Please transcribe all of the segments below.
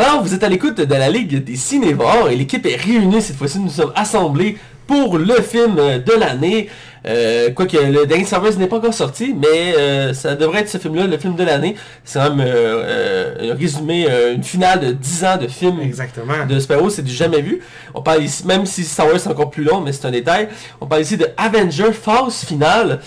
Alors, vous êtes à l'écoute de la Ligue des Cinévores et l'équipe est réunie. Cette fois-ci, nous sommes assemblés pour le film de l'année. Euh, quoique le dernier service n'est pas encore sorti, mais euh, ça devrait être ce film-là, le film de l'année. C'est quand même euh, un résumé, une finale de 10 ans de films Exactement. de super-héros, c'est du jamais vu. On parle ici, même si Star Wars est encore plus long, mais c'est un détail, on parle ici de Avenger False Finale.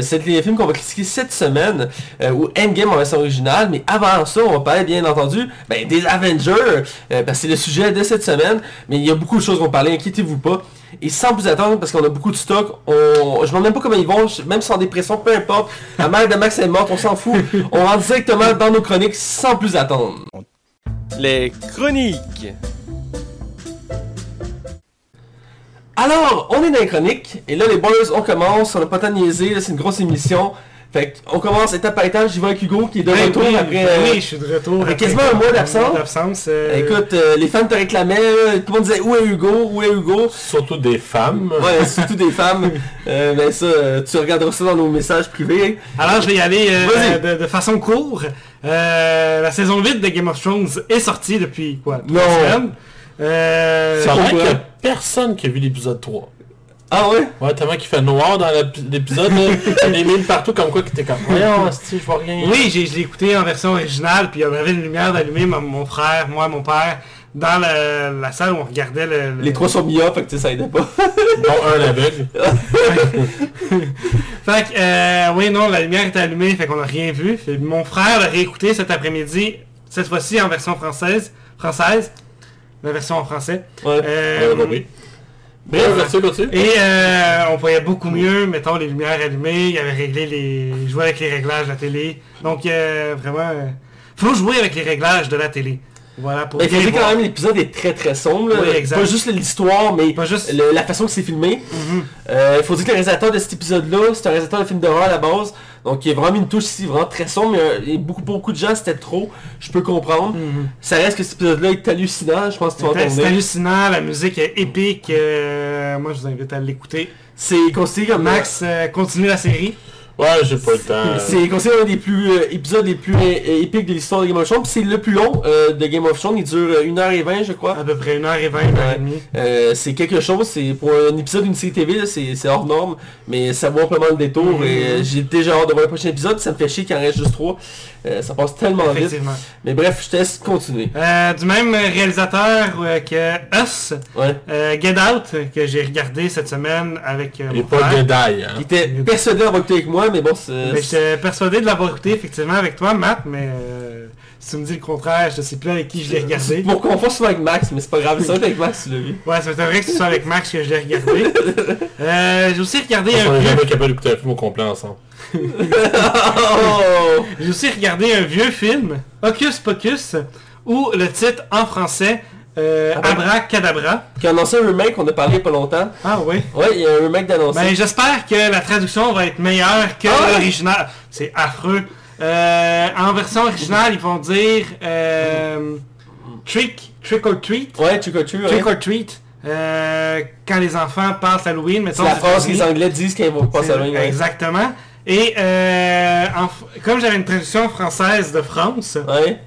C'est le film qu'on va critiquer cette semaine, ou Endgame en version originale, mais avant ça, on va parler bien entendu ben, des Avengers, parce c'est le sujet de cette semaine, mais il y a beaucoup de choses qu'on parler, inquiétez-vous pas. Et sans plus attendre, parce qu'on a beaucoup de stock, on... je ne demande même pas comment ils vont, même sans dépression, peu importe. La mère de Max est morte, on s'en fout. On rentre directement dans nos chroniques sans plus attendre. Les chroniques. Alors, on est dans les chroniques, et là les boys, on commence, on n'a pas niaiser, là, c'est une grosse émission. Fait qu'on commence étape par étape, j'y vais avec Hugo qui est de retour oui, après... ben euh, oui, je suis de retour. après après quasiment un mois d'absence. d'absence. euh, Écoute, euh, les fans te réclamaient, là, tout le monde disait où est Hugo, où est Hugo? Surtout des femmes. Ouais, surtout des femmes. Euh, ben ça, euh, tu regarderas ça dans nos messages privés. Alors, je vais y aller euh, de, de façon courte. Euh, la saison 8 de Game of Thrones est sortie depuis quoi Non. Euh, l'air pourquoi? qu'il y a personne qui a vu l'épisode 3. Ah ouais? Ouais, tellement qu'il fait noir dans l'ép- l'épisode, là. Il y a des mille partout comme quoi qui était comme Voyons, je vois rien. Oui, j'ai- je l'ai écouté en version originale, puis il y avait une lumière d'allumée, mon, frère, moi, mon père, dans la, la salle où on regardait le... le- Les trois sont mis fait que tu sais, ça aidait pas. Dont un aveugle. Fait que, euh, oui, non, la lumière était allumée, fait qu'on n'a rien vu. Fait, mon frère l'a réécouté cet après-midi, cette fois-ci en version française, française, la version en français. Ouais. Euh, Ouais, oui. Bref, Bref. Et euh, on voyait beaucoup mieux, mettons, les lumières allumées, il avait réglé les... il jouait avec les réglages de la télé. Donc, euh, vraiment, euh, faut jouer avec les réglages de la télé. Voilà, pour Ben, quand voir. même l'épisode est très très sombre. Oui. Pas juste l'histoire, mais Pas juste... le- la façon que c'est filmé. Mhm. Euh, Il faut dire que le réalisateur de cet épisode-là, c'est un réalisateur de film d'horreur à la base. Donc il y a vraiment une touche ici vraiment très sombre. mais, euh, beaucoup, beaucoup de gens c'était trop. Je peux comprendre. Mhm. Ça reste que cet épisode-là est hallucinant. Je pense que tu vas C'était- C'est entendre. hallucinant, la musique est épique. euh, moi, je vous invite à l'écouter. C'est considéré comme Max, euh, continue la série. Ouais, j'ai pas le temps. C'est considéré un des plus euh, épisodes les plus euh, épiques de l'histoire de Game of Thrones. Puis C'est le plus long euh, de Game of Thrones. Il dure euh, 1h20 je crois. À peu près 1h20, 1h30. Euh, c'est quelque chose, c'est pour un épisode d'une série TV, là, c'est c'est hors norme, mais ça vaut amplement le détour Mhm. et euh, j'ai déjà hâte de voir le prochain épisode, ça me fait chier qu'il en reste juste trois. Euh, ça passe tellement vite. Effectivement. Mais bref, je te laisse continuer. Euh, du même réalisateur euh, que Us, Ouais. euh, Get Out, que j'ai regardé cette semaine avec euh, Il est mon pas frère. Jedi, Il hein. était persuadé d'avoir écouté avec moi, mais bon, c'est... Mais j'étais persuadé de l'avoir écouté effectivement avec toi, Matt, mais euh, si tu me dis le contraire, je sais plus avec qui je l'ai regardé. Pour qu'on fasse souvent avec Max, mais c'est pas grave, c'est vrai avec Max, tu l'as vu. Ouais, c'est vrai que ce soit avec Max que je l'ai regardé. Euh, j'ai aussi regardé On un est vieux... jamais capable d'écouter un film au complet ensemble. oh! J'ai aussi regardé un vieux film, Hocus Pocus, où le titre en français, euh, Ah. Abracadabra. Qui a annoncé un remake, on a parlé il y a pas longtemps. Ah oui. Ouais, il y a un remake d'annoncer. Ben j'espère que la traduction va être meilleure que Ah l'original. C'est affreux. Euh, en version originale, ils vont dire euh, trick, trick or treat. Ouais, tu tu Trick or treat. euh, quand les enfants passent Halloween, mettons. C'est la phrase que les. Anglais disent quand ils vont passer ouais. Exactement. Et en comme j'avais une traduction française de France, Ouais.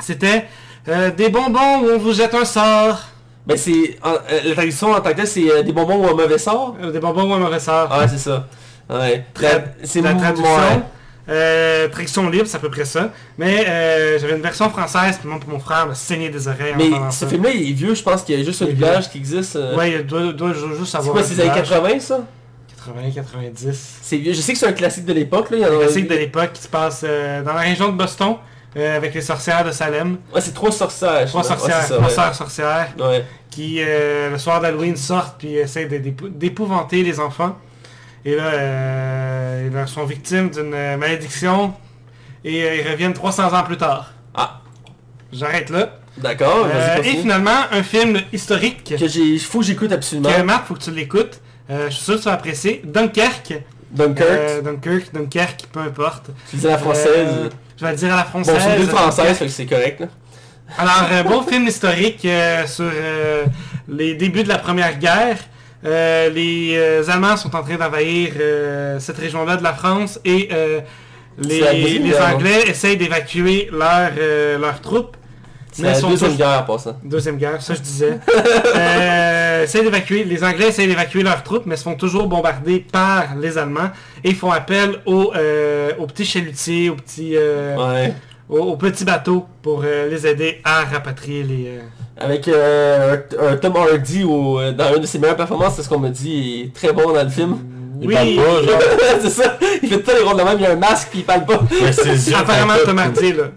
c'était euh, des bonbons où on vous jette un sort? Ben c'est... euh, la traduction en tant que telle, c'est euh, des bonbons ou un mauvais sort? Euh, des bonbons ou un mauvais sort. Ah, c'est ça. Ouais. C'est la traduction. ouais. Euh, traduction libre, c'est à peu près ça. Mais euh, j'avais une version française, puis mon, mon frère m'a saigné des oreilles Mais ce film-là, il est vieux, je pense qu'il y a juste un doublage qui existe. euh. Ouais, il doit, doit juste c'est avoir quoi, un c'est les années doublage. 80, ça? 80, 90. C'est vieux. Je sais que c'est un classique de l'époque, là. Il y en Un classique de l'époque qui se passe dans la région de Boston, euh, avec les sorcières de Salem. Ouais, c'est trois sorcières. Trois sorcières, trois ouais. sœurs sorcières, Ouais. qui euh, le soir d'Halloween sortent puis essaient d'épouvanter les enfants. Et là, euh, ils sont victimes d'une malédiction et euh, ils reviennent 300 ans plus tard. Ah, J'arrête là. d'accord. Et finalement, un film historique Que j'ai... Faut que j'écoute absolument. que Marc, faut que tu l'écoutes. Je suis sûr que tu vas apprécier. Dunkerque. Dunkirk? Euh, Dunkirk, Dunkerque, peu importe. Tu dis à la française. Euh, je vais le dire à la bon, française. c'est deux françaises, Dunkerque. fait que c'est correct, là. Alors, un beau film historique euh, sur euh, les débuts de la Première Guerre. Euh, les euh, Allemands sont en train d'envahir euh, cette région-là de la France et euh, les, C'est Guerre, Anglais essayent d'évacuer leurs euh, leurs troupes. Mais la deuxième tous- guerre en passant. Deuxième guerre, ça je disais. euh, d'évacuer, les Anglais essayent d'évacuer leurs troupes, mais se font toujours bombarder par les Allemands et font appel aux, euh, aux petits chalutiers, aux petits, euh, Ouais. aux, aux petits bateaux pour euh, les aider à rapatrier les... euh, Avec euh, un, un Tom Hardy euh, dans une de ses meilleures performances, c'est ce qu'on me dit, il est très bon dans le film. Il Oui. parle pas, genre. c'est ça, il fait tout les rôles de même, il a un masque puis il parle pas. Mais yeux. Apparemment là.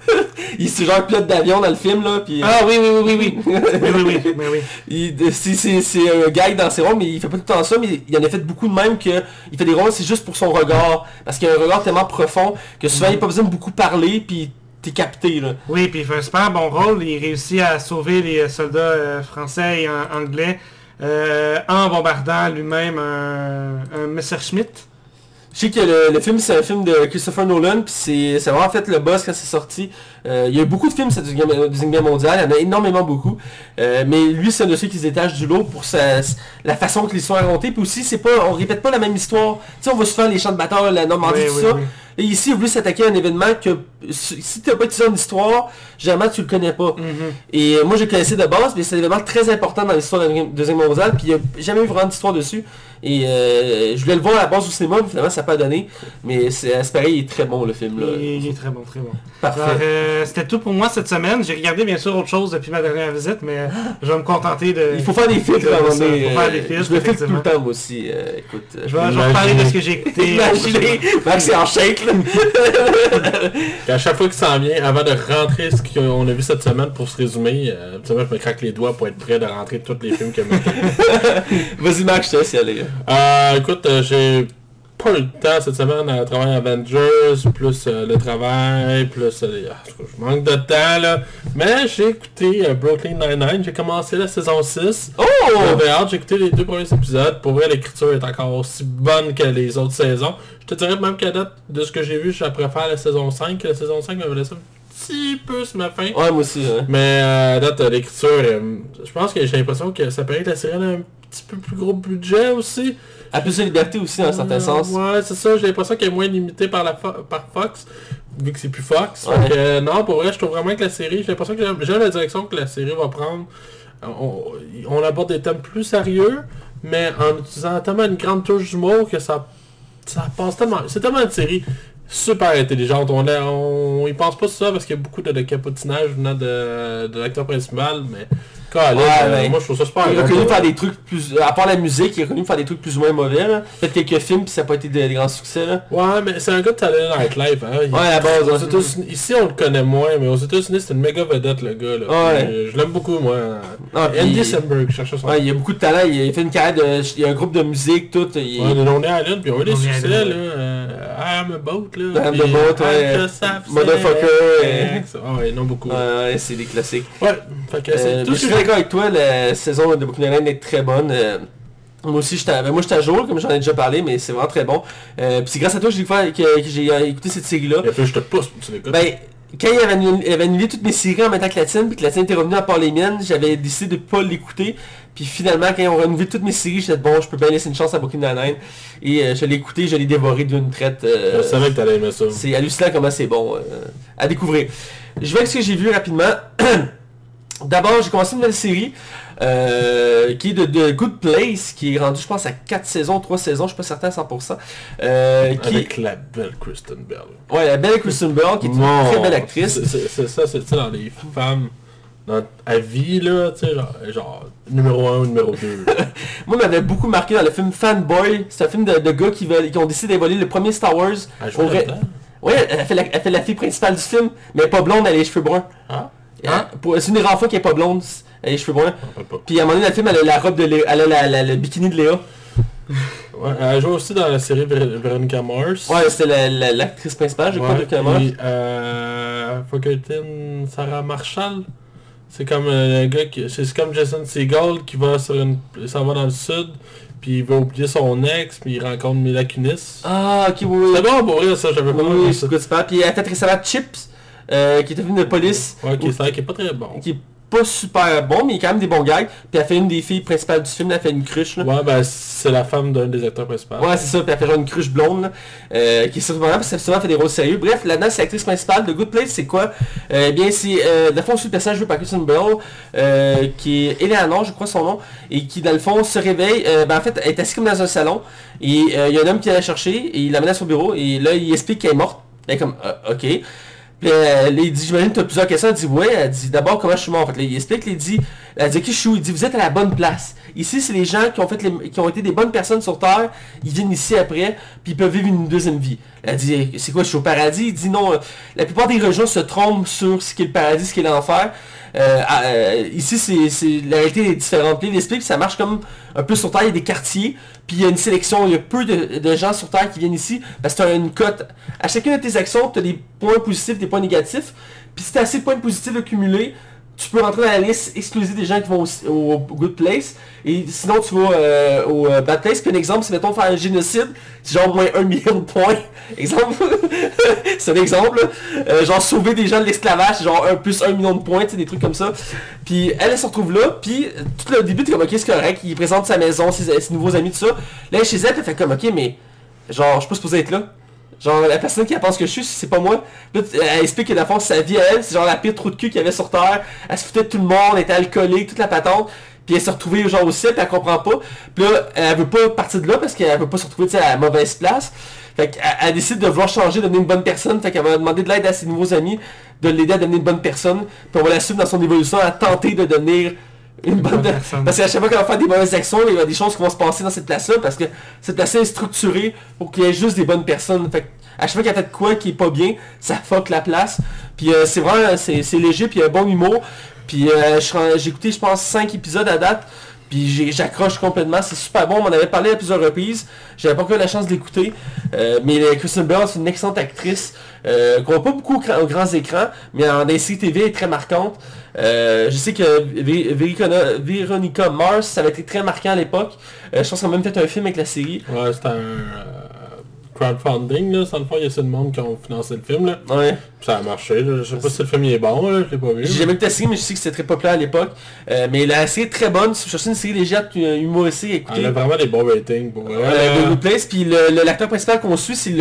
Il c'est genre pilote d'avion dans le film là, puis euh, Ah oui, oui, oui, oui, oui. oui, oui, oui, mais oui. il- c'est, c'est, c'est un gag dans ses rôles, mais il fait pas tout le temps ça, mais il en a fait beaucoup de même que il fait des rôles, c'est juste pour son regard, parce qu'il a un regard tellement profond que souvent il a pas besoin de beaucoup parler, puis t'es capté là. Oui, puis il fait un super bon rôle. Il réussit à sauver les soldats euh, français et an- anglais euh, en bombardant lui-même un, Messerschmitt. Je sais que le, film c'est un film de Christopher Nolan, puis c'est, vraiment fait le boss quand c'est sorti. Euh, il y a beaucoup de films, c'est du game, du game mondial, il y en a énormément beaucoup. Euh, mais lui c'est un de ceux qui se détache du lot pour sa, la façon que l'histoire est racontée. Puis aussi c'est pas, on répète pas la même histoire. Tu sais on voit souvent les champs de bataille, la Normandie, Oui, tout oui, ça. oui. Et ici il a voulu s'attaquer à un événement que si si t'as pas étudié une histoire, généralement tu le connais pas. Mhm. Et euh, moi je le connaissais de base, mais c'est un événement très important dans l'histoire de la Deuxième Guerre mondiale, puis il n'y a jamais eu vraiment d'histoire dessus. Et euh, je voulais le voir à la base au cinéma, mais finalement ça n'a pas donné. Mais c'est pareil, il est très bon le film. Là. Il est très bon, très bon. Parfait. Euh, c'était tout pour moi cette semaine. J'ai regardé bien sûr autre chose depuis ma dernière visite, mais euh, je vais me contenter de... Il faut faire des filtres à un Ça, faire euh, des filtres, Je me filtre tout le temps moi aussi. euh, écoute. euh, Je vais, reparler de ce que j'ai écouté. Imaginez, Max est en shake là. À chaque fois qu'il s'en vient, avant de rentrer ce qu'on a vu cette semaine pour se résumer, euh, je me craque les doigts pour être prêt de rentrer tous les films que Vas-y Max, je te laisse y aller. Euh, écoute, euh, j'ai pas le temps cette semaine à travailler Avengers, plus euh, le travail, plus... euh, ah, je manque de temps, là. Mais j'ai écouté euh, Brooklyn Nine-Nine, j'ai commencé la saison 6. Oh! J'avais hâte, j'ai écouté les deux premiers épisodes. Pour vrai, l'écriture est encore aussi bonne que les autres saisons. Je te dirais même qu'à date, de ce que j'ai vu, je préfère la saison 5. La saison 5 m'avait laissé un petit peu sur ma fin. Ouais, moi aussi. hein. Mais euh, à date, l'écriture, euh, je pense que j'ai l'impression que ça paraît que la série a un petit peu plus gros budget aussi. À plus de liberté aussi, dans un certain sens. Ouais, c'est ça. J'ai l'impression qu'elle est moins limitée par, la Fo- par Fox, vu que c'est plus Fox. Ouais. Euh, non, pour vrai, je trouve vraiment que la série, j'ai l'impression que j'aime- la direction que la série va prendre. On, on aborde des thèmes plus sérieux, mais en utilisant tellement une grande touche d'humour que ça, ça passe tellement... C'est tellement une série super intelligente. On, la- on, y pense pas sur ça parce qu'il y a beaucoup de, de capotinage venant de, de l'acteur principal, mais... Ouais, euh, ouais. moi je trouve ça super Il est reconnu faire des trucs plus... À part la musique, il est reconnu faire des trucs plus ou moins mauvais. là. Peut-être quelques films, puis ça n'a pas été des, des grands succès. Là. Ouais, mais c'est un gars de Saturday Night Live, hein. Il- Ouais, à base. États-Unis- ici, on le connaît moins, mais aux États-Unis, c'est une méga vedette, le gars, là. Ouais. Puis, Je l'aime beaucoup, moi. Puis- Andy Samberg, je cherchais son Ouais, il y a beaucoup de talent. Il a fait une carrière de... Il y a un groupe de musique, tout. Il... Ouais, le Lonely Island, puis on a eu des Lonely succès, Island, là. euh, I'm a boat, là. I'm a puis, boat, ouais. I'm just half Motherfucker. Ouais, ouais, non, beaucoup. Ouais, c'est des classiques. Ouais, fait que Euh, c'est tout je d'accord avec toi, la saison de Brooklyn est très bonne. Euh, moi aussi, j'étais ben, moi j'étais à jour, comme j'en ai déjà parlé, mais c'est vraiment très bon. Euh, puis c'est grâce à toi que j'ai que, que j'ai euh, écouté cette série-là. Fallu que je te pousse pour que tu l'écoutes. Ben, quand il avait, annulé, il avait annulé toutes mes séries en temps que la tienne, puis que la tienne était revenue à part les miennes, j'avais décidé de pas l'écouter. Puis finalement, quand ils ont renouvelé toutes mes séries, dit bon, je peux bien laisser une chance à Brooklyn Nine-Nine. Et euh, je l'ai écouté, je l'ai dévoré d'une traite. euh, je savais que t'allais aimer ça. c'est hallucinant comment c'est bon euh, à découvrir. Je vais avec ce que j'ai vu rapidement. D'abord, j'ai commencé une nouvelle série euh, qui est de, de Good Place, qui est rendue, je pense, à 4 saisons, 3 saisons, je suis pas certain à 100%. Euh, qui, Avec la belle Kristen Bell. ouais, la belle Kristen Bell, qui est une très belle actrice. c'est- ça, c'est sais, dans les femmes, dans, à vie, là, tu sais, genre, genre, numéro 1 ou numéro 2. Moi, m'avait beaucoup marqué dans le film Fanboy. C'est un film de, de gars qui, veulent, qui ont décidé d'involer le premier Star Wars. Ouais, elle fait, la, elle fait la fille principale du film, mais pas blonde, elle a les cheveux bruns. Ah, Hein? Pour- C'est une des rares fois qu'elle est pas blonde, elle a les cheveux bruns. Puis à un moment donné, le film, elle a la robe de Léa, elle a la, la- le bikini de Léa. Ouais, elle joue aussi dans la série Ver- Veronica Mars. Ouais, la- la- l'actrice principale, je crois, Ouais, Kamala. puis, euh, Fulkerton Sarah Marshall. C'est comme euh, un gars qui. C'est comme Jason Segel qui va sur une. s'en va dans le sud, puis il va oublier son ex, puis il rencontre Mila Kunis. Ah, ok, oui, oui. C'était bon pour rire ça, j'avais pas Oui, vu oui, ça. c'est tu parles? Puis elle a fait récemment Chips, euh, qui est devenu de police. Ouais, qui est qui est pas très bon. Qui est pas super bon, mais il y a quand même des bons gags. Puis elle fait une des filles principales du film, elle fait une cruche. Là. Ouais, ben c'est la femme d'un des acteurs principaux. Ouais, c'est ça, puis elle fait genre une cruche blonde, là, euh, qui est surprenant parce qu'elle souvent fait des rôles sérieux. Bref, là-dedans, c'est l'actrice principale de Good Place, c'est quoi? Euh, Eh bien, c'est, euh, le fond, c'est le personnage joué par Kristen Bell, euh, qui est Eleanor, je crois son nom, et qui, dans le fond, se réveille, euh, ben, en fait, elle est assise comme dans un salon, et il y a un homme qui vient la chercher, et il l'amène à son bureau, et là, il explique qu'elle est morte. Elle est comme, ok. Puis euh, là, il dit, j'imagine que tu as plusieurs questions. Elle dit, ouais. Elle dit, d'abord, comment je suis mort? En fait, là, il explique, il dit, elle dit, ok, je suis? Il dit, vous êtes à la bonne place. Ici, c'est les gens qui ont fait qui ont été des bonnes personnes sur Terre. Ils viennent ici après, puis ils peuvent vivre une deuxième vie. Elle dit, c'est quoi, je suis au paradis? Il dit, non. euh, La plupart des religions se trompent sur ce qu'est le paradis, ce qu'est l'enfer. Euh, euh, ici, c'est, la réalité est différente. Puis il explique que ça marche comme un peu sur Terre, il y a des quartiers, puis il y a une sélection, il y a peu de, gens sur Terre qui viennent ici, parce que tu as une cote. À chacune de tes actions, tu as des points positifs, des points négatifs, puis si tu as assez de points positifs accumulés, tu peux rentrer dans la liste exclusive des gens qui vont au, Good Place, et sinon tu vas euh, au euh, Bad Place. Puis un exemple, c'est mettons faire un génocide, c'est genre moins un million de points. Exemple, c'est un exemple. Euh, genre sauver des gens de l'esclavage, genre un plus un million de points, des trucs comme ça. Puis elle, se retrouve là, puis tout le début, t'es comme ok, c'est correct, il présente sa maison, ses, nouveaux amis, tout ça. Là, chez elle, elle fait comme ok, mais genre, je suis pas supposé être là. Genre, la personne qui pense que je suis, c'est pas moi. Tu- elle explique que dans le fond, sa vie à elle, c'est genre la pire trou de cul qu'il y avait sur Terre. Elle se foutait de tout le monde, elle était alcoolique, toute la patente. Puis elle s'est retrouvée genre au ciel, puis elle comprend pas. Puis là, elle veut pas partir de là parce qu'elle veut pas se retrouver à la mauvaise place. Fait qu'elle elle décide de vouloir changer, de devenir une bonne personne. Fait qu'elle va demander de l'aide à ses nouveaux amis, de l'aider à devenir une bonne personne. Puis on va la suivre dans son évolution à tenter de devenir une bonne personne. Parce qu'à chaque fois qu'elle va faire des mauvaises actions, il y a des choses qui vont se passer dans cette place-là parce que cette place-là est structurée pour qu'il y ait juste des bonnes personnes. Fait à chaque fois qu'elle fait de quoi qui est pas bien, ça fuck la place. Puis euh, c'est vraiment, c'est léger, puis il y a un bon humour. Puis euh, j'ai écouté, je pense, 5 épisodes à date. Puis j'accroche complètement, c'est super bon, on m'en avait parlé à plusieurs reprises, j'avais pas encore eu la chance de l'écouter, Euh, mais Kristen Bell c'est une excellente actrice, euh, qu'on voit pas beaucoup aux grands écrans, mais en série TV elle est très marquante. Euh, je sais que Véronica Mars, ça avait été très marquant à l'époque, Euh, je pense qu'on a même fait un film avec la série. Ouais, c'était un euh, crowdfunding, là. Sans le fond, il y a de monde qui ont financé le film, là. Ouais. Ça a marché, là. Je sais pas si le film il est bon, là. Je l'ai pas vu. J'ai jamais vu série, mais je sais que c'était très populaire à l'époque. Euh, mais la série est très bonne, si vous cherchez une série légère, euh, humoristique à écouter. Elle a vraiment des bons ratings, pour. Euh, Good Place, puis l'acteur principal qu'on suit, c'est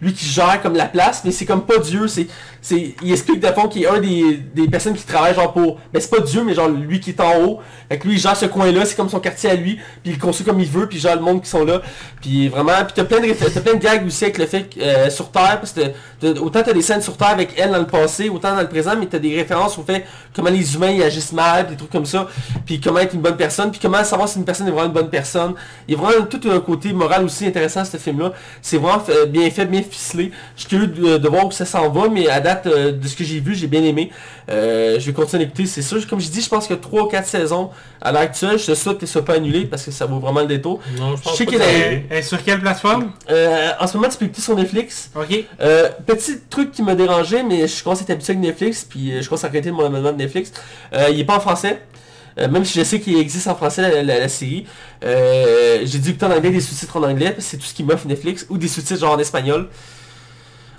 lui qui gère comme la place, mais c'est comme pas Dieu, c'est c'est il explique de fond qu'il est un des, des personnes qui travaillent genre pour mais c'est pas Dieu mais genre lui qui est en haut. Fait que lui il gère ce coin là, c'est comme son quartier à lui, puis il construit comme il veut, puis il gère le monde qui sont là. Puis vraiment, puis t'as plein de t'as plein de gags aussi avec le fait que euh, sur Terre parce que autant t'as des scènes sur Terre avec elle dans le passé, autant dans le présent, mais t'as des références au fait comment les humains ils agissent mal, des trucs comme ça, puis comment être une bonne personne, puis comment savoir si une personne est vraiment une bonne personne. Il y a vraiment tout un côté moral aussi intéressant ce film-là. C'est vraiment fait- bien fait, bien ficelé. Je suis curieux de, de voir où ça s'en va, mais à date euh, de ce que j'ai vu, j'ai bien aimé. Euh, je vais continuer d'écouter, c'est sûr. Comme je dis, je pense que 3 ou 4 saisons à l'heure actuelle. Je souhaite que ça soit pas annulé parce que ça vaut vraiment le détour. Non, je Je pense sais pas que est sur quelle plateforme? Euh, en ce moment, tu peux écouter sur Netflix. Ok. Euh, petit truc qui m'a dérangé, mais je commence à être habitué avec Netflix, puis je commence à arrêter mon abonnement de Netflix. Il est pas en français. Euh, même si je sais qu'il existe en français la, la- la série. Euh, j'ai dû écouter en anglais des sous-titres en anglais, que c'est tout ce qui m'offre Netflix, ou des sous-titres genre en espagnol.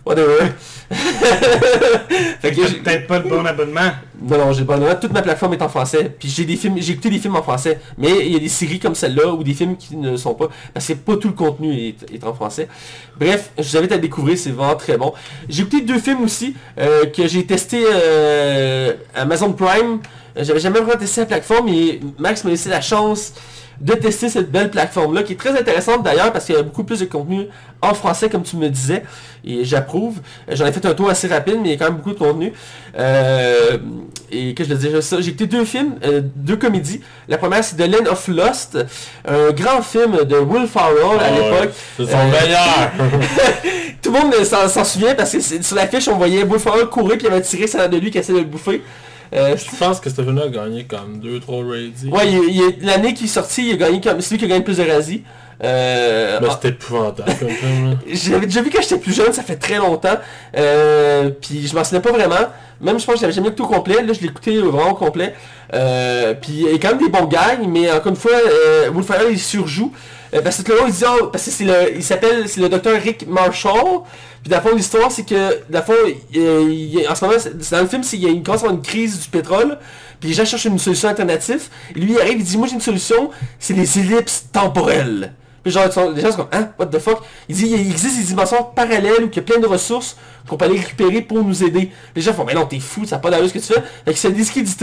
Whatever. fait que j'ai- peut-être pas le bon abonnement. non, non, j'ai pas d'abonnement. Toute ma plateforme est en français. Puis j'ai des films, j'ai écouté des films en français. Mais il y a des séries comme celle-là ou des films qui ne le sont pas. Parce que pas tout le contenu est, est en français. Bref, je vous invite à le découvrir, c'est vraiment très bon. J'ai écouté deux films aussi euh, que j'ai testé euh, Amazon Prime. J'avais jamais vraiment testé la plateforme et Max m'a laissé la chance de tester cette belle plateforme-là, qui est très intéressante d'ailleurs parce qu'il y a beaucoup plus de contenu en français comme tu me disais, et j'approuve. Euh, J'en ai fait un tour assez rapide, mais il y a quand même beaucoup de contenu. Euh, et que je le disais ça, j'ai écouté deux films, euh, deux comédies. La première c'est The Land of Lost, un grand film de Will Ferrell à l'époque. C'est son Euh, meilleur. Tout le monde s'en souvient parce que sur l'affiche on voyait Will Ferrell courir puis il avait tiré ça de lui qui essayait de le bouffer. Euh, Je pense que film-là a gagné comme 2-3 ratings. ouais, l'année qui est sorti, il a gagné comme c'est lui qui a gagné plus de razzies. Euh, ah, c'était épouvantable comme film. J'avais déjà vu quand j'étais plus jeune, ça fait très longtemps. Euh, puis je m'en souvenais pas vraiment. Même je pense que j'avais jamais écouté au complet. Là, je l'ai écouté vraiment au complet. Euh, puis il y a quand même des bons gags, mais encore une fois, euh, Will Ferrell il surjoue. Parce que là, il dit, oh, parce que c'est le, il s'appelle, c'est le docteur Rick Marshall. Puis dans le fond, l'histoire, c'est que, dans le fond, il- il- en ce moment, c'est- dans le film, c'est- il y a une, une crise du pétrole. puis les gens cherchent une solution alternative, et lui il arrive, il dit moi j'ai une solution, c'est les ellipses temporelles. Les gens sont comme, hein, what the fuck? Il dit, il existe des dimensions parallèles où il y a plein de ressources qu'on peut aller récupérer pour nous aider. Les gens font, mais non, t'es fou, ça n'a pas d'allure ce que tu fais. Fait que c'est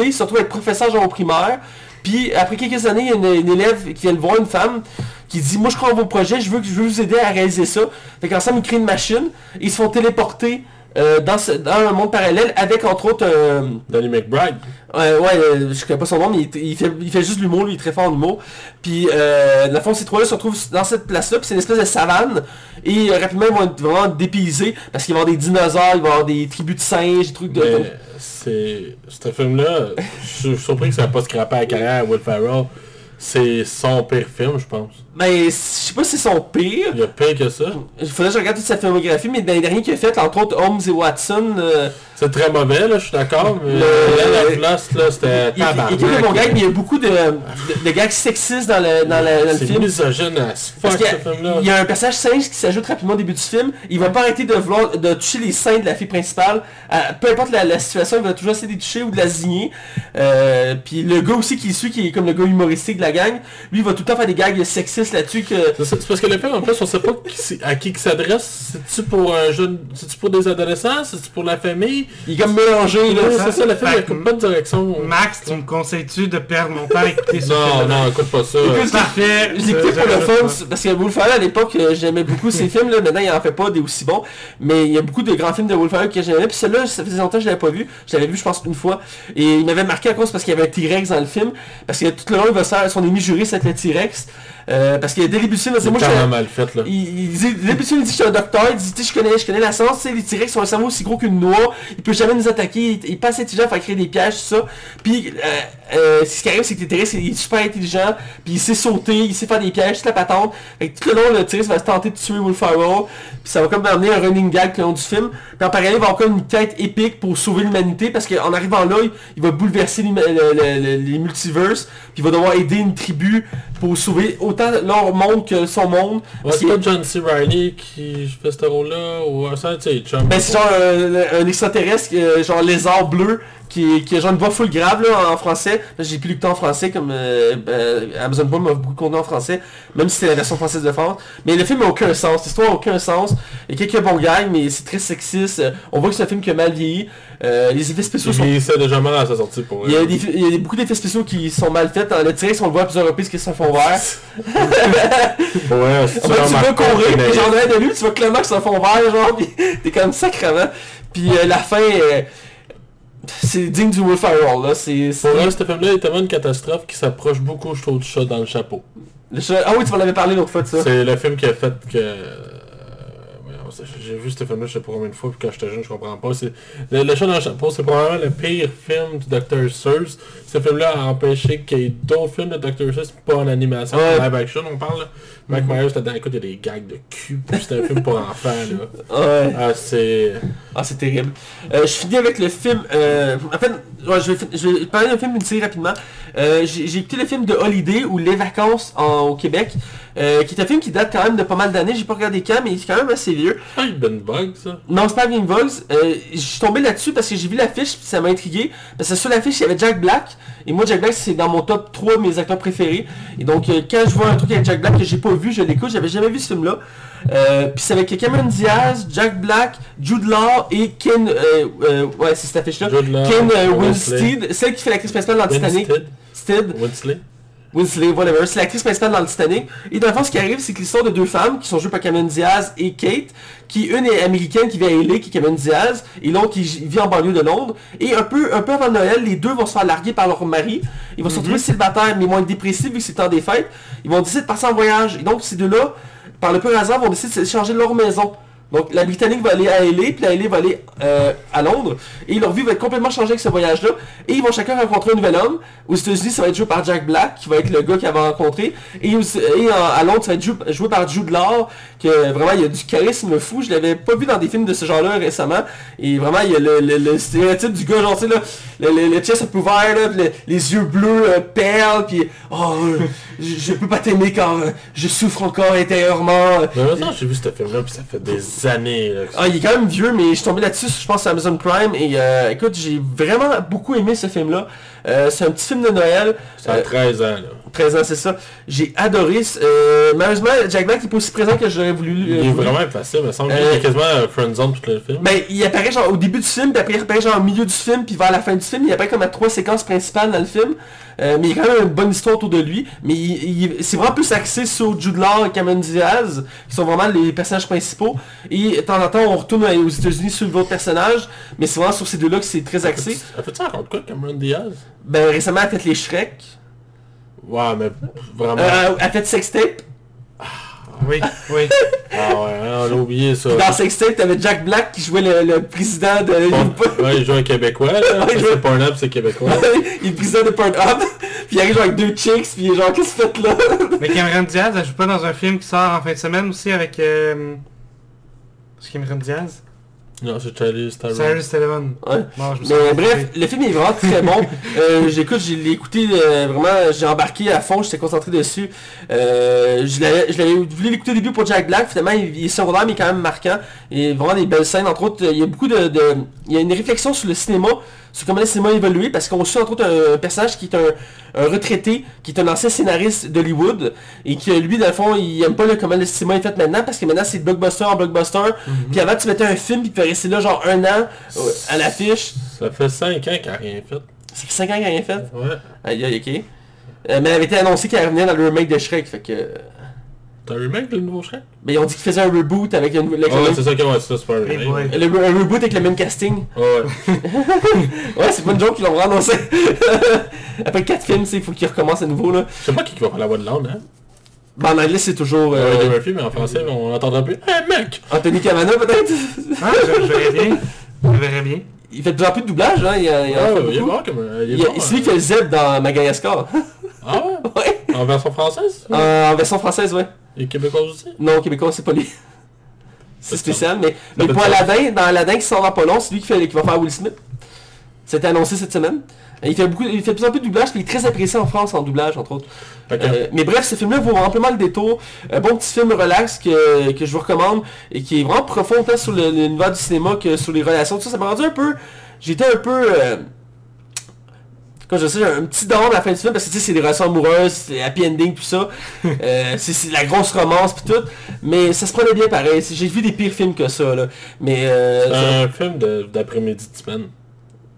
il se retrouve être professeur genre au primaire. Puis après quelques années, il y a une, une élève qui vient le voir, une femme, qui dit, moi je crois en vos projets, je veux, je veux vous aider à réaliser ça. Fait qu'ensemble, ils créent une machine, ils se font téléporter euh, dans, ce- dans un monde parallèle avec entre autres... euh, Danny McBride. Ouais, ouais, euh, je connais pas son nom, mais il, il fait, il fait juste l'humour, lui, il est très fort en humour. Puis, euh, dans le fond, ces trois-là se retrouvent dans cette place-là, puis c'est une espèce de savane. Et rapidement, ils vont être vraiment dépaysés, parce qu'il va y avoir des dinosaures, il va y avoir des tribus de singes, des trucs de... C'est... Ce film-là, je suis surpris que ça n'a pas scrappé la carrière à Will Ferrell. C'est son pire film, je pense. Mais je sais pas si c'est son pire. Il y a pire que ça. Il faudrait que je regarde toute sa filmographie, mais dans les derniers qu'il a fait, entre autres Holmes et Watson, euh, C'est très mauvais, là, je suis d'accord, mais Le- Lost, là, c'était il, il, il y a mais il y a beaucoup de, de, de gags sexistes dans le, dans dans le C'est film. misogyne fuck, ce film-là. il y a un personnage singe qui s'ajoute rapidement au début du film. Il va pas arrêter de vouloir de toucher les seins de la fille principale. Euh, peu importe la, la situation, il va toujours essayer de les toucher ou de la zigner. Euh, puis le gars aussi qui suit, qui est comme le gars humoristique de la gang, lui il va tout le temps faire des gags sexistes là-dessus que. C'est ça, parce que le film, en plus, on sait pas qui c'est- à qui il s'adresse. C'est-tu pour un jeune... C'est-tu pour des adolescents? C'est-tu pour la famille? Il est comme mélangé là. C'est ça, le film, il Fait n'y a pas de direction. Max, tu me conseilles-tu de perdre mon temps à écouter ce Non, non, écoute pas ça. Écoute, Parfait. Écouté Ça, pour le fun, parce que Ferrell à l'époque, euh, j'aimais beaucoup ses films, là. maintenant il en fait pas des aussi bons, mais il y a beaucoup de grands films de Ferrell que j'aimais, puis celui-là, ça faisait longtemps que je l'avais pas vu, je l'avais vu je pense une fois, et il m'avait marqué à cause parce qu'il y avait un T-Rex dans le film, parce que tout le long il va se faire son ennemi juré, le T-Rex, euh, parce du film, c'est moi je mal fait, là. il, il film, il dit je suis un docteur, il dit tu sais, je connais, je connais la science, tu sais, les T-Rex ont un cerveau aussi gros qu'une noix, il peut jamais nous attaquer, il, il est pas assez intelligent pour créer des pièges, tout ça. Puis euh, euh, ce qui arrive c'est que le T-Rex il est super intelligent, puis il sait sauter, il sait faire des pièges, toute la patente. Fait que tout le long le T-Rex va se tenter de tuer Will Ferrell, puis ça va comme amener un running gag tout le long du film. Puis en parallèle, il va avoir comme une quête épique pour sauver l'humanité, parce qu'en arrivant là, il, il va bouleverser les multiverses, puis il va devoir aider une tribu pour sauver autant leur monde que son monde. Ouais, c'est pas John C. Reilly qui fait ce rôle-là, ou un ça, tu sais, chum. Ben c'est genre un, un extraterrestre, euh, genre lézard bleu, qui, qui a genre une voix full grave là, en français. Là, J'ai plus lu que en français, comme euh, ben, Amazon Prime m'a beaucoup de contenu en français, même si c'est la version française de France. Mais le film n'a aucun sens, l'histoire n'a aucun sens. Il y a quelques bons gags, mais c'est très sexiste. Euh, On voit que c'est un film qui a mal vieilli. Euh, les effets spéciaux Il sont... vieillissait déjà mal à sa sortie pour Il y, a des, il y a beaucoup d'effets spéciaux qui sont mal faits. Le T-Rex, on le voit à plusieurs reprises que c'est un fond vert. Ouais, En fait, tu pas, courir, c'est puis j'en ai de lui, tu vois clairement que c'est un fond vert, genre, pis t'es comme sacrement. Puis euh, la fin, euh, c'est digne du Will Ferrell, là. C'est... c'est- Pour moi, ce film-là est tellement une catastrophe qui s'approche beaucoup, je trouve, du chat dans le chapeau. le chat- Ah oui, tu m'en avais parlé l'autre fois de ça. C'est le film qui a fait que... euh, J'ai vu ce film-là, je sais pas combien de fois, puis quand j'étais jeune, je comprends pas. C'est Le, le chat dans le chapeau, c'est probablement le pire film du Dr. Seuss. Ce film-là a empêché qu'il y ait d'autres films de Dr. Seuss, pas en animation, Ouais. en live action, on parle. Mike Myers, c'était dans écoute, il y a des gags de cul, c'est un film pour enfants, là. Ouais. Ah, c'est... Ah, c'est terrible. Euh, je finis avec le film... Euh, en fait, ouais, je, vais, fin- je vais parler d'un film, une série rapidement. Euh, J'ai écouté le film de Holiday, ou Les Vacances en- au Québec, euh, qui est un film qui date quand même de pas mal d'années. J'ai pas regardé quand, mais il est quand même assez vieux. Ah, il Ben Bug, ça. Non, c'est pas Vogs. Euh, je suis tombé là-dessus parce que j'ai vu l'affiche puis ça m'a intrigué. Parce que sur l'affiche, il y avait Jack Black. Et moi, Jack Black, c'est dans mon top 3 de mes acteurs préférés. Et donc, quand je vois un truc avec Jack Black que j'ai pas vu, je l'écoute. J'avais jamais vu ce film-là. Euh, puis c'est avec Cameron Diaz, Jack Black, Jude Law et Ken... Euh, euh, ouais, c'est cette affiche-là. Ken. Winstead, celle qui fait l'actrice principale dans Titanic. Winstead. Stead. Winsley. Whatever. C'est l'actrice principale dans le Titanic. Et dans le fond, ce qui arrive, c'est que l'histoire de deux femmes qui sont jouées par Cameron Diaz et Kate, qui une est américaine qui vit à LA, qui est Cameron Diaz, et l'autre qui vit en banlieue de Londres. Et un peu, un peu avant Noël, les deux vont se faire larguer par leur mari. Ils vont se retrouver célibataires, mais être dépressifs vu que c'est temps des fêtes. Ils vont décider de partir en voyage. Et donc, ces deux-là, par le pur hasard, vont décider de changer leur maison. Donc la Britannique va aller à LA, puis la LA va aller euh, à Londres, et leur vie va être complètement changée avec ce voyage-là, et ils vont chacun rencontrer un nouvel homme. Aux États-Unis, ça va être joué par Jack Black, qui va être le gars qu'ils va rencontrer, et, à Londres, ça va être joué, par Jude Law, que vraiment il y a du charisme fou. Je l'avais pas vu dans des films de ce genre-là récemment, et vraiment il y a le, le- le stéréotype du gars genre tu sais là, le, le, chest peu ouvert, là, les yeux bleus euh, perles, puis oh, je, je peux pas t'aimer car euh, je souffre encore intérieurement. Mais maintenant, j'ai vu ce film-là, puis ça fait des années. là. Ah, il est quand même vieux, mais je suis tombé là-dessus, je pense, sur Amazon Prime. Et euh, écoute, j'ai vraiment beaucoup aimé ce film-là. Euh, c'est un petit film de Noël. Ça a Euh, 13 ans, là. 13 ans, c'est ça. J'ai adoré. Euh, malheureusement, Jack Black n'est pas aussi présent que j'aurais voulu. Il euh, est voulu. vraiment facile, il me semble. Euh, Il est quasiment euh, friendzone tout le film. Ben, il apparaît genre au début du film, puis après il apparaît genre au milieu du film, puis vers la fin du film, il apparaît comme à trois séquences principales dans le film. Euh, mais il y a quand même une bonne histoire autour de lui. Mais il- il- c'est vraiment plus axé sur Jude Law et Cameron Diaz, qui sont vraiment les personnages principaux. Et de temps en temps, on retourne aux États-Unis sur d'autres personnages, mais c'est vraiment sur ces deux-là que c'est très axé. Elle fait ça encore quoi, Cameron Diaz? Ben, récemment, elle a fait les Shrek. Ouais, mais vraiment. Euh, elle a fait Sextape. Oui, oui. Ah ouais, hein, on a oublié ça. Dans Sextape, t'avais Jack Black qui jouait le, le président de... Bon, ouais, il joue un Québécois, là. Ouais, il joue- c'est Pornhub, c'est Québécois. il est le président de Pornhub. Puis il arrive genre avec deux chicks, puis il est genre, qu'est-ce que faites là? Mais Cameron Diaz, elle joue pas dans un film qui sort en fin de semaine aussi avec... Euh... C'est Cameron Diaz Non, c'est Charlie Theron. Cyrus Sullivan. Ouais. Je me Mais bref, le film est vraiment très bon. Euh, J'écoute, j'ai l'ai écouté euh, vraiment, j'ai embarqué à fond, j'étais concentré dessus. Euh, je l'avais je l'avais voulu l'écouter au début pour Jack Black, finalement il, il est secondaire mais quand même marquant. Et vraiment des belles scènes, entre autres, il y a beaucoup de, de- il y a une réflexion sur le cinéma, sur comment le cinéma a évolué, parce qu'on suit entre autres un, personnage qui est un, un retraité, qui est un ancien scénariste d'Hollywood, et que lui dans le fond il aime pas là, comment le cinéma est fait maintenant, parce que maintenant c'est blockbuster en blockbuster. Puis avant tu mettais un film, puis tu peux rester là genre un an euh, à l'affiche. Ça fait 5 ans qu'elle a rien fait. Ça fait 5 ans qu'il a rien fait? Ouais. Aïe aïe ok. Euh, mais elle avait été annoncé qu'elle revenait dans le remake de Shrek, fait que... T'as un remake, le nouveau Shrek? Mais ils ont dit qu'ils faisaient un reboot avec, une, avec Ah le, ouais, même, c'est ça, ouais, c'est ça, c'est pas un remake. ouais. le- un reboot avec le même casting. Ouais. Ouais, c'est pas une joke qu'ils l'ont annoncé. Après 4 films, il faut qu'ils recommencent à nouveau là. Je sais pas qui va faire la voix de l'âne, hein Ben, en anglais c'est toujours Ouais, euh, Eddie Murphy, mais en français, on entendra plus. Hey mec Anthony Cavana peut-être. Ah, je, je verrais bien. Je verrais bien. il fait de plus en plus de doublage, hein. Il, a- il en Ouais, fait il est bon comme il est a- C'est lui hein. qui fait Zeb dans Madagascar. Ah ouais? Ouais. En version française? Euh, en version française, ouais. Et québécois aussi? Non, québécois, c'est pas lui. C'est spécial, mais, mais pour. Aladdin, dans Aladdin qui sort dans pas long, c'est lui qui, fait, qui va faire Will Smith. C'était annoncé cette semaine. Il fait beaucoup, il fait de plus en plus de doublage, puis il est très apprécié en France en doublage, entre autres. Euh, mais bref, ce film-là vaut amplement le détour. Un bon petit film relax que, que je vous recommande et qui est vraiment profond tant sur le- l'univers du cinéma que sur les relations. Tout ça, ça m'a rendu un peu... J'étais un peu... Euh, comme je sais, j'ai un petit down à la fin du film parce que tu sais, c'est des relations amoureuses, c'est happy ending, tout ça. Euh, c'est la grosse romance puis tout. Mais ça se prenait bien pareil. J'ai vu des pires films que ça, là. Mais... Euh, c'est un film d'après-midi de semaine.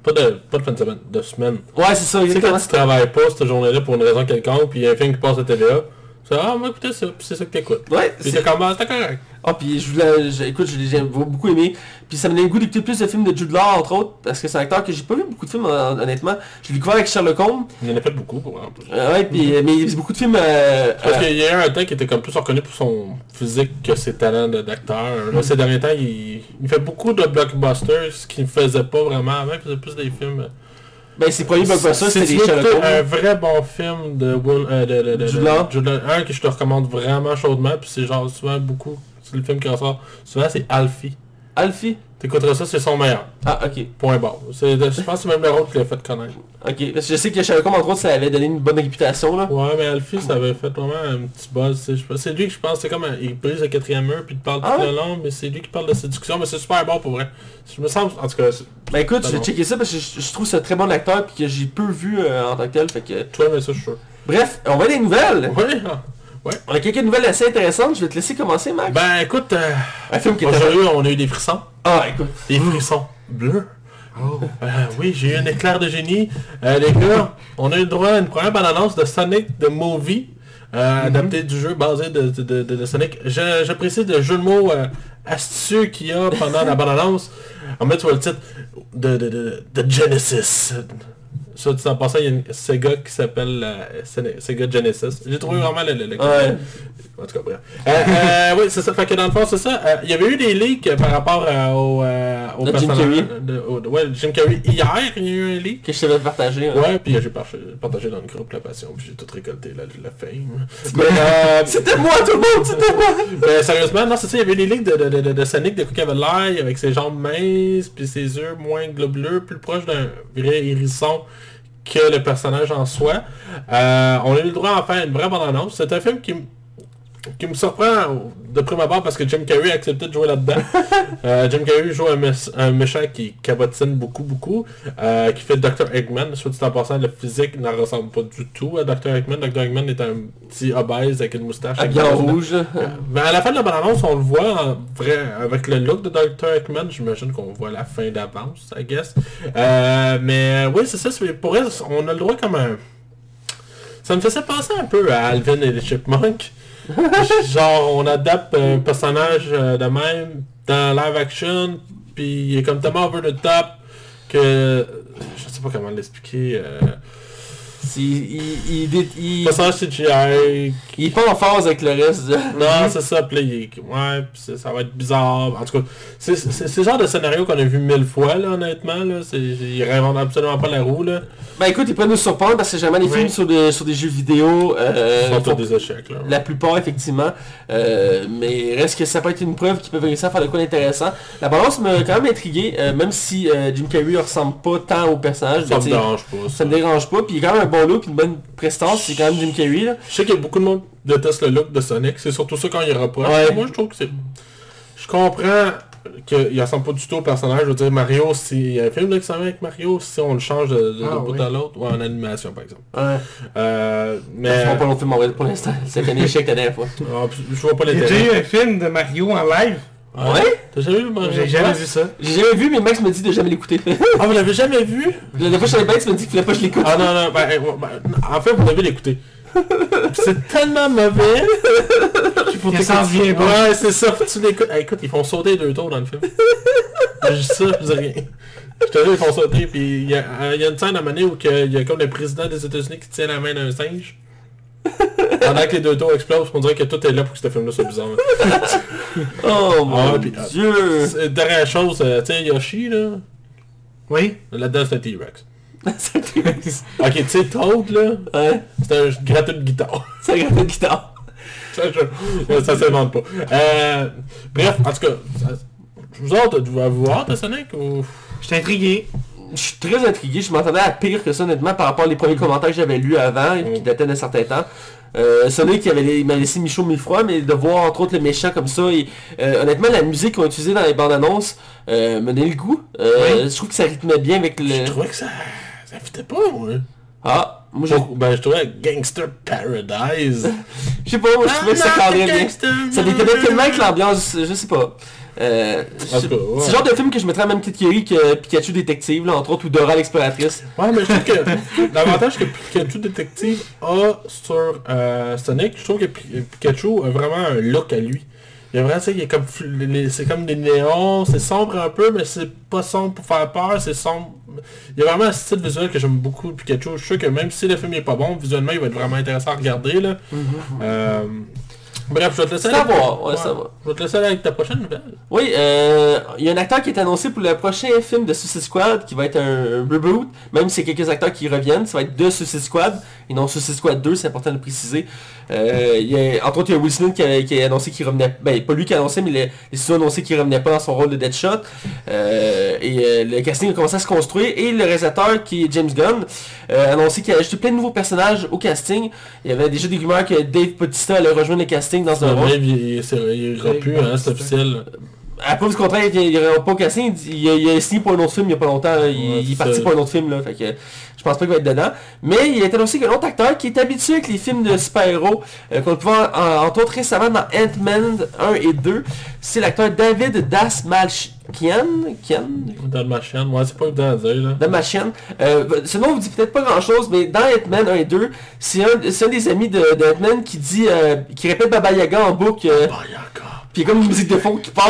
Pas de, pas de fin de semaine, de semaine. ouais, c'est ça, Tu sais quand tu travailles pas cette journée-là pour une raison quelconque, puis il y a un film qui passe à TVA, ah, moi écoutez c'est ça que t'écoutes. Ouais, t'es ah, c'est correct. Ah puis je voulais, je- écoute, j'ai beaucoup aimé. Puis ça me donne le goût d'écouter plus de films de Jude Law entre autres, parce que c'est un acteur que j'ai pas vu beaucoup de films hon- honnêtement. Je l'ai découvert avec Sherlock Holmes. Il en a fait beaucoup pour en plus. Euh, ouais, puis mais il y a beaucoup de films. Euh, Parce euh, qu'il y a un temps qui était comme plus reconnu pour son physique que ses talents d'acteur. Là, ces derniers temps, il, il fait beaucoup de blockbusters, ce qu'il ne faisait pas vraiment avant. Il faisait plus des films... ben ses premiers blockbusters c'était des Sherlock écouter un Holmes. vrai bon film de, Will, euh, de, de, de, Jude de- Law. Jude Law, un que je te recommande vraiment chaudement, puis c'est genre souvent beaucoup, c'est le film qui ressort, souvent c'est Alfie. Alfie? T'écouteras ça, c'est son meilleur. Ah ok, Point barre. C'est- Je pense que c'est même le rôle qui l'a fait connaître. ok. Parce que je sais que Sherlock Holmes entre autres ça avait donné une bonne réputation là. Ouais, mais Alfie, ça avait fait vraiment un petit buzz. C'est lui que je pense, c'est comme un- il brise le quatrième mur, puis il te parle Ah tout ouais? le long, mais c'est lui qui parle de séduction, mais c'est super bon pour vrai. Je me sens, en tout cas, Ben écoute, je vais checker ça parce que je, je trouve ça très bon acteur puis que j'ai peu vu euh, en tant que tel. Fait que... toi, mais ça, je suis sûr. Bref, on va des nouvelles. Ouais, ah. On a quelques nouvelles assez intéressantes. Je vais te laisser commencer, Max. Ben écoute, euh, un film qui on a eu des frissons. Ah écoute. Des frissons bleus. Oh. Euh, oui, j'ai eu un éclair de génie. Euh, les gars, on a eu le droit à une première bande-annonce de Sonic the Movie, euh, adapté du jeu basé de, de, de, de- de Sonic. Je, je précise le jeu de mots euh, astucieux qu'il y a pendant la bande-annonce. En fait, tu vois le titre de, de, de, de Genesis. Ça, tu en passant, il y a une Sega qui s'appelle Sega Genesis. J'ai trouvé vraiment le... le, le- Ouais. En tout cas, bref. Euh, euh, oui, c'est ça. Fait que dans le fond, c'est ça. Euh, Il y avait eu des leaks par rapport euh, au, euh, au Jim Carrey. de- au- ouais, Jim Carrey. Hier, il y a eu un leak. Que je t'avais partagé. hein. Ouais, puis j'ai par- partagé dans le groupe La Passion, puis j'ai tout récolté la, la fame. Euh, C'était moi tout le monde, c'était moi. mais sérieusement, non, c'est ça, il y avait des leaks de, de, de, de, Sonic, de quoi avait l'air, avec ses jambes minces, puis ses yeux moins globuleux, plus proche d'un vrai hérisson que le personnage en soi. Euh, on a eu le droit à faire une vraie bande-annonce. C'est un film qui... qui me surprend de prime abord parce que Jim Carrey a accepté de jouer là-dedans. Euh, Jim Carrey joue un, méchant qui cabotine beaucoup, beaucoup, euh, qui fait Dr. Eggman. Soit dit en passant, le physique ne ressemble pas du tout à Dr. Eggman. Dr. Eggman est un petit obèse avec une moustache. Un- rouge. là. Mais à la fin de la bande-annonce, on le voit en vrai, avec le look de Dr. Eggman. J'imagine qu'on voit la fin d'avance, I guess. Euh, mais oui, c'est ça. Pour elle, on a le droit comme un... Ça me faisait penser un peu à Alvin et les Chipmunks. Genre, on adapte un personnage euh, de même dans live action, puis il est comme tellement over the top que... Je sais pas comment l'expliquer. Euh, Il, il, il, il- personnage CGI il est pas en phase avec le reste. de- Non, c'est ça, puis ouais, ça va être bizarre. En tout cas, c'est le genre de scénario qu'on a vu mille fois, là, honnêtement. Là. Ils réinventent absolument pas la roue, là. Ben écoute, ils peuvent nous surprendre parce que jamais les Oui. films sur des, sur des jeux vidéo. euh, sont tous des échecs, là. La plupart, effectivement. Euh, mais reste que ça peut être une preuve qu'ils peuvent réussir à faire de quoi d'intéressant. La balance m'a quand même intrigué, euh, même si euh, Jim Carrey ressemble pas tant au personnage. Ça me dérange pas. ça Ça. me dérange pas. Puis il a quand même un bon look, une bonne prestance. C'est quand même Jim Carrey. Là. Je sais qu'il y a beaucoup de monde qui déteste le look de Sonic. C'est surtout ça quand il reproche. Ouais. Moi, je trouve que c'est... Je comprends qu'il ressemble pas du tout au personnage. Je veux dire, Mario, s'il y a un film là, qui s'en avec Mario, si on le change de, de, Ah, de bout oui. à l'autre, ou en animation, par exemple. Ouais. Euh, Mais... Ils font pas l'autre film en vrai pour l'instant. C'est un échec la dernière fois. Ah, je vois pas Il y a déjà l'intérêt. eu un film de Mario en live. Ouais? T'as jamais vu Mario J'ai jamais vu ça. J'ai jamais vu, mais Max me dit de jamais l'écouter. Ah, vous l'avez jamais vu? La dernière fois, je savais bien, tu me dis qu'il fallait pas que je l'écoute. Ah non, non, ben, euh, ben, en fait, vous devez l'écouter. C'est tellement mauvais qu'il faut Que ça en t'écouter. vient pas. Ouais, c'est ça, faut que tu l'écoutes. Hey, écoute, ils font sauter deux tours dans le film. Je dis ça, je dis rien. Je te dis, ils font sauter, puis il y, a euh, il y a une scène à un moment donné où il y a comme le président des États-Unis qui tient la main d'un singe. Pendant que les deux tours explosent, on dirait que tout est là pour que ce film-là soit bizarre. Oh mon Ah, dieu. C'est- Dernière chose, euh, tu sais, Yoshi, là, Oui? là-dedans c'est un T-Rex. C'est Ok, tu sais, Toad, là, Ouais, c'est un gratteux de guitare. c'est un gars de guitare. Ça, je- ça s'invente pas. Euh, bref, en tout cas, ça- vous autres, vous avez voir de Sonic ou... Je suis intrigué. Je suis très intrigué, je m'attendais à pire que ça honnêtement par rapport aux premiers commentaires que j'avais lus avant, et qui dataient d'un certain temps. Euh, Sonic qui avait, m'a laissé mi-chaud mi-froid, mais de voir entre autres le méchant comme ça, et euh, honnêtement la musique qu'on utilisait dans les bandes annonces euh, me donnait le goût. Euh, Je trouve que ça rythmait bien avec Je le... trouvais que ça... Ça fitait pas, moi. Ah, moi j'ai... Ben, je trouvais Gangster Paradise. Je sais pas, moi je trouvais que ça cadrait bien. Ça déconnait tellement avec l'ambiance, je sais pas. Euh, En ouais. C'est le genre de film que je mettrais à la même catégorie que Pikachu Détective, là, entre autres, ou Dora l'exploratrice. Ouais, mais je trouve que l'avantage que Pikachu Détective a sur euh, Sonic, je trouve que Pi- Pikachu a vraiment un look à lui. Il y a vraiment, tu sais, comme, c'est comme des néons, c'est sombre un peu, mais c'est pas sombre pour faire peur, c'est sombre. Il y a vraiment un style visuel que j'aime beaucoup Pikachu. Je suis sûr que même si le film est pas bon, visuellement, il va être vraiment intéressant à regarder, là. Euh, Bref, je vais te laisser aller- voir, ouais, ça va. Je vais te laisser aller avec ta prochaine nouvelle. Oui, euh, il y a un acteur qui est annoncé pour le prochain film de Suicide Squad, qui va être un, un reboot, même s'il y a quelques acteurs qui reviennent, ça va être de Suicide Squad, et non Suicide Squad 2, c'est important de le préciser. Euh, il y a, entre autres, il y a Will Smith qui a, qui a annoncé qu'il revenait, ben pas lui qui a annoncé, mais les, les studios ont annoncé qu'il revenait pas dans son rôle de Deadshot. Euh, et euh, le casting a commencé à se construire, et le réalisateur qui est James Gunn euh, a annoncé qu'il a ajouté plein de nouveaux personnages au casting. Il y avait déjà des rumeurs que Dave Bautista allait rejoindre le casting dans un rôle. Il, il, plus, hein, c'est officiel. À cause du contraire, il n'y aurait pas casting, il, a- signé pour un autre film il n'y a pas longtemps, là. il, Ouais, il est parti ça. pour un autre film là, fait que je pense pas qu'il va être dedans. Mais il a été annoncé qu'un autre acteur qui est habitué avec les films de super-héros, euh, qu'on peut voir en- entre autres récemment dans Ant-Man 1 et 2, c'est l'acteur David Dasmalchian, Kian, machin, moi c'est pas évident à dire là. Euh, ce nom vous dit peut-être pas grand chose, mais dans Ant-Man 1 et 2, c'est un, un des amis de, de Ant-Man qui dit, euh, qui répète Baba Yaga en boucle, euh, Bah, a puis a comme une musique de fond qui part.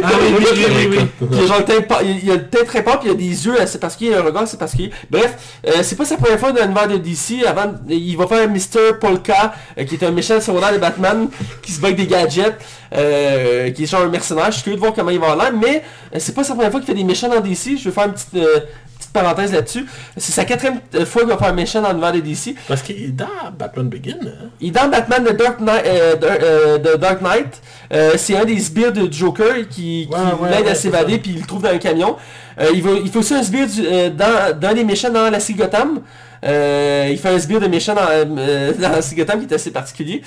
Ah oui, oui, oui, il y a genre le il a teint très pâle, puis il y a des yeux assez particuliers, un regard assez particulier. Bref, euh, c'est pas sa première fois dans l'univers de DC. Avant, il va faire Mr. Polka, euh, qui est un méchant secondaire de Batman, qui se bat avec des gadgets, euh, qui est genre un mercenaire. Je suis curieux de voir comment il va avoir l'air, mais c'est pas sa première fois qu'il fait des méchants dans DC. Je vais faire une petite, petite parenthèse là-dessus. C'est sa quatrième euh, fois qu'il va faire méchant dans l'univers de DC. Parce qu'il est dans Batman Begin. Hein? Il est dans Batman The Dark Knight. euh, de, euh, de Dark Knight. Euh, c'est un des sbires de Joker qui, qui Ouais, ouais, l'aide ouais, à s'évader puis il le trouve dans un camion. Euh, il, va, il fait aussi un sbire du- euh, dans- des méchants dans la Gotham. Euh, il fait un sbire de méchant dans, euh, dans qui est assez particulier.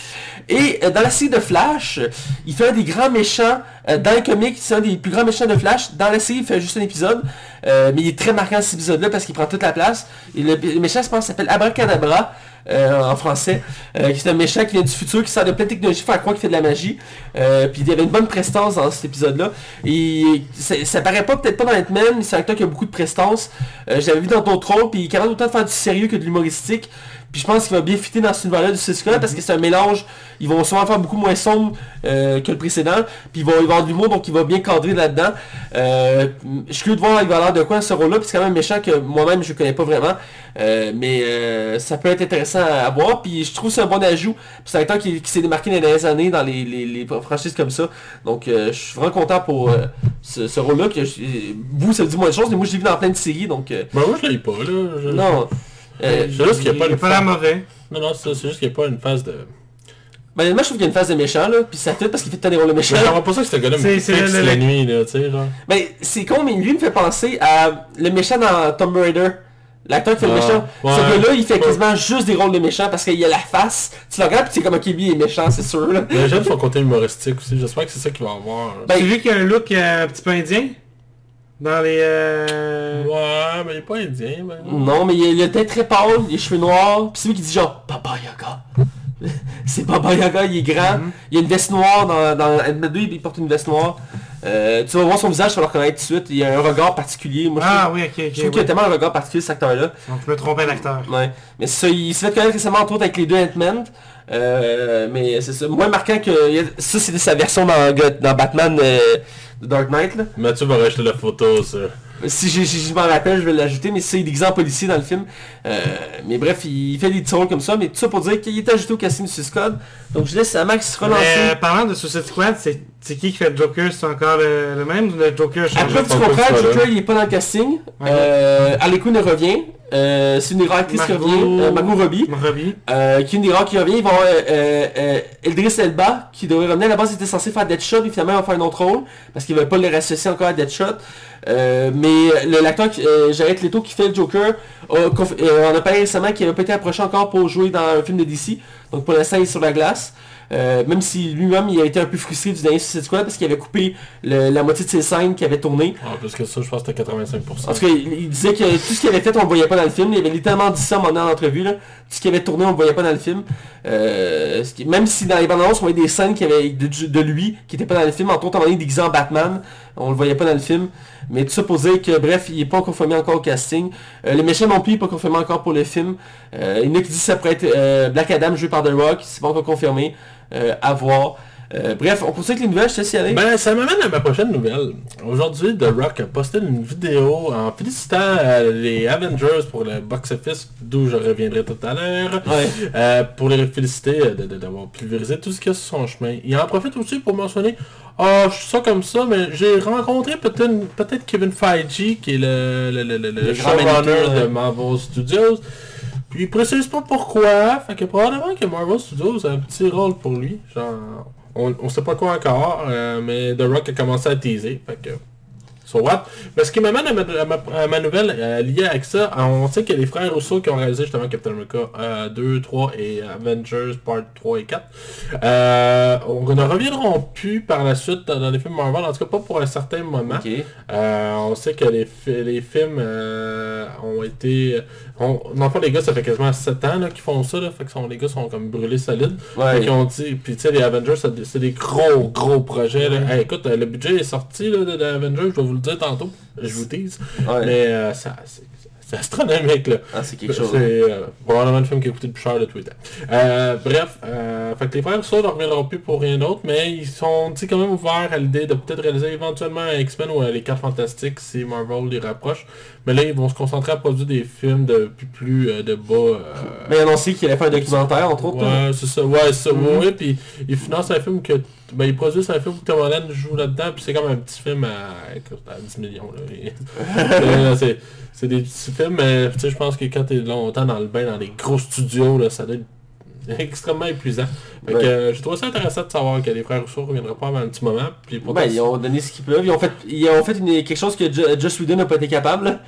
Et euh, dans la série de Flash, il fait un des grands méchants euh, dans le comic, c'est un des plus grands méchants de Flash. Dans la série, il fait juste un épisode. mais il est très marquant cet épisode-là parce qu'il prend toute la place. Le, le méchant, je pense, s'appelle Abracadabra. Euh, en français, euh, qui est un méchant qui vient du futur, qui sert de plein de technologies faire croire qu'il fait de la magie. Euh, puis il y avait une bonne prestance dans cet épisode-là. Ça, paraît pas, peut-être pas dans Ant-Man, mais c'est un acteur qui a beaucoup de prestance. J'avais vu dans d'autres rôles, puis il est capable autant de faire du sérieux que de l'humoristique. Puis je pense qu'il va bien fitter dans ce univers-là du Cisco parce que c'est un mélange. Ils vont sûrement faire beaucoup moins sombre euh, que le précédent. Puis ils vont, avoir de l'humour, donc il va bien cadrer là-dedans. Euh, je suis curieux de voir il va de quoi ce rôle-là, puis c'est quand même méchant que moi-même je connais pas vraiment. Euh, mais euh, ça peut être intéressant à voir. Puis je trouve que c'est un bon ajout. Puis c'est un acteur qui, qui s'est démarqué dans les dernières années dans les, les, les franchises comme ça. Donc euh, je suis vraiment content pour euh, ce, ce rôle-là. que Vous, ça vous dit moins de choses, mais moi je l'ai vu dans plein de séries. Donc euh, Ben moi je l'ai pas là. Je- non. Euh, C'est juste qu'il y a pas une la phase- mauvais. Non, non, c'est c'est juste qu'il n'y a pas une phase de... ben, moi je trouve qu'il y a une phase de méchant là. Puis ça fait parce qu'il fait tant des rôles de méchant. Mais pas ça que gars-là me C'est- c'est fixe le- le- la nuit, là, tu sais, genre. Ben, c'est con, mais lui me fait penser à le méchant dans Tomb Raider. L'acteur qui fait le méchant. ouais. Ce gars-là, il fait quasiment juste des rôles de méchant parce qu'il a la face. Tu le regardes pis c'est comme ok, lui il est méchant, c'est sûr. J'aime son côté humoristique aussi, j'espère que c'est ça qu'il va avoir. Ben, Tu as vu qu'il a un look euh, un petit peu indien? Dans les... Euh... Ouais, mais il est pas indien. Non, mais il a, il a le teint très pâle, les cheveux noirs. Pis c'est lui qui dit genre Baba Yaga. c'est Baba Yaga, il est grand. Mhm. Il a une veste noire dans, dans Ant-Man 2, il porte une veste noire. Euh, tu vas voir son visage, tu vas le reconnaître tout de suite. Il a un regard particulier. Moi, je Ah trouve, oui, ok, ok. je trouve qu'il a tellement un regard particulier cet acteur-là. Donc je me trompais d'acteur. Ouais. Mais ça, il s'est fait connaître récemment entre autres avec les deux Ant-Man. Euh, mais c'est ça, moins marquant que... Ça c'est sa version dans, dans Batman euh, de Dark Knight. Là. Mathieu va racheter la photo, ça. Si je m'en rappelle, je vais l'ajouter, mais c'est déguisé en policier dans le film. Euh, mais bref, il fait des petits rôles comme ça, mais tout ça pour dire qu'il est ajouté au casting du Suicide Squad. Donc je laisse à Max relancer. Mais euh, parlant de Suicide Squad, c'est qui qui fait le Joker? C'est encore le, le même ou le Joker Après tu comprends, Joker il est pas dans le casting. Ouais. Euh, Harley Quinn revient. Euh, c'est une des rares actrices qui revient. Euh, Margot Robbie. Robbie. Euh, qui est une des rares qui revient, ils vont euh, Idris Elba, qui devrait revenir, à la base il était censé faire Deadshot, et finalement il va faire un autre rôle, parce qu'il ne veut pas le rassocier encore à Deadshot. Mais le- l'acteur Jared Leto qui fait le Joker, on a parlé récemment qu'il pas été approché encore pour jouer dans un film de DC, donc pour l'instant il est sur la glace. Euh, même si lui-même il a été un peu frustré du dernier Suicide Squad parce qu'il avait coupé le- la moitié de ses scènes qu'il avait tourné. Ah, plus que ça, je pense que c'était 85%. En tout cas, il, il disait que tout ce qu'il avait fait, on le voyait pas dans le film. Il avait littéralement dit ça en entrevue. Là. Tout ce qu'il avait tourné, on le voyait pas dans le film. Euh, ce qui- même si dans les bandes annonces, on voyait des scènes qui avaient de, de lui qui n'étaient pas dans le film, entre autres, moment donné, déguisé en Batman. On le voyait pas dans le film. Mais tout ça pour dire que, bref, il est pas confirmé encore au casting. Euh, le méchant non plus, il est pas confirmé encore pour le film. Euh, il y en a qui disent que ça pourrait être euh, Black Adam joué par The Rock. C'est pas encore confirmé. Euh, à voir. Euh, bref, on poursuit avec les nouvelles, je laisse y aller. Ben, ça m'amène à ma prochaine nouvelle. Aujourd'hui, The Rock a posté une vidéo en félicitant les Avengers pour le box-office, d'où je reviendrai tout à l'heure, Ouais. pour les féliciter d'avoir pulvérisé tout ce qu'il y a sur son chemin. Il en profite aussi pour mentionner, ah, je suis ça comme ça, mais j'ai rencontré peut-être peut-être Kevin Feige, qui est le, le, le, le- le showrunner de. Marvel Studios. Puis il précise pas pourquoi, fait que probablement que Marvel Studios a un petit rôle pour lui. Genre, on, on sait pas quoi encore, euh, mais The Rock a commencé à teaser. Fait que, so what? Mais ce qui m'amène à ma, à ma- à ma nouvelle euh, liée avec ça, on sait que les frères Rousseau qui ont réalisé justement Captain America euh, 2, 3 et Avengers Part 3 et 4, euh, on ne reviendront plus par la suite dans les films Marvel, en tout cas pas pour un certain moment. Euh, on sait que les, les films euh, ont été... On, dans le fond, les gars, ça fait quasiment 7 ans qu'ils font ça. Là, fait que sont, les gars sont comme brûlés solides. Ouais. Qu'ils ont dit... Puis tu sais, les Avengers, c'est des- gros, gros projets. là. Hey, écoute, euh, le budget est sorti là, de, de Avengers, je vais vous le dire tantôt. Je vous tease. Ouais. Mais euh, ça, c'est c'est astronomique là. Ah, c'est quelque chose. C'est euh, probablement le film qui a coûté le plus cher de tous les temps. Euh, bref, euh, fait que les frères ça ne reviendront plus pour rien d'autre, mais ils sont quand même ouverts à l'idée de peut-être réaliser éventuellement un X-Men ou euh, les 4 Fantastiques si Marvel les rapproche. Mais là, ils vont se concentrer à produire des films de plus, plus euh, de bas. Mais annoncé qu'il allait faire un documentaire, entre autres. Ouais, c'est ça, ouais, c'est ça, ouais, ouais, puis ils financent un film que, ben ils produisent un film que Tom Holland joue là-dedans, puis c'est comme un petit film à, écoute, à 10 millions, là. Euh, c'est, des petits films, mais je pense que quand t'es longtemps dans le bain, dans les gros studios, là, ça doit être extrêmement épuisant. Fait Ouais. que, euh, j'ai trouvé ça intéressant de savoir que les frères Rousseau ne reviendraient pas avant un petit moment. Puis Ben, ils ont donné ce qu'ils peuvent. Ils ont fait, ils ont fait une- quelque chose que Ju- Joss Whedon n'a pas été capable. là.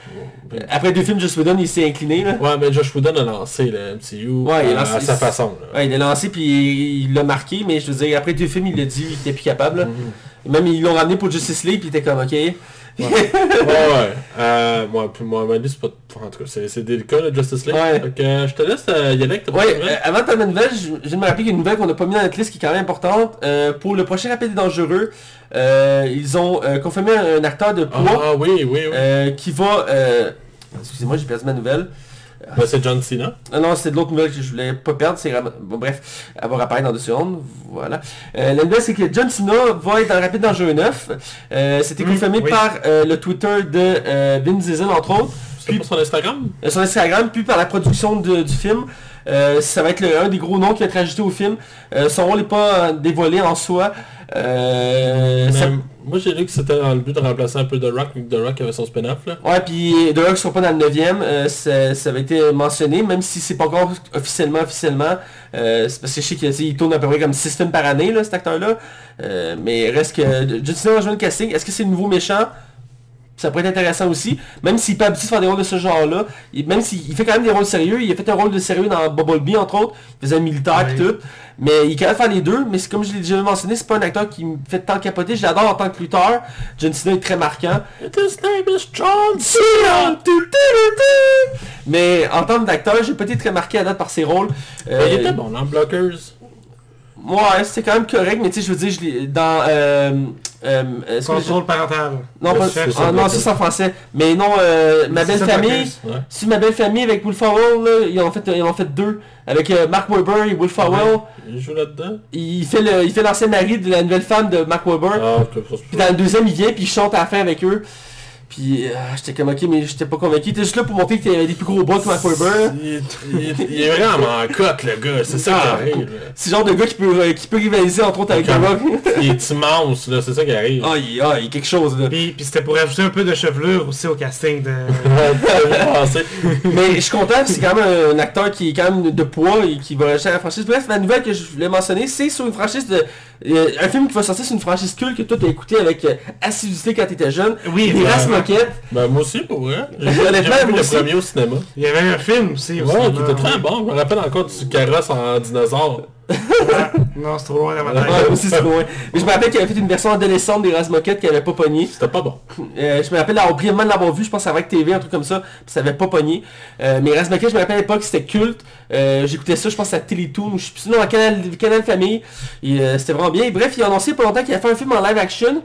Après deux films, Joss Whedon, il s'est incliné. Là. Ouais, mais Josh Whedon a lancé le MCU Ouais, il a à, lancé- à sa façon. là. Ouais, il l'a lancé puis il l'a marqué, mais je veux dire, après deux films, il l'a dit, il était plus capable. là. Mhm. Même ils l'ont ramené pour Justice League, puis il était comme, ok. ouais, ouais. Euh, moi, puis moi, Mandy, c'est pas... En tout cas, c'est c'est délicat, le Justice League. Ouais. Que, euh, je te laisse euh, y aller avec ta Ouais, euh, avant de terminer la nouvelle, je je viens de me rappeler qu'il y a une nouvelle qu'on n'a pas mis dans notre liste qui est quand même importante. Euh, pour le prochain Rapide et Dangereux, euh, ils ont euh, confirmé un acteur de Ah, poids ah, oui, oui, oui. euh, qui va... euh, Excusez-moi, j'ai perdu ma nouvelle. Ben, c'est John Cena. Ah non, c'est de l'autre nouvelle que je voulais pas perdre. C'est bon, bref, elle va dans deux secondes. Voilà. Euh, la nouvelle, c'est que John Cena va être dans Rapide Dangereux 9. Euh, C'était Mm, confirmé oui. par euh, le Twitter de euh, Vin Diesel, entre autres. Puis- pas sur Instagram? Euh, sur Instagram, puis par la production de- du film. Euh, ça va être le- un des gros noms qui va être ajouté au film. Euh, son rôle n'est pas euh, dévoilé en soi. Euh, ça- Moi, j'ai lu que c'était dans le but de remplacer un peu The Rock, vu que The Rock avait son spin-off. là. Ouais, puis The Rock sera pas dans le 9ème, euh, ça, ça avait été mentionné, même si c'est pas encore officiellement, officiellement. Euh, parce que je sais qu'il tourne à peu près comme 6 films par année, là, cet acteur-là. Euh, mais reste que va jouer le casting. Est-ce que c'est le nouveau méchant ça pourrait être intéressant aussi, même s'il peut habitué de faire des rôles de ce genre-là, même s'il il fait quand même des rôles sérieux, il a fait un rôle de sérieux dans Bumblebee entre autres, il faisait un militaire et tout, mais il est capable de faire les deux, mais c'est comme je l'ai déjà mentionné, c'est pas un acteur qui me fait tant capoter, je l'adore en tant que lutteur, John Cena est très marquant, name is John Cena! Mais en termes d'acteur, j'ai pas été très marqué à date par ses rôles. Euh, Il était bon dans Blockers. Ouais, c'était quand même correct, mais tu sais, je veux dire, je l'ai- dans... Euh, euh, Contrôle parental. Non, pas, Chef, ah, non, ça c'est en français. Mais non, euh, ma belle famille. Ouais. si ma belle famille avec Will Ferrell, là, ils en ont fait, ils en ont fait deux. Avec euh, Mark Webber et Will Ferrell. Il joue là-dedans? Il fait le, il fait l'ancien mari de la nouvelle femme de Mark Webber. Ah, Puis dans le deuxième, il vient puis il chante à la fin avec eux. Puis euh, j'étais comme ok, mais j'étais pas convaincu. Était juste là pour montrer qu'il y avait des plus gros bras que Mark Webber. Il est, il est- il est vraiment en cote, le gars. C'est ça qui arrive. C'est le genre de gars qui peut, euh, qui peut rivaliser entre autres avec Ok. Rock. Il est immense, là. C'est ça qui arrive. Ah, il, ah, il y a quelque chose là. Puis, puis c'était pour ajouter un peu de chevelure aussi au casting de... Mais je suis content, c'est quand même un acteur qui est quand même de poids et qui va à la franchise. Bref, la nouvelle que je voulais mentionner, c'est sur une franchise de... euh, un film qui va sortir sur une franchise culte que toi t'as écouté avec assiduité quand t'étais jeune. Oui, Moquettes. Ben, moi aussi, pour vrai. J'ai vu le aussi. premier au cinéma. il y avait un film aussi au Ouais, cinéma. qui était très bon. Je me rappelle encore du carrosse en dinosaure. Ah, non, c'est trop loin dans ma Ouais, aussi c'est loin. Mais je me rappelle qu'il avait fait une version adolescente des Moquettes qui avait pas pogné. C'était pas bon. Euh, je me rappelle d'avoir brièvement de l'avoir vu, je pense avec TV, un truc comme ça, puis ça avait pas pogné. Euh, mais Moquettes, je me rappelle à l'époque, c'était culte. Euh, J'écoutais ça, je pense à Télétoon, ou je sais plus, non, à Canal, Canal Famille. Euh, c'était vraiment bien. Et bref, il a annoncé pas longtemps qu'il a fait un film en live action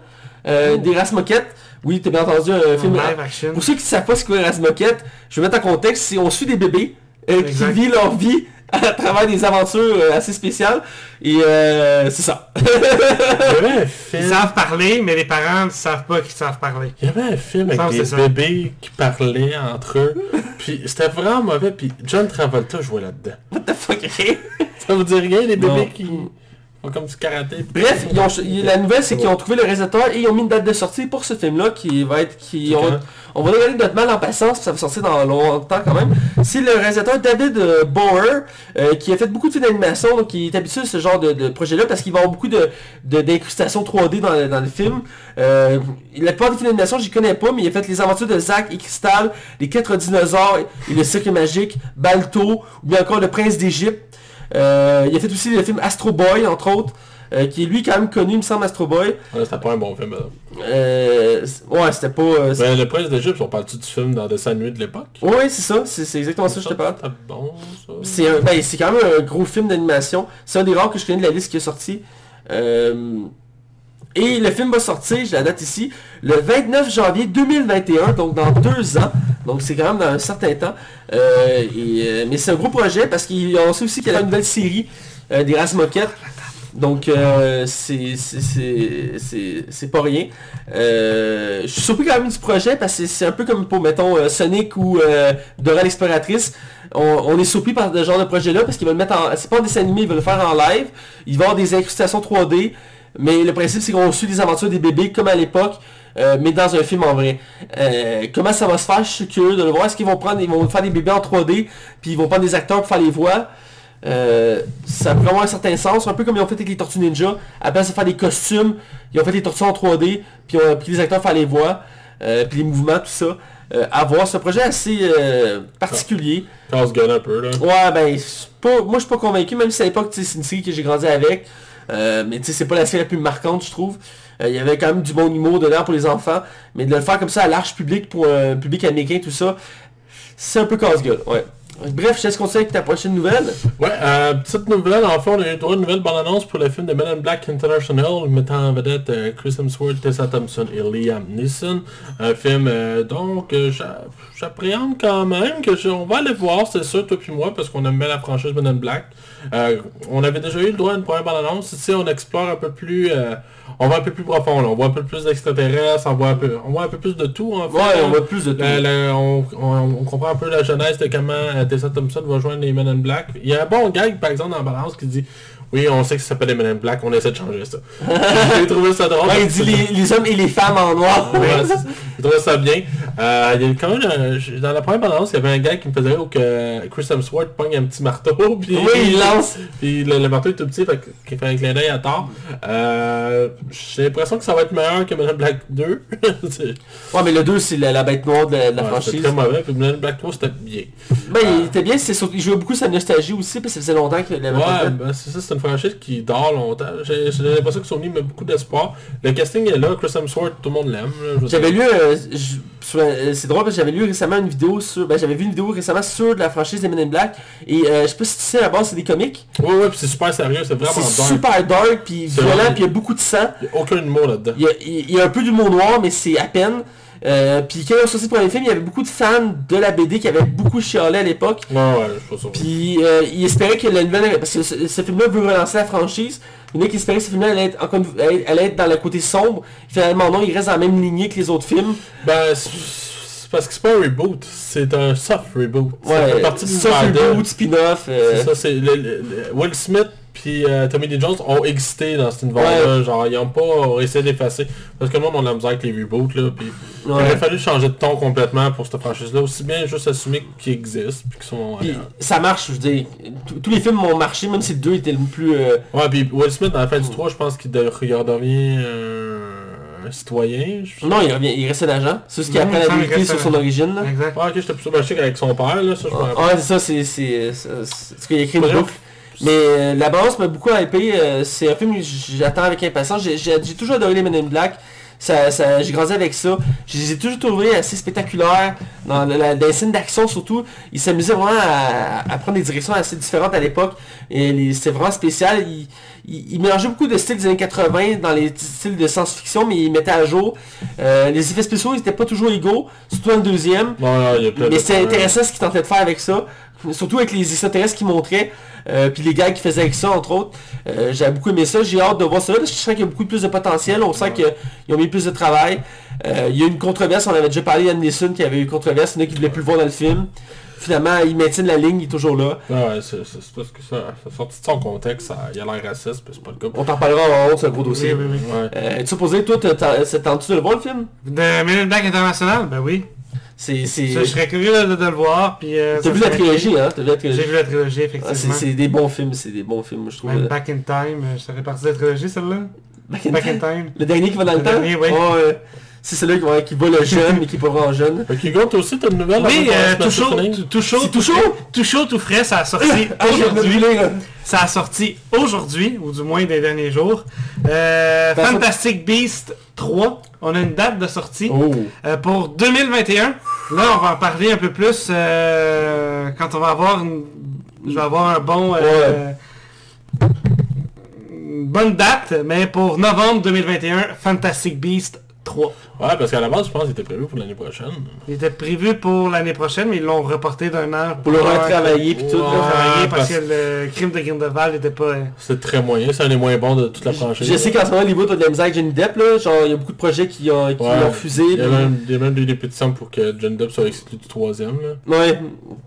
euh, des Races Moquettes. Oui, t'as bien entendu un film live action. Pour ceux qui ne savent pas ce qu'est Races Moquettes, je vais mettre en contexte, c'est on suit des bébés euh, qui vivent leur vie à travers des aventures euh, assez spéciales. Et euh, c'est ça. Il y avait un Ils savent parler, mais les parents ne savent pas qu'ils savent parler. Il y avait un film avec des ça. bébés qui parlaient entre eux. Puis c'était vraiment mauvais. Puis John Travolta jouait là-dedans. What the fuck? Ça vous dit rien, les Non. bébés qui comme du karaté. Bref, ils ont, il- la nouvelle c'est qu'ils ont trouvé le réalisateur et ils ont mis une date de sortie pour ce film-là qui va être... Qui, on, va regarder notre mal en patience, ça va sortir dans longtemps quand même. C'est le réalisateur David euh, Bower euh, qui a fait beaucoup de films d'animation, donc il est habitué à ce genre de, de projet-là parce qu'il va avoir beaucoup de de- d'incrustations 3D dans, le- dans le film. Euh, la plupart des films d'animation, j'y connais pas, mais il a fait les aventures de Zach et Crystal, les quatre dinosaures et le cirque magique, Balto, ou bien encore le prince d'Égypte. Euh, il a fait aussi le film Astro Boy, entre autres, euh, qui est lui quand même connu, il me semble, Astro Boy. Ouais, c'était pas un bon film. Euh, ouais, c'était pas... euh, Ben, le prince d'Égypte, on parle-tu du film dans Dessin Nuit de l'époque? Ouais, c'est ça, c'est exactement ça que je te parle. Bon. C'est ben, quand même un gros film d'animation. C'est un des rares que je connais de la liste qui est sorti. Euh, et le film va sortir, j'ai la date ici, le 29 janvier 2021, donc dans deux ans. Donc c'est quand même dans un certain temps. Euh, euh, mais c'est un gros projet parce a annoncé aussi qu'il y a une nouvelle série euh, des races. Donc c'est pas rien. Je suis surpris quand même du projet parce que c'est un peu comme pour mettons Sonic ou euh, Dora l'exploratrice. On, est surpris par ce genre de projet là parce qu'ils veulent le mettre en. C'est pas en dessin animé, ils veulent le faire en live. Il va y avoir des incrustations 3D. Mais le principe c'est qu'on suit les aventures des bébés comme à l'époque. Euh, mais dans un film en vrai. Euh, comment ça va se faire, je suis curieux de le voir. Est-ce qu'ils vont prendre, ils vont faire des bébés en 3D, puis ils vont prendre des acteurs pour faire les voix? Euh, ça pourrait avoir un certain sens, un peu comme ils ont fait avec les Tortues Ninja. À place de faire des costumes, ils ont fait des tortues en 3D, puis ils ont pris les acteurs faire les voix, euh, puis les mouvements, tout ça. Euh, à voir, ce projet assez particulier. Casse-gueule un peu, là. Ouais, ben, pas, moi je suis pas convaincu, même si à l'époque, c'est une série que j'ai grandi avec. Mais tu sais, c'est pas la série la plus marquante, je trouve. Euh, Il y avait quand même du bon humour dedans pour les enfants. Mais de le faire comme ça à l'arche public pour un public américain, tout ça, c'est un peu casse-gueule, ouais. Bref, je te laisse continuer avec ta prochaine nouvelle. Ouais, euh, petite nouvelle, en fait, on a eu droit à une nouvelle bande-annonce pour le film de Men Black International, mettant en vedette euh, Chris Hemsworth, Tessa Thompson et Liam Neeson. Un film, euh, donc, j'a- j'appréhende quand même que on va aller voir, c'est sûr, toi puis moi, parce qu'on aime bien la franchise Men Black. On avait déjà eu le droit à une première bande-annonce, ici on explore un peu plus, on va un peu plus profond, là. on voit un peu plus d'extraterrestres, on voit un peu, on voit un peu plus de tout, en fait. Ouais, on voit plus de tout. La- la- on, on- on comprend un peu la genèse de comment euh, Tessa Thompson va joindre les Men in Black. Il y a un bon gag, par exemple, dans la balance qui dit Oui, on sait que ça s'appelle in Black, on essaie de changer ça. J'ai trouvé ça drôle. Ouais, il dit les, les hommes et les femmes en noir. Ouais. J'ai trouvé ça bien. Euh, il y a quand même, un- dans la première balance, il y avait un gars qui me faisait rire que Chris Hemsworth pogne un petit marteau, puis Oui, il lance. puis le, le marteau est tout petit, fait que- qui fait un clin d'œil à Thor. Euh, J'ai l'impression que ça va être meilleur que Men in Black 2. C'est- Ouais, mais le 2, c'est la, la bête noire de la, de la ouais, franchise. C'était très mauvais, puis Men in Black 3 c'était bien. Ben, il était bien, c'est surtout- il jouait beaucoup sa nostalgie aussi, parce que ça faisait longtemps qu'il avait pas Ouais, ben c'est ça, une franchise qui dort longtemps. J'ai l'impression que Sony met beaucoup d'espoir. Le casting est là, Chris Hemsworth, tout le monde l'aime. J'avais lu, euh, euh, c'est drôle parce que j'avais lu récemment une vidéo sur, ben j'avais vu une vidéo récemment sur de la franchise des Men in Black, et euh, je sais pas si tu sais, à la base c'est des comics, Ouais, ouais, puis c'est super sérieux, c'est vraiment c'est dark. super dark, puis violent, puis il y a beaucoup de sang, Il y a aucun humour là-dedans. il y a, il y a un peu d'humour noir, mais c'est à peine. Euh, puis quand ils ont sorti le premier film, il y avait beaucoup de fans de la BD qui avaient beaucoup chialé à l'époque. Ouais, je. Puis euh, il espérait que la nouvelle... Parce que ce, ce film-là veut relancer la franchise. Il y en a qui espéraient que ce film-là allait être, encore une- allait, allait être dans le côté sombre. Finalement non, il reste dans la même lignée que les autres films. Ben, c'est parce que c'est pas un reboot, c'est un soft reboot. ça Ouais, fait partie du ça bout de spin-off. euh, C'est ça, c'est Will Smith puis euh, Tommy Lee Jones ont existé dans cet univers-là, genre ils ont pas essayé d'effacer, parce que le monde on a la misère avec les reboots là, puis il aurait fallu changer de ton complètement pour cette franchise-là, aussi bien juste assumer qu'ils existent, puis qu'ils sont... Puis ça marche, je veux dire. Tous- les films ont marché, même si le 2 était le plus... euh, Ouais, puis Will Smith dans la fin du 3, je pense qu'il de- il redevient euh, un citoyen. je- Non, il, revient, il reste un agent. C'est ce qui apprend la vérité sur son origine. Là. Exact. Ah ok, j'étais plus sûr je sais qu'avec son père, là, ça je rappelle. Ouais, c'est ça, c'est... c'est- c'est- c'est ce qu'il a écrit une boucle. Mais euh, la balance m'a beaucoup hypé. euh, c'est un film que j'attends avec impatience. J'ai toujours adoré les Men in Black. Ça, ça, j'ai grandi avec ça. Je les ai toujours trouvés assez spectaculaires. Dans, la, la- dans les scènes d'action surtout. Ils s'amusaient vraiment à, à prendre des directions assez différentes à l'époque. Et c'était vraiment spécial. Ils, ils, ils mélangeaient beaucoup de styles des années 80 dans les styles de science-fiction, mais ils mettaient à jour. Euh, les effets spéciaux, ils étaient pas toujours égaux. Surtout dans le deuxième. Non, non, Mais c'est intéressant ce qu'ils tentaient de faire avec ça. Surtout avec les extraterrestres qu'ils montraient. Euh, puis les gars qui faisaient avec ça, entre autres. Euh, J'ai beaucoup aimé ça. J'ai hâte de voir ça parce que je sens qu'il y a beaucoup plus de potentiel. On sent qu'ils ont mis plus de travail. Euh, il y a eu une controverse. On avait déjà parlé d'Anne Neeson qui avait eu une controverse. Il y en a qui voulaient plus le voir dans le film. Finalement, ils maintiennent la ligne. Il est toujours là. Ouais, ouais, c'est parce que ça, ça sorti de son contexte, ça, il a l'air raciste, mais c'est pas le cas. On t'en parlera en honte, c'est un gros dossier. Oui, oui, oui. Ouais. Euh, tu supposé, toi, t'as- tendu de le voir le film? De Men in Black International, ben oui. C'est... je serais curieux de, de le voir. Puis, euh, T'as ça vu la trilogie, hein? T'as vu la J'ai vu la trilogie, Ah, c'est, effectivement. c'est des bons films, c'est des bons films, je trouve. Même Back in Time, euh, ça fait partie de la trilogie, celle-là? Back in Back in Time. Le dernier qui va dans le, Le temps? dernier, oui. C'est celui qui, va- qui va le jeune, mais qui pas vraiment jeune. Fait Hugo, toi aussi, t'as une nouvelle Oui, euh, tout chaud, tout- chaud, tout frais. chaud? Tout chaud, tout frais, ça a sorti aujourd'hui. Ça a sorti aujourd'hui, ou du moins des derniers jours. Euh, Ben, Fantastic Beast 3. On a une date de sortie Oh. euh, pour 2021. Là, on va en parler un peu plus euh, quand on va avoir une... Je vais avoir un bon... euh, bonne date, mais pour novembre 2021, Fantastic Beast 3. Ouais, parce qu'à la base, je pense qu'il était prévu pour l'année prochaine. Il était prévu pour l'année prochaine, mais ils l'ont reporté d'un an. Pour le retravailler puis tout. Ouais. là. travailler parce parce- que le crime de Grindelwald n'était pas... euh, C'est très moyen, c'est un des moins bons de toute la franchise. Je sais qu'en ce moment, a de la misère avec Johnny Depp, là. Genre, il y a beaucoup de projets qui ont, qui Ouais. l'ont refusé. Il y a puis- même, il y a même eu des pétitions pour que John Depp soit exclu du troisième. Là. Ouais.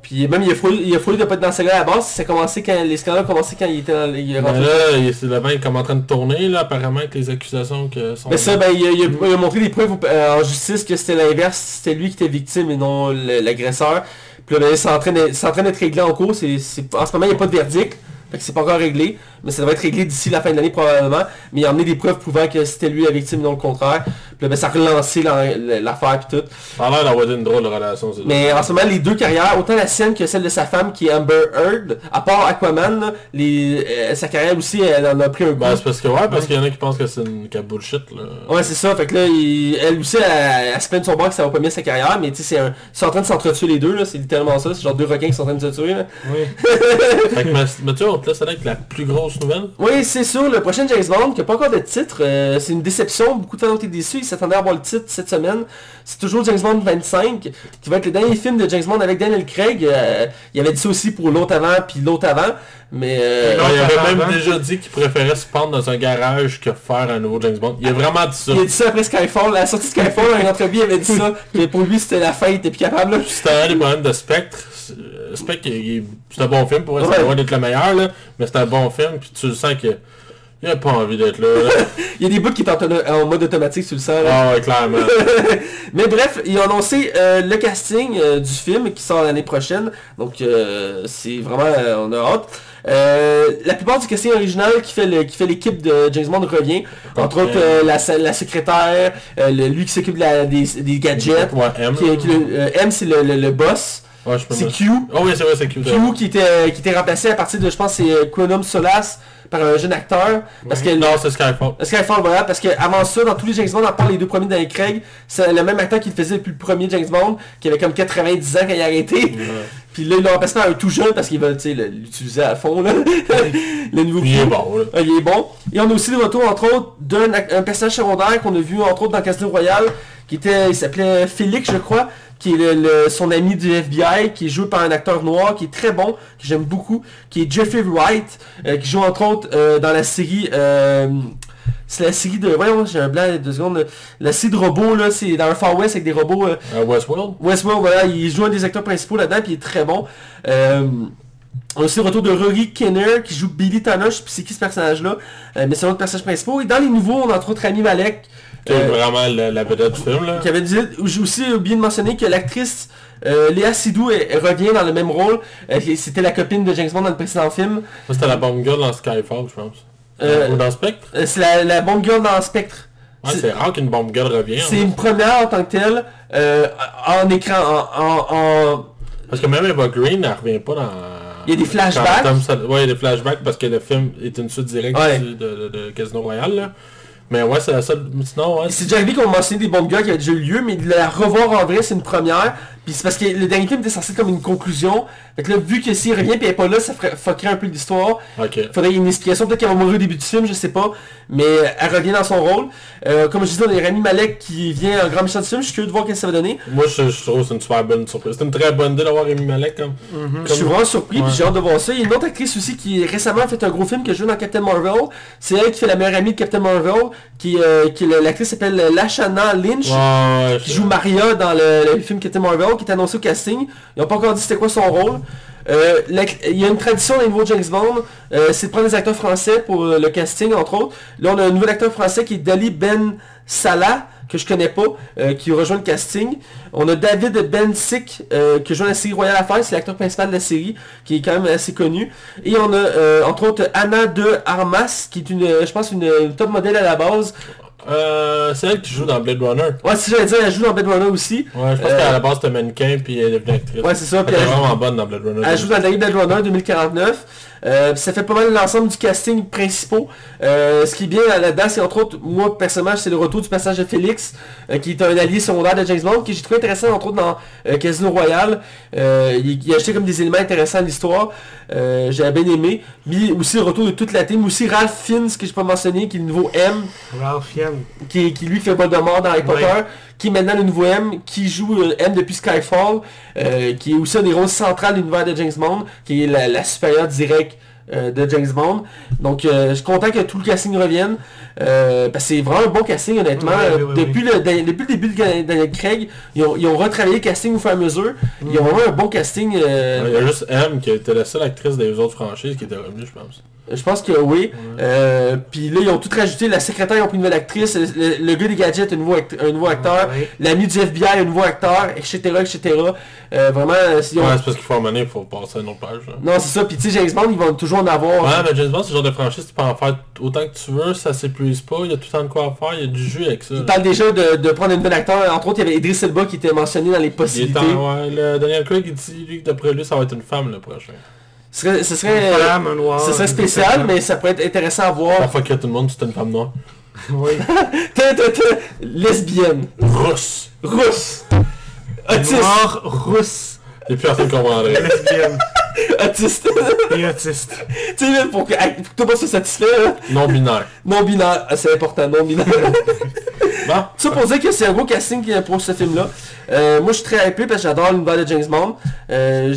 Puis même, il a fallu, il a fallu de pas être dans la série à la base. Ça a commencé quand, les scandales ont commencé quand il était dans, il est Mais rentré. là, il- c'est le vent comme en train de tourner, là, apparemment, avec les accusations que sont... Mais ça, ben, il a, il a- il a montré des preuves euh, en justice que c'était l'inverse, c'était lui qui était victime et non l'agresseur. Puis là, ben, c'est en train d'être réglé en cours. C'est- en ce moment, il n'y a pas de verdict. C'est pas encore réglé. Mais ça devrait être réglé d'ici la fin de l'année probablement. Mais il a emmené des preuves prouvant que c'était lui la victime, non le contraire. Puis là, ben, ça a relancé l'affaire puis tout. Ça a l'air d'avoir une drôle de relation, Mais en ce moment, les deux carrières, autant la sienne que celle de sa femme, qui est Amber Heard, à part Aquaman, là, les, euh, sa carrière aussi, elle en a pris un coup. Ben, c'est parce que, ouais, parce qu'il y en a qui pensent que c'est une qu'elle bullshit, là. Ouais, c'est ça. Fait que là, il- elle aussi, elle, elle se plaint de son que ça va pas bien sa carrière, mais tu sais, c'est un... ils sont en train de s'entretuer les deux, là. C'est littéralement ça. C'est genre deux requins qui sont en train de se tuer, là. Oui. Fait que, mais, mais tu vois, on te laisse aller avec la plus grosse nouvelle. Oui, c'est sûr. Le prochain James Bond, qui n'a pas encore de titre, euh, c'est une déception. Beaucoup de gens ont été déçus. Ils s'attendaient à avoir le titre cette semaine. C'est toujours James Bond 25, qui va être le dernier film de James Bond avec Daniel Craig. Euh, il avait dit ça aussi pour l'autre avant, puis l'autre avant. Mais... euh, Ouais, il avait même avant. déjà dit qu'il préférait se pendre dans un garage que faire un nouveau James Bond. Il a vraiment dit ça. Il a dit ça après Skyfall. La sortie de Skyfall, dans une entrevue, il avait dit ça. Que pour lui, c'était la fin, il était plus capable. C'était un des problèmes de Spectre. Euh, Spectre, c'est un bon film pour être Ouais. d'être le meilleur, là. Mais c'est un bon film, puis tu le sens que il a pas envie d'être là. là. Il y a des bouts qui sont en, mode automatique, tu le sens. Ah ouais, clairement. Mais bref, ils ont annoncé euh, le casting euh, du film qui sort l'année prochaine. Donc euh, c'est vraiment, on a hâte. La plupart du casting original qui fait le- qui fait l'équipe de James Bond revient. Entre autres la, la secrétaire, le- lui qui s'occupe de des, des gadgets. Ouais, M. Qui, qui- le- M c'est le, boss. Ouais, C'est Q. Oh oui, c'est vrai, c'est Q. Q qui était, qui était remplacé à partir de, je pense, c'est Quantum Solace par un jeune acteur. Parce que Non, c'est Skyfall. Skyfall, voilà, parce que avant ça, dans tous les James Bond, à part les deux premiers les Craig, c'est le même acteur qui le faisait depuis le premier James Bond, qui avait comme 90 ans quand il a arrêté. Ouais. Puis là, ils l'ont par un tout jeune parce qu'ils veulent, l'utiliser à fond, là. le nouveau il est bon, là. Il est bon. Et on a aussi le retour, entre autres, d'un personnage secondaire qu'on a vu, entre autres, dans Casino Royale, qui était, il s'appelait Félix, je crois, qui est le, le- son ami du FBI, qui est joué par un acteur noir, qui est très bon, que j'aime beaucoup, qui est Jeffrey Wright, euh, qui joue, entre autres, euh, dans la série... euh, c'est la série de... Voyons, j'ai un blanc de deux secondes. La série de robots, là, c'est dans un Far West avec des robots... euh, Euh, Westworld? Westworld, voilà, il joue un des acteurs principaux là-dedans, puis il est très bon. Euh, on a aussi le retour de Rory Kinner qui joue Billy Tanner, je sais plus c'est qui ce personnage-là, euh, mais c'est un autre personnage principal. Et dans les nouveaux, on a entre autres Rami Malek, Qui est vraiment la, la vedette du film, là. qui avait dit, j'ai aussi oublié de mentionner que l'actrice euh, Léa elle- elle revient dans le même rôle. Euh, C'était la copine de James Bond dans le précédent film. C'était la bombe girl dans Skyfall, je pense. Euh, Ou dans Spectre? Euh, c'est la, la bonne girl dans Spectre. Ouais, c'est- rare qu'une bombe girl revienne. C'est une première en tant que telle, euh, en écran, en- en- en, Parce que même Eva Green, elle revient pas dans... Il y a des flashbacks. Tom Ouais, il y a des flashbacks parce que le film est une suite directe Ouais. de, de- de Casino Royale, là. Mais ouais, c'est la seule... Sinon, ouais, C'est déjà arrivé qu'on mentionné des bombes gars qui avaient déjà eu lieu, mais de la revoir en vrai, c'est une première. Puis c'est parce que le dernier film était censé être comme une conclusion. Fait que là, vu que s'il revient et elle est pas là, ça ferait fuckerait un peu l'histoire. Ok. Faudrait une explication, peut-être qu'elle va mourir au début du film, je sais pas. Mais elle revient dans son rôle. Euh, comme je disais, on a Rami Malek qui vient en grand méchant du film, je suis curieux de voir qu'est-ce que ça va donner. Moi, je, je trouve que c'est une super bonne surprise. C'est une très bonne idée d'avoir Rémi Malek comme... Je suis vraiment surpris, Ouais. puis j'ai hâte de voir ça. Il y a une autre actrice aussi qui récemment a fait un gros film qui a joué dans Captain Marvel. C'est elle qui fait la meilleure amie de Captain Marvel, qui, euh, qui l'actrice s'appelle Lashana Lynch. Ouais, qui je- joue Maria dans le, le film Captain Marvel, qui est annoncé au casting. Ils n'ont pas encore dit c'était quoi son rôle. Euh, il y a une tradition les nouveaux James Bond, euh, c'est de prendre des acteurs français pour euh, le casting, entre autres. Là, on a un nouvel acteur français qui est Dali Ben Salah, que je connais pas, qui rejoint le casting. On a David Ben Sick, qui joue la série Royal Affaires, c'est l'acteur principal de la série, qui est quand même assez connu. Et on a, entre autres, Anna de Armas, qui est une, je pense, une top modèle à la base. Euh, c'est elle qui joue dans Blade Runner. Ouais, si j'allais dire, elle joue dans Blade Runner aussi. Ouais, je pense Euh, qu'à la base c'était mannequin puis elle est devenue actrice. Ouais, c'est ça. Puis Elle est vraiment bonne dans Blade Runner. elle joue dans dernier Blade Runner 2049. Euh, ça fait pas mal l'ensemble du casting principaux. Euh, ce qui est bien là-dedans, c'est entre autres, moi personnellement, c'est le retour du personnage de Félix, euh, qui est un allié secondaire de James Bond, que j'ai trouvé intéressant entre autres dans Casino Royale. Il, il a acheté comme des éléments intéressants à l'histoire. J'avais bien aimé. Mais aussi le retour de toute la team. Aussi Ralph Fiennes, que j'ai pas mentionné, qui est le nouveau M, Ralph Fiennes. qui, qui lui fait Voldemort dans Harry Ouais. Potter, qui est maintenant le nouveau M, qui joue M depuis Skyfall, qui est aussi un des rôles centrales de l'univers de James Bond, qui est la, la supérieure directe euh, de James Bond. Donc euh, je suis content que tout le casting revienne. euh, parce que c'est vraiment un bon casting honnêtement. Ouais, oui, oui, depuis, Le, da- depuis le début de Daniel Craig, ils ont, ils ont retravaillé le casting au fur et à mesure. Ils ont vraiment un bon casting. euh, Il y a juste M qui était la seule actrice des autres franchises qui était revenue, je pense. Je pense que oui. Euh, puis là, ils ont tout rajouté. La secrétaire, ils ont pris une nouvelle actrice. Le, le- gars des gadgets, un nouveau, act- un nouveau acteur. Ouais. L'ami du FBI, un nouveau acteur, etc. etc. Euh, vraiment, euh, ils ont- Ouais, c'est parce qu'il faut amener, il faut passer à une autre page. là. Non, c'est ça. Puis tu sais, James Bond, ils vont toujours en avoir. Ouais, mais James Bond, c'est le genre de franchise, tu peux en faire autant que tu veux, ça s'épuise pas, il y a tout le temps de quoi faire, il y a du jus avec ça. Ils parlent déjà de, de prendre un nouvel acteur. Entre autres, il y avait Idris Elba qui était mentionné dans les Il est possibilités. temps, ouais, le Daniel Craig, il dit, lui, que d'après lui, ça va être une femme le prochain. Ce serait, ce Une serait, femme, un noir. ce serait une spécial, mais ça pourrait être intéressant à voir. Parfois qu'il y a tout le monde, c'est une femme noire. Oui. Lesbienne, Russe. rousse, autiste, Noir, rousse, Et puis personne comprendrait. lesbienne autiste. et autiste. tu sais, là, pour que, pour que tout le monde soit satisfait, là, Non binaire. non binaire, Ah, c'est important, non binaire. Ça pour dire que c'est un gros casting pour ce film-là. Euh, moi je suis très hypé parce que j'adore l'univers de James Bond. Euh,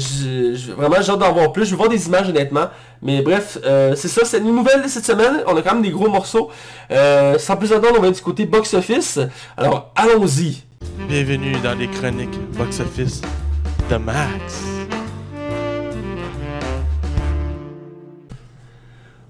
vraiment j'ai hâte d'en voir plus. Je veux voir des images honnêtement. Mais bref, euh, c'est ça, c'est une nouvelle de cette semaine. On a quand même des gros morceaux. Sans plus attendre, on va du côté box-office. Alors allons-y. Bienvenue dans les chroniques box-office de Max.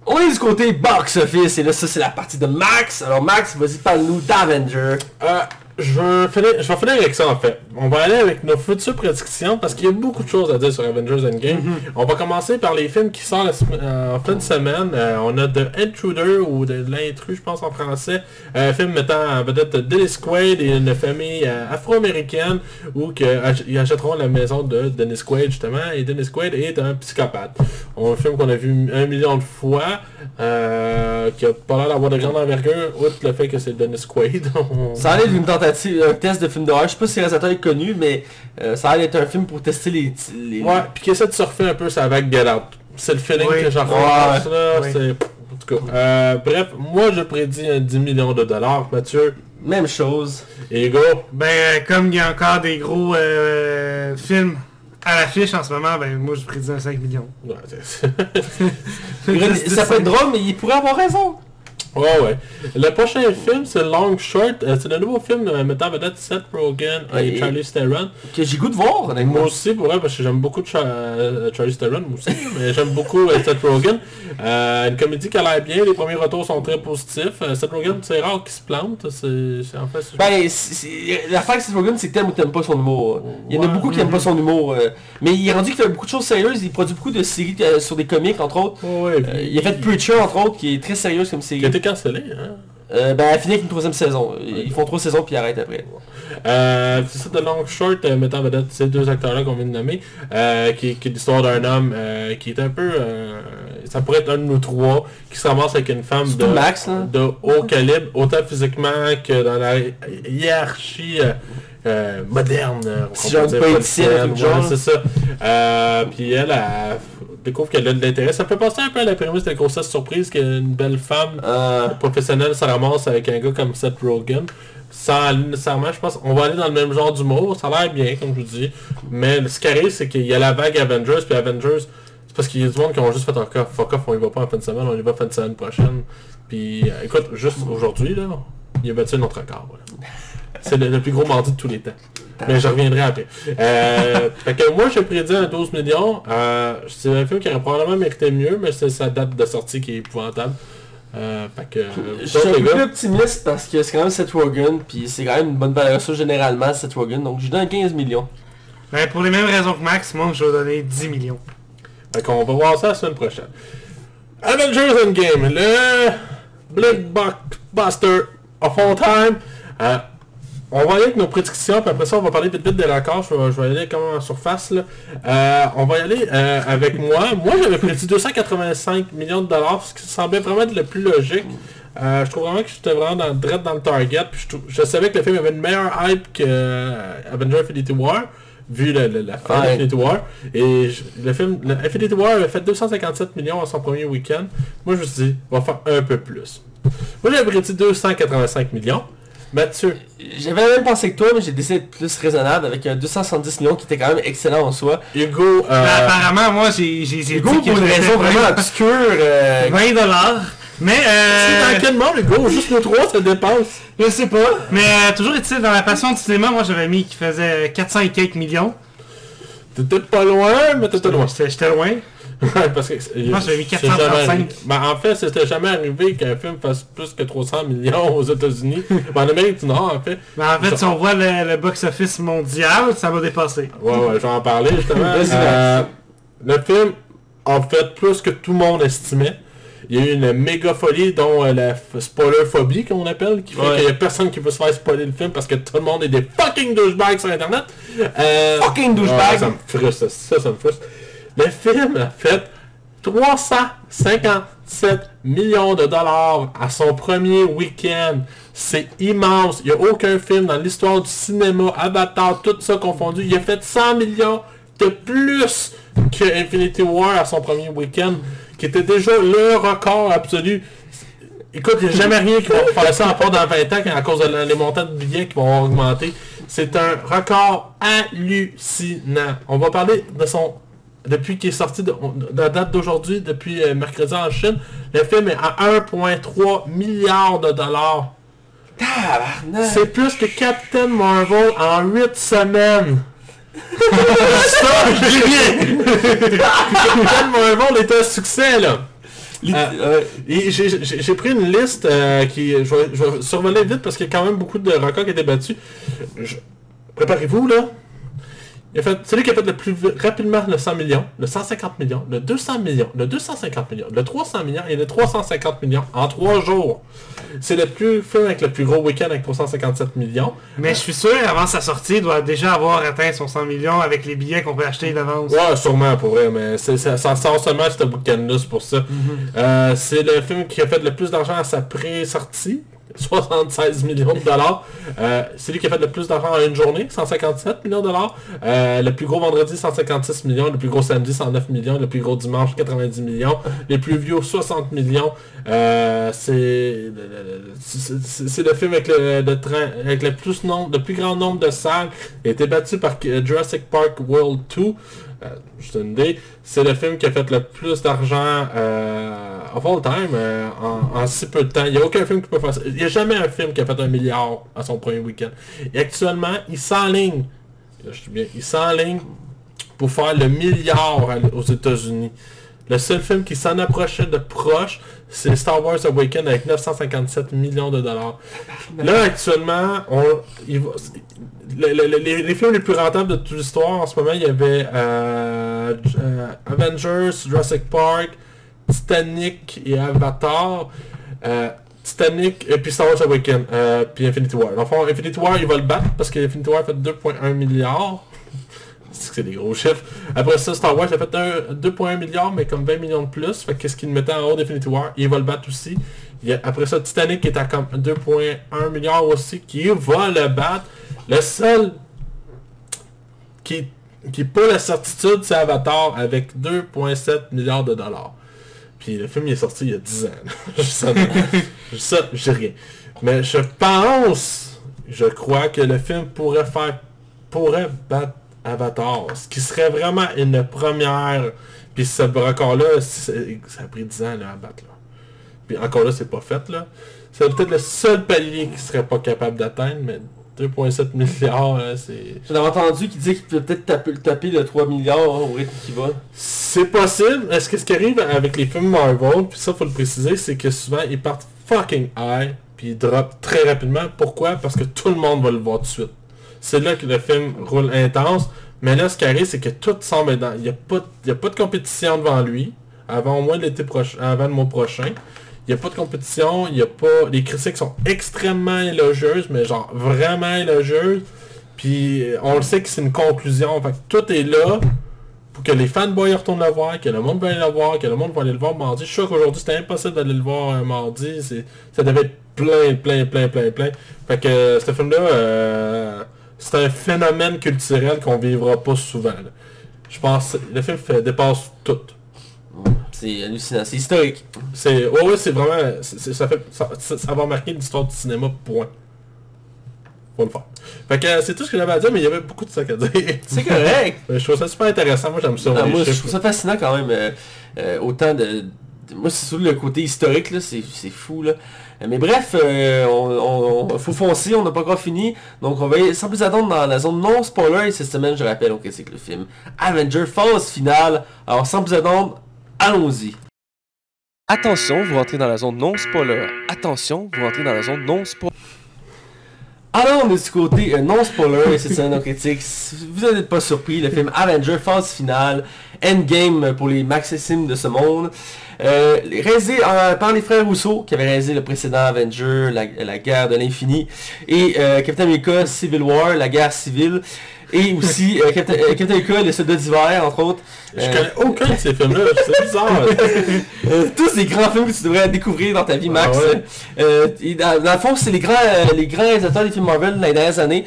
On est du côté box-office et là ça c'est la partie de Max. Alors Max, vas-y parle-nous d'Avenger. Euh, je, vais finir, je vais finir avec ça en fait. On va aller avec nos futures prédictions parce qu'il y a beaucoup de choses à dire sur Avengers Endgame. On va commencer par les films qui sortent euh, en fin de semaine. Euh, on a The Intruder ou de l'intrus je pense en français. Un film mettant en vedette Dennis Quaid et une famille euh, afro-américaine où que, ils achèteront la maison de Dennis Quaid justement et Dennis Quaid est un psychopathe. Un film qu'on a vu un million de fois euh, qui a pas l'air d'avoir de grande envergure outre le fait que c'est Dennis Quaid. Ça allait d'une tentative, un test de film d'horreur. Je sais pas si le réalisateur est connu, mais euh, ça allait être un film pour tester les... les... Ouais, puis qui essaie de surfer un peu sa vague Get Out. C'est le feeling Oui. que j'en Ouais. repasse là, Oui. c'est... En tout cas, euh, bref, moi je prédis un 10 millions de dollars, Mathieu. Même chose. Et Hugo, Ben, euh, comme il y a encore des gros euh, films à l'affiche en ce moment, ben moi je prédis un 5 millions. ouais, c'est- Juste ça peut être 10. drôle, mais il pourrait avoir raison. Ouais, ouais. Le prochain film, c'est Long Short. Euh, c'est le nouveau film euh, mettant en vedette Seth Rogen et et- Charlie Theron. Que j'ai goût de voir, honnêtement. Moi aussi, pour vrai, parce que j'aime beaucoup euh, Charlie Theron, moi aussi, mais j'aime beaucoup euh, Seth Rogen. Une comédie qui a l'air bien, les premiers retours sont très positifs. Seth Rogen, c'est rare qu'il se plante. C'est en fait... Ben, l'affaire avec Seth Rogen, c'est que t'aimes ou t'aimes pas son humour. Il y en a Ouais. beaucoup qui aiment pas son humour. mais il est rendu qu'il fait beaucoup de choses sérieuses. Il produit beaucoup de séries sur des comics, entre autres. Ouais, ouais, puis- il a fait Preacher, entre autres, qui est très sérieuse comme série. A cancellé, hein. Euh, ben, elle finit avec une troisième saison. Ils font trois saisons puis ils arrêtent après. Euh, c'est ça de Long Short euh, mettant en vedette ces deux acteurs-là qu'on vient de nommer, euh, qui, qui est l'histoire d'un homme euh, qui est un peu... euh, ça pourrait être un de nous trois, qui se ramasse avec une femme de, Max, de haut calibre, autant physiquement que dans la hiérarchie moderne. Si genre truc ouais, c'est ça. Puis elle, elle découvre qu'elle a de l'intérêt. Ça peut passer un peu à la prémisse de la grossesse surprise qu'une belle femme Euh, professionnel se ramasse avec un gars comme Seth Rogen. Sans aller nécessairement, je pense, on va aller dans le même genre d'humour, ça a l'air bien, comme je vous dis. Mais ce qui arrive, c'est qu'il y a la vague Avengers, puis Avengers, c'est parce qu'il y a du monde qui ont juste fait un cas, fuck off, on y va pas en fin de semaine, on y va fin de semaine prochaine. Puis, euh, écoute, juste aujourd'hui, là, il a battu notre record, voilà. C'est le, le plus gros mardi de tous les temps. Mais je reviendrai après. Euh, fait que moi, j'ai prédit un 12 millions. Euh, c'est un film qui aurait probablement mérité mieux, mais c'est sa date de sortie qui est épouvantable. Euh, fait que, je suis un peu plus optimiste parce que c'est quand même Seth Rogen. Puis c'est quand même une bonne valeur sûre généralement, Seth Rogen. Donc je lui donne 15 millions. Ben, pour les mêmes raisons que Max, moi je vais donner 10 millions. fait qu'on va voir ça la semaine prochaine. Avengers Endgame, le blockbuster of all time. Euh, on va aller avec nos prédictions, puis après ça, on va parler vite vite des records. Je vais, je vais aller comme en surface. Là. Euh, on va y aller euh, avec moi. Moi, j'avais prédit 285 millions de dollars, ce qui semblait vraiment être le plus logique. Euh, je trouve vraiment que j'étais vraiment dans, direct dans le target. Puis je, savais que le film avait une meilleure hype que Avengers Infinity War, vu le- le- la fin Ouais. d'Infinity War. Et je- le film, le Infinity War avait fait 257 millions à son premier week-end. Moi, je me suis dit, on va faire un peu plus. Moi, j'avais prédit 285 millions. Mathieu, J'avais même pensé que toi, mais j'ai décidé d'être plus raisonnable avec un 270 millions qui était quand même excellent en soi. Hugo, euh, Ben, apparemment, moi j'ai j'ai j'ai Hugo, dit pour une raison vraiment obscure, euh, 20 dollars. Mais c'est euh, dans quel monde, Hugo? Juste nous trois, ça dépasse. je sais pas. Mais euh, toujours est-il dans la passion du cinéma, moi j'avais mis qui faisait 400 et quelques millions. T'étais pas loin, mais t'étais loin. J'étais loin. Ouais, parce que c'est- pense que j'avais mis c'est 435. jamais arrivé. Ben, en fait, c'était jamais arrivé qu'un film fasse plus que 300 millions aux États-Unis. Ben, en Amérique du Nord, en fait. Mais en fait, si on voit le, le box-office mondial, ça va dépasser. Ouais, ouais, je vais en parler justement. Euh, le film en fait plus que tout le monde estimait. Il y a eu une méga folie dont euh, la spoiler phobie qu'on appelle, qui fait Ouais. qu'il y a personne qui veut se faire spoiler le film parce que tout le monde est des fucking douchebags sur internet. Euh, Fucking douchebag. ouais, ça me frustre, ça, ça me frustre. Le film a fait 357 millions de dollars à son premier week-end. C'est immense. Il n'y a aucun film dans l'histoire du cinéma, Avatar, tout ça confondu. Il a fait 100 millions de plus que Infinity War à son premier week-end, qui était déjà le record absolu. Écoute, il n'y a jamais rien qui va faire ça encore dans 20 ans à cause de la- les montants de billets qui vont augmenter. C'est un record hallucinant. On va parler de son... Depuis qu'il est sorti de, de la date d'aujourd'hui, depuis euh, mercredi en Chine, le film est à 1,3 milliard de dollars. C'est plus que Captain Marvel en 8 semaines. ça, je dis rien. Captain Marvel est un succès, là. Euh, ouais. Et j'ai- pris une liste euh, qui... Je vais, je vais survoler vite parce qu'il y a quand même beaucoup de records qui étaient battus. Je- Préparez-vous, là. Il a fait, c'est lui qui a fait le plus rapidement le 100 millions, le 150 millions, le 200 millions, le 250 millions, le 300 millions et le 350 millions en 3 jours. C'est le plus film avec le plus gros week-end avec 357 millions. Mais je suis sûr, avant sa sortie, il doit déjà avoir atteint son 100 millions avec les billets qu'on peut acheter d'avance. Ouais, sûrement pour vrai, mais c'est- ça, ça sort seulement ce week-end-là, c'est pour ça. Euh, c'est le film qui a fait le plus d'argent à sa pré-sortie. 76 millions de dollars. Euh, c'est lui qui a fait le plus d'argent en une journée, 157 millions de dollars. Euh, le plus gros vendredi, 156 millions. Le plus gros samedi, 109 millions. Le plus gros dimanche, 90 millions. Les plus vieux, 60 millions. Euh, c'est le film avec le, le train, avec le plus nombre, le plus grand nombre de salles. Il a été battu par Jurassic Park World 2. Euh, une idée. C'est le film qui a fait le plus d'argent euh, of all time euh, en, si peu de temps. Il n'y a aucun film qui peut faire ça. Il n'y a jamais un film qui a fait un milliard à son premier week-end. Et actuellement, il s'enligne. Je dis bien, il s'enligne pour faire le milliard aux États-Unis. Le seul film qui s'en approchait de proche, c'est Star Wars Awaken avec 957 millions de dollars. Là, actuellement, les, films les plus rentables de toute l'histoire, en ce moment, il y avait euh, euh, Avengers, Jurassic Park, Titanic et Avatar. Euh, Titanic et puis Star Wars Awaken, puis Infinity War. Dans Infinity War, il va le battre parce que Infinity War fait 2.1 milliards. C'est des gros chiffres. Après ça, Star Wars a fait un- 2.1 milliard, mais comme 20 millions de plus. Fait qu'est-ce qu'il mettait en haut d'Infinity War? Il va le battre aussi. Après ça, Titanic est à comme 2.1 milliard aussi, qui va le battre. Le seul qui qui pas la certitude, c'est Avatar avec 2.7 milliards de dollars. Puis le film il est sorti il y a 10 ans. sais, je dis rien. Mais je pense, je crois que le film pourrait faire, pourrait battre Avatar. Ce qui serait vraiment une première. Puis ce record-là, ça a pris 10 ans là, à battre. Là. Puis encore là, c'est pas fait là. C'est peut-être le seul palier qui serait pas capable d'atteindre, mais 2.7 milliards, là, c'est... J'en avais entendu qui disait qu'il peut peut-être taper, taper le 3 milliards hein, au rythme qui va. C'est possible. Est-ce que ce qui arrive avec les films Marvel, puis ça faut le préciser, c'est que souvent ils partent fucking high, puis ils drop très rapidement. Pourquoi? Parce que tout le monde va le voir tout de suite. C'est là que le film roule intense. Mais là, ce qui arrive, c'est que tout semble dans... Il n'y a, a pas de compétition devant lui. Avant au moins l'été prochain, avant le mois prochain. Il n'y a pas de compétition, y a pas... Les critiques sont extrêmement élogieuses, mais genre vraiment élogieuses. Puis euh, on le sait que c'est une conclusion. Fait tout est là pour que les fanboys retournent le voir, que le monde va aller le voir, que le monde va aller le voir mardi. Je suis sûr qu'aujourd'hui c'était impossible d'aller le voir un mardi. C'est, ça devait être plein, plein, plein, plein, plein. Fait que euh, ce film-là, euh, c'est un phénomène culturel qu'on vivra pas souvent. là. Je pense le film fait, dépasse tout. C'est hallucinant, c'est historique. C'est, ouais, ouais, c'est vraiment, c'est- ça, fait, ça, ça- ça va marquer l'histoire du cinéma, point. Faut le faire. Fait que euh, c'est tout ce que j'avais à dire, mais il y avait beaucoup de sacs à dire. C'est correct. Je trouve ça super intéressant, moi j'aime ça. Ah, moi, je trouve ça fascinant quand même. euh, euh, autant de, de- Moi, c'est surtout le côté historique, là, c'est c'est fou, là. Mais bref, euh, on, on- on- faut foncer, on n'a pas encore fini. Donc, on va y- sans plus attendre dans la zone non spoiler. Et cette semaine, je rappelle, donc, c'est que le film Avenger Phase finale. Alors, sans plus attendre, Allons-y. Attention, vous rentrez dans la zone non spoiler. Attention, vous rentrez dans la zone non spoiler. Alors, on est du côté euh, non spoiler et c'est nos critiques. Vous n'êtes pas surpris, le film Avenger phase finale, Endgame pour les maxissimes de ce monde. Euh, réalisé en- par les frères Rousseau, qui avaient réalisé le précédent Avenger, la, la guerre de l'infini, et euh, Captain America Civil War, la guerre civile, et aussi euh, Captain, euh, les soldats d'hiver, entre autres. Je Euh, connais aucun de ces films-là, c'est bizarre. euh, tous des grands films que tu devrais découvrir dans ta vie, Max. Ah ouais. Euh, et dans, dans le fond, c'est les grands, les grands réalisateurs des films Marvel dans les dernières années.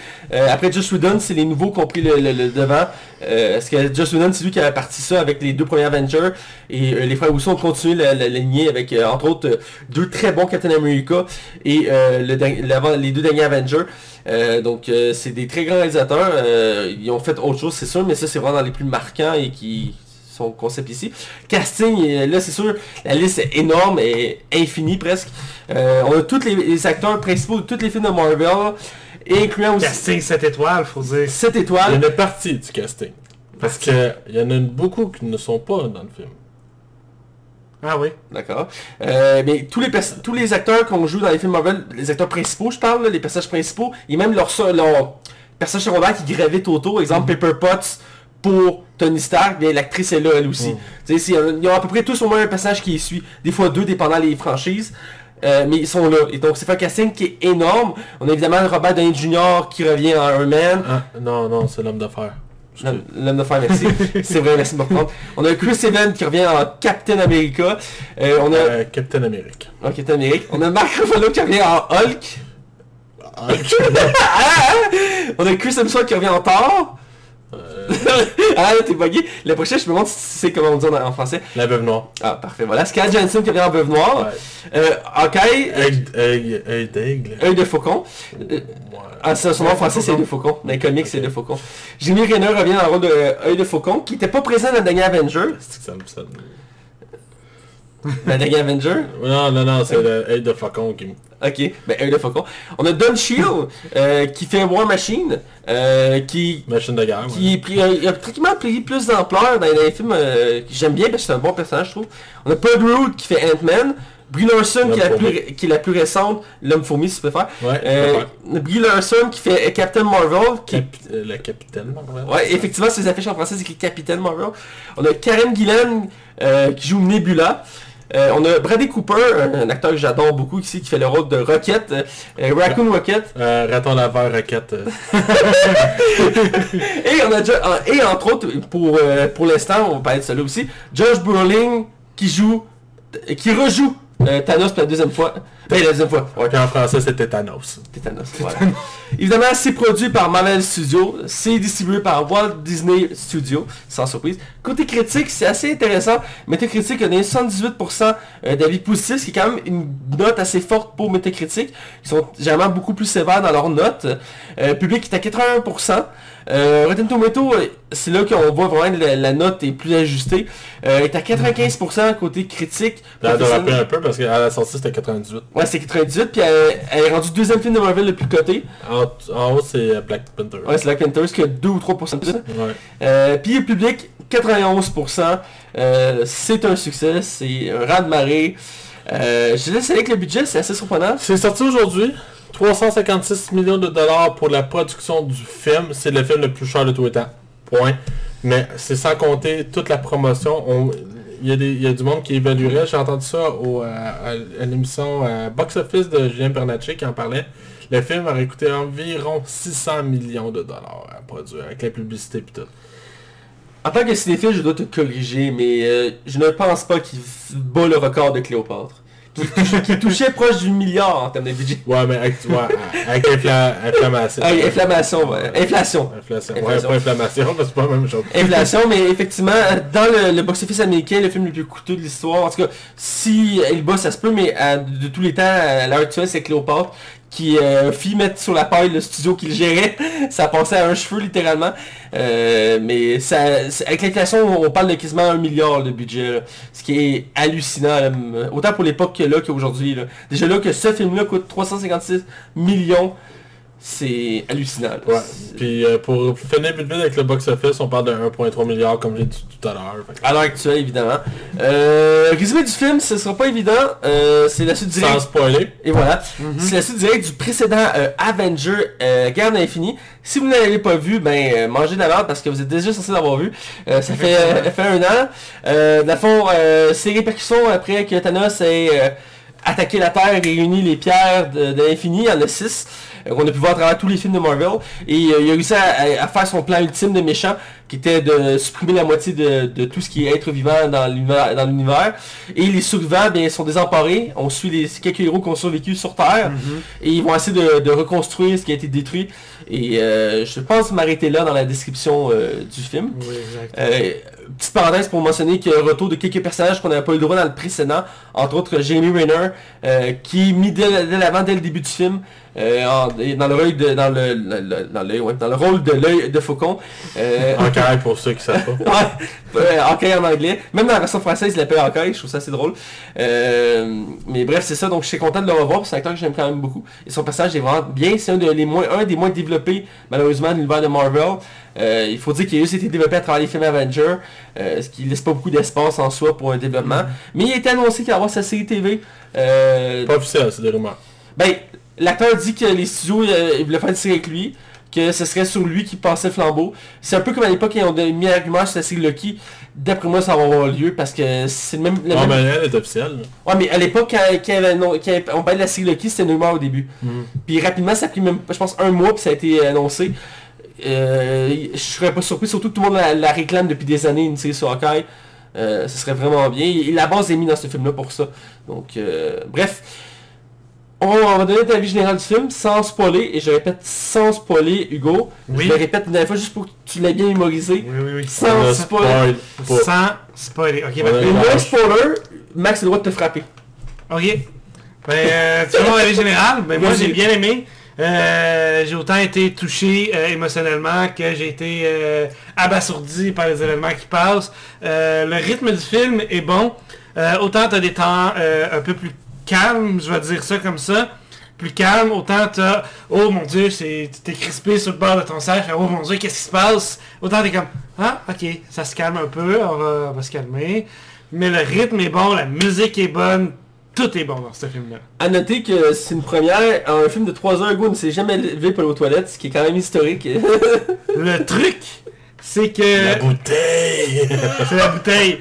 Après Joss Whedon, c'est les nouveaux qui ont pris le, le- le devant. Parce que Joss Whedon, c'est lui qui a parti ça avec les deux premiers Avengers. Et les frères Rousseau ont continué la, la lignée avec, entre autres, deux très bons Captain America et le les deux derniers Avengers. Euh, donc euh, c'est des très grands réalisateurs. Euh, ils ont fait autre chose, c'est sûr, mais ça c'est vraiment dans les plus marquants et qui sont concept ici. Casting, là c'est sûr, la liste est énorme et infinie presque. Euh, on a tous les, les acteurs principaux de tous les films de Marvel, incluant aussi Casting 7 étoiles, faut dire. 7 Il y a étoiles. une partie du casting. Parce que il y en a beaucoup qui ne sont pas dans le film. Ah oui. D'accord. Euh, mais tous les, tous les acteurs qu'on joue dans les films Marvel, les acteurs principaux, je parle, là, les personnages principaux, et même leurs leurs personnages secondaires qui gravitent autour, exemple Pepper Potts pour Tony Stark, bien l'actrice est là elle aussi. C'est- ils ont à peu près tous au moins un personnage qui suit, des fois deux dépendant les franchises. Euh, mais ils sont là. Et donc c'est un casting qui est énorme. On a évidemment Robert Downey Jr. qui revient en Iron Man. Ah, non, non, c'est l'homme d'affaires. L'homme de fer, merci. c'est vrai, merci de me reprendre. On a Chris Evans qui revient en Captain America. Euh, on a Euh, Captain America. Captain America. On a Mark Ruffalo qui revient en Hulk. On a Chris Hemsworth qui revient en Thor. Ah là t'es bugué. Le prochain je me demande si tu sais comment on dit en, français. La veuve noire. Ah parfait, voilà. Scarlett Johansson qui revient en Veuve Noire. Ouais. Euh, Hawkeye, Œil d'aigle. œil de faucon. Ouais. Ah, son nom en français c'est œil de faucon. Dans les comics c'est œil de faucon. Jimmy Renner revient dans le rôle de euh, œil de faucon qui était pas présent dans le dernier Avenger. C'est que ça me sonne. Le dernier Avenger? Non, non, non, c'est le œil de faucon qui me... Ok, ben œil de faucon. On a Don Shield euh, qui fait War Machine. euh, qui Machine de guerre. qui euh, a pratiquement pris plus d'ampleur dans les films euh, que j'aime bien parce que c'est un bon personnage je trouve. On a Paul Rudd qui fait Ant-Man, Brie Larson qui est, la plus, qui est la plus récente, l'homme fourmi si tu préfères. Ouais, Euh. Brie Larson qui fait Captain Marvel, qui euh, le capitaine Marvel. Ouais, effectivement, ses affiches en français, c'est Capitaine Marvel. On a Karen Gillan euh, qui joue Nebula. Euh, on a Bradley Cooper, un, acteur que j'adore beaucoup ici, qui fait le rôle de Rocket, euh, euh, Raccoon Rocket. Euh, raton laveur euh, Et on a et entre autres, pour, pour l'instant, on va parler de cela aussi, Josh Brolin qui joue, qui rejoue euh, Thanos pour la deuxième fois. Ben, la deuxième fois. En français, c'était Thanos. Thanos, voilà. Évidemment, c'est produit par Marvel Studios, c'est distribué par Walt Disney Studios, sans surprise. Côté critique, c'est assez intéressant. Metacritic a donné 78% euh, d'avis positifs, ce qui est quand même une note assez forte pour Metacritic. Ils sont généralement beaucoup plus sévères dans leurs notes. Euh, public est à 81%. Euh, Rotten Tomato, euh, c'est là qu'on voit vraiment que la, la note est plus ajustée. Euh, est à 95% côté critique. Là, elle doit rappeler un peu parce qu'à la sortie, c'était 98. Ouais, c'est 98, puis elle, elle est rendue deuxième film de Marvel le plus coté. En, en haut, c'est euh, Black Panther. Ouais, c'est Black Panther, qui a 2 ou 3% de. Ouais. Euh, puis le public, 91%. Euh, c'est un succès, c'est un raz de marée. Je laisse avec le budget, c'est assez surprenant. C'est sorti aujourd'hui. 356 millions de dollars pour la production du film. C'est le film le plus cher de les temps. Point. Mais c'est sans compter toute la promotion. On- Il y, a du monde qui évaluerait. J'ai entendu ça euh, à, à l'émission euh, Box Office de Julien Bernatchez qui en parlait. Le film aurait coûté environ 600 millions de dollars à produire avec la publicité et tout. En tant que cinéphile, je dois te corriger, mais euh, je ne pense pas qu'il bat le record de Cléopâtre. Qui, touchait proche du milliard en termes de budget. Ouais, mais avec, ouais, avec infla- inflammation. Inflammation, ouais. inflation. Inflation. Ouais, Inflation. pas inflammation, c'est pas la même chose. Inflation, mais effectivement, dans le, le box-office américain, le film le plus coûteux de l'histoire, en tout cas, si il bat, ça se peut, mais à- de tous les temps, à l'heure actuelle, c'est Cléopâtre qui euh, fit mettre sur la paille le studio qu'il gérait. ça passait à un cheveu, littéralement. Euh, mais ça, avec l'inflation, on parle de quasiment un milliard de budget, là. ce qui est hallucinant, autant pour l'époque que là qu'aujourd'hui. Déjà là que ce film-là coûte 356 millions. C'est hallucinant. Ouais. Puis euh, pour finir vite vite avec le box-office, on parle de 1.3 milliard comme j'ai dit tout à l'heure. À l'heure actuelle, évidemment. Euh, résumé du film, ce sera pas évident. Euh, c'est la suite directe. Sans spoiler. Et voilà. Mm-hmm. C'est la suite directe du précédent Avenger Guerre de l'infini. Si vous ne l'avez pas vu, ben mangez de la merde parce que vous êtes déjà censé l'avoir vu. ça fait, fait, un an. Euh, dans le c'est répercussions après que Thanos ait attaqué la Terre et réuni les pierres de, de l'infini. Il y en a 6 qu'on a pu voir à travers tous les films de Marvel. Et euh, il a réussi à, à faire son plan ultime de méchant, qui était de supprimer la moitié de, de tout ce qui est être vivant dans l'univers. Et les survivants ben, sont désemparés. On suit les quelques héros qui ont survécu sur Terre. Et ils vont essayer de, de reconstruire ce qui a été détruit. Et euh, je pense m'arrêter là dans la description euh, du film. Oui. Euh, petite parenthèse pour mentionner qu'il y a un retour de quelques personnages qu'on n'avait pas eu le droit dans le précédent, entre autres Jamie euh, qui est mis dès, dès l'avant, dès le début du film, euh, en- et dans le rôle de, dans le, le- le- dans l'œil, ouais, dans le rôle de l'œil de Faucon. Euh, En carré pour ceux qui savent pas. ouais, euh, Hawkeye en anglais. Même dans la version française, il l'appelle Hawkeye, je trouve ça assez drôle. Euh, mais bref, c'est ça, donc je suis content de le revoir, c'est un acteur que j'aime quand même beaucoup. Et son personnage est vraiment bien, c'est un, de- les moins, un des moins développés, malheureusement, de l'univers de Marvel. Euh, il faut dire qu'il a juste été développé à travers les films Avengers, euh, ce qui laisse pas beaucoup d'espace en soi pour un développement. Mais il a été annoncé qu'il va avoir sa série TV. Euh, Pas officiel, c'est des rumeurs. ben, l'acteur dit que les studios euh, voulaient faire une série avec lui, que ce serait sur lui qui passait le flambeau. C'est un peu comme à l'époque ils ont mis la rumeur sur la série Lucky. D'après moi, ça va avoir lieu parce que c'est le même... le Non, même- mais elle est officielle. Ouais, mais à l'époque, quand, quand, quand on parlait de la série Lucky, c'était une rumeur au début. Mhm. Puis rapidement, ça a pris même, je pense, un mois, puis ça a été annoncé. Euh, je serais pas surpris, surtout que tout le monde la, la réclame depuis des années, une série sur Hawkeye. Euh, ce serait vraiment bien. Et la base est mise dans ce film-là pour ça. Donc, euh, bref. On va, on va donner notre avis général du film sans spoiler. Et je répète, sans spoiler, Hugo. Oui. Je le répète une dernière fois juste pour que tu l'aies bien mémorisé. Oui, oui, oui. Sans spoiler. spoil. Sans spoiler. Ok, ben, Ouais. no spoiler, Max a le droit de te frapper. Ok. Ben, euh, tu vois mon avis général, ben moi j'ai bien aimé. Euh, j'ai autant été touché euh, émotionnellement que j'ai été euh, abasourdi par les événements qui passent. Euh, le rythme du film est bon. Euh, autant t'as des temps euh, un peu plus calmes, je vais dire ça comme ça. Plus calme, autant t'as Oh mon dieu, c'est t'es crispé sur le bord de ton siège, oh mon dieu, qu'est-ce qui se passe? Autant t'es comme Ah ok, ça se calme un peu, on va, on va se calmer. Mais le rythme est bon, la musique est bonne, tout est bon dans ce film-là. À noter que c'est une première, un film de 3 heures, Hugo ne s'est jamais levé pour aller aux toilettes, ce qui est quand même historique. Le truc, c'est que La bouteille! c'est la bouteille.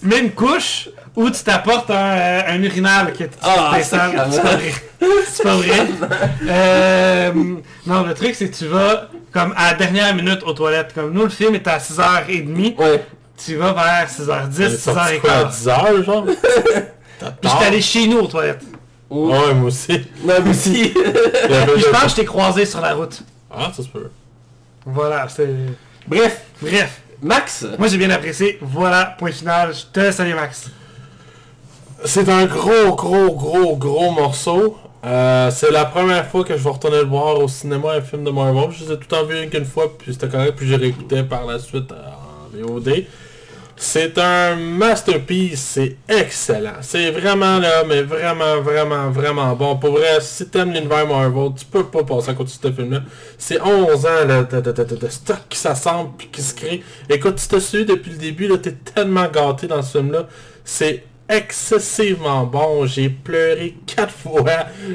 Tu te mets une couche ou tu t'apportes un, euh, un urinal que tu Ah, c'est pas vrai. C'est pas vrai. Euh, non, le truc, c'est que tu vas comme à la dernière minute aux toilettes. Comme nous, le film est à 6h30. ouais. Tu vas vers Elle 6h10, est sortie quoi, à 6h15. 10 heures, genre? T'as Puis j'étais allé chez nous aux toilettes. Ou- Ouais, moi aussi. Mais aussi. Puis je pense que je t'ai croisé sur la route. Ah, ça se peut. Voilà, c'est... Bref, Bref, Max? moi j'ai bien apprécié. Voilà, point final. Je te aller, Max. C'est un gros, gros, gros, gros morceau. Euh, c'est la première fois que je vais retourner le voir au cinéma, un film de Marvel. Je les ai tout en vu une qu'une fois, puis c'était correct, puis j'ai réécouté par la suite euh, en VOD. C'est un masterpiece, c'est excellent. C'est vraiment là, mais vraiment, vraiment, vraiment bon. Pour vrai, si t'aimes l'univers Marvel, tu peux pas passer à côté de ce film-là. C'est 11 ans là, de, stock qui s'assemble puis qui se crée. Écoute, si t'as suivi depuis le début, là, t'es tellement gâté dans ce film-là. C'est excessivement bon. J'ai pleuré quatre fois.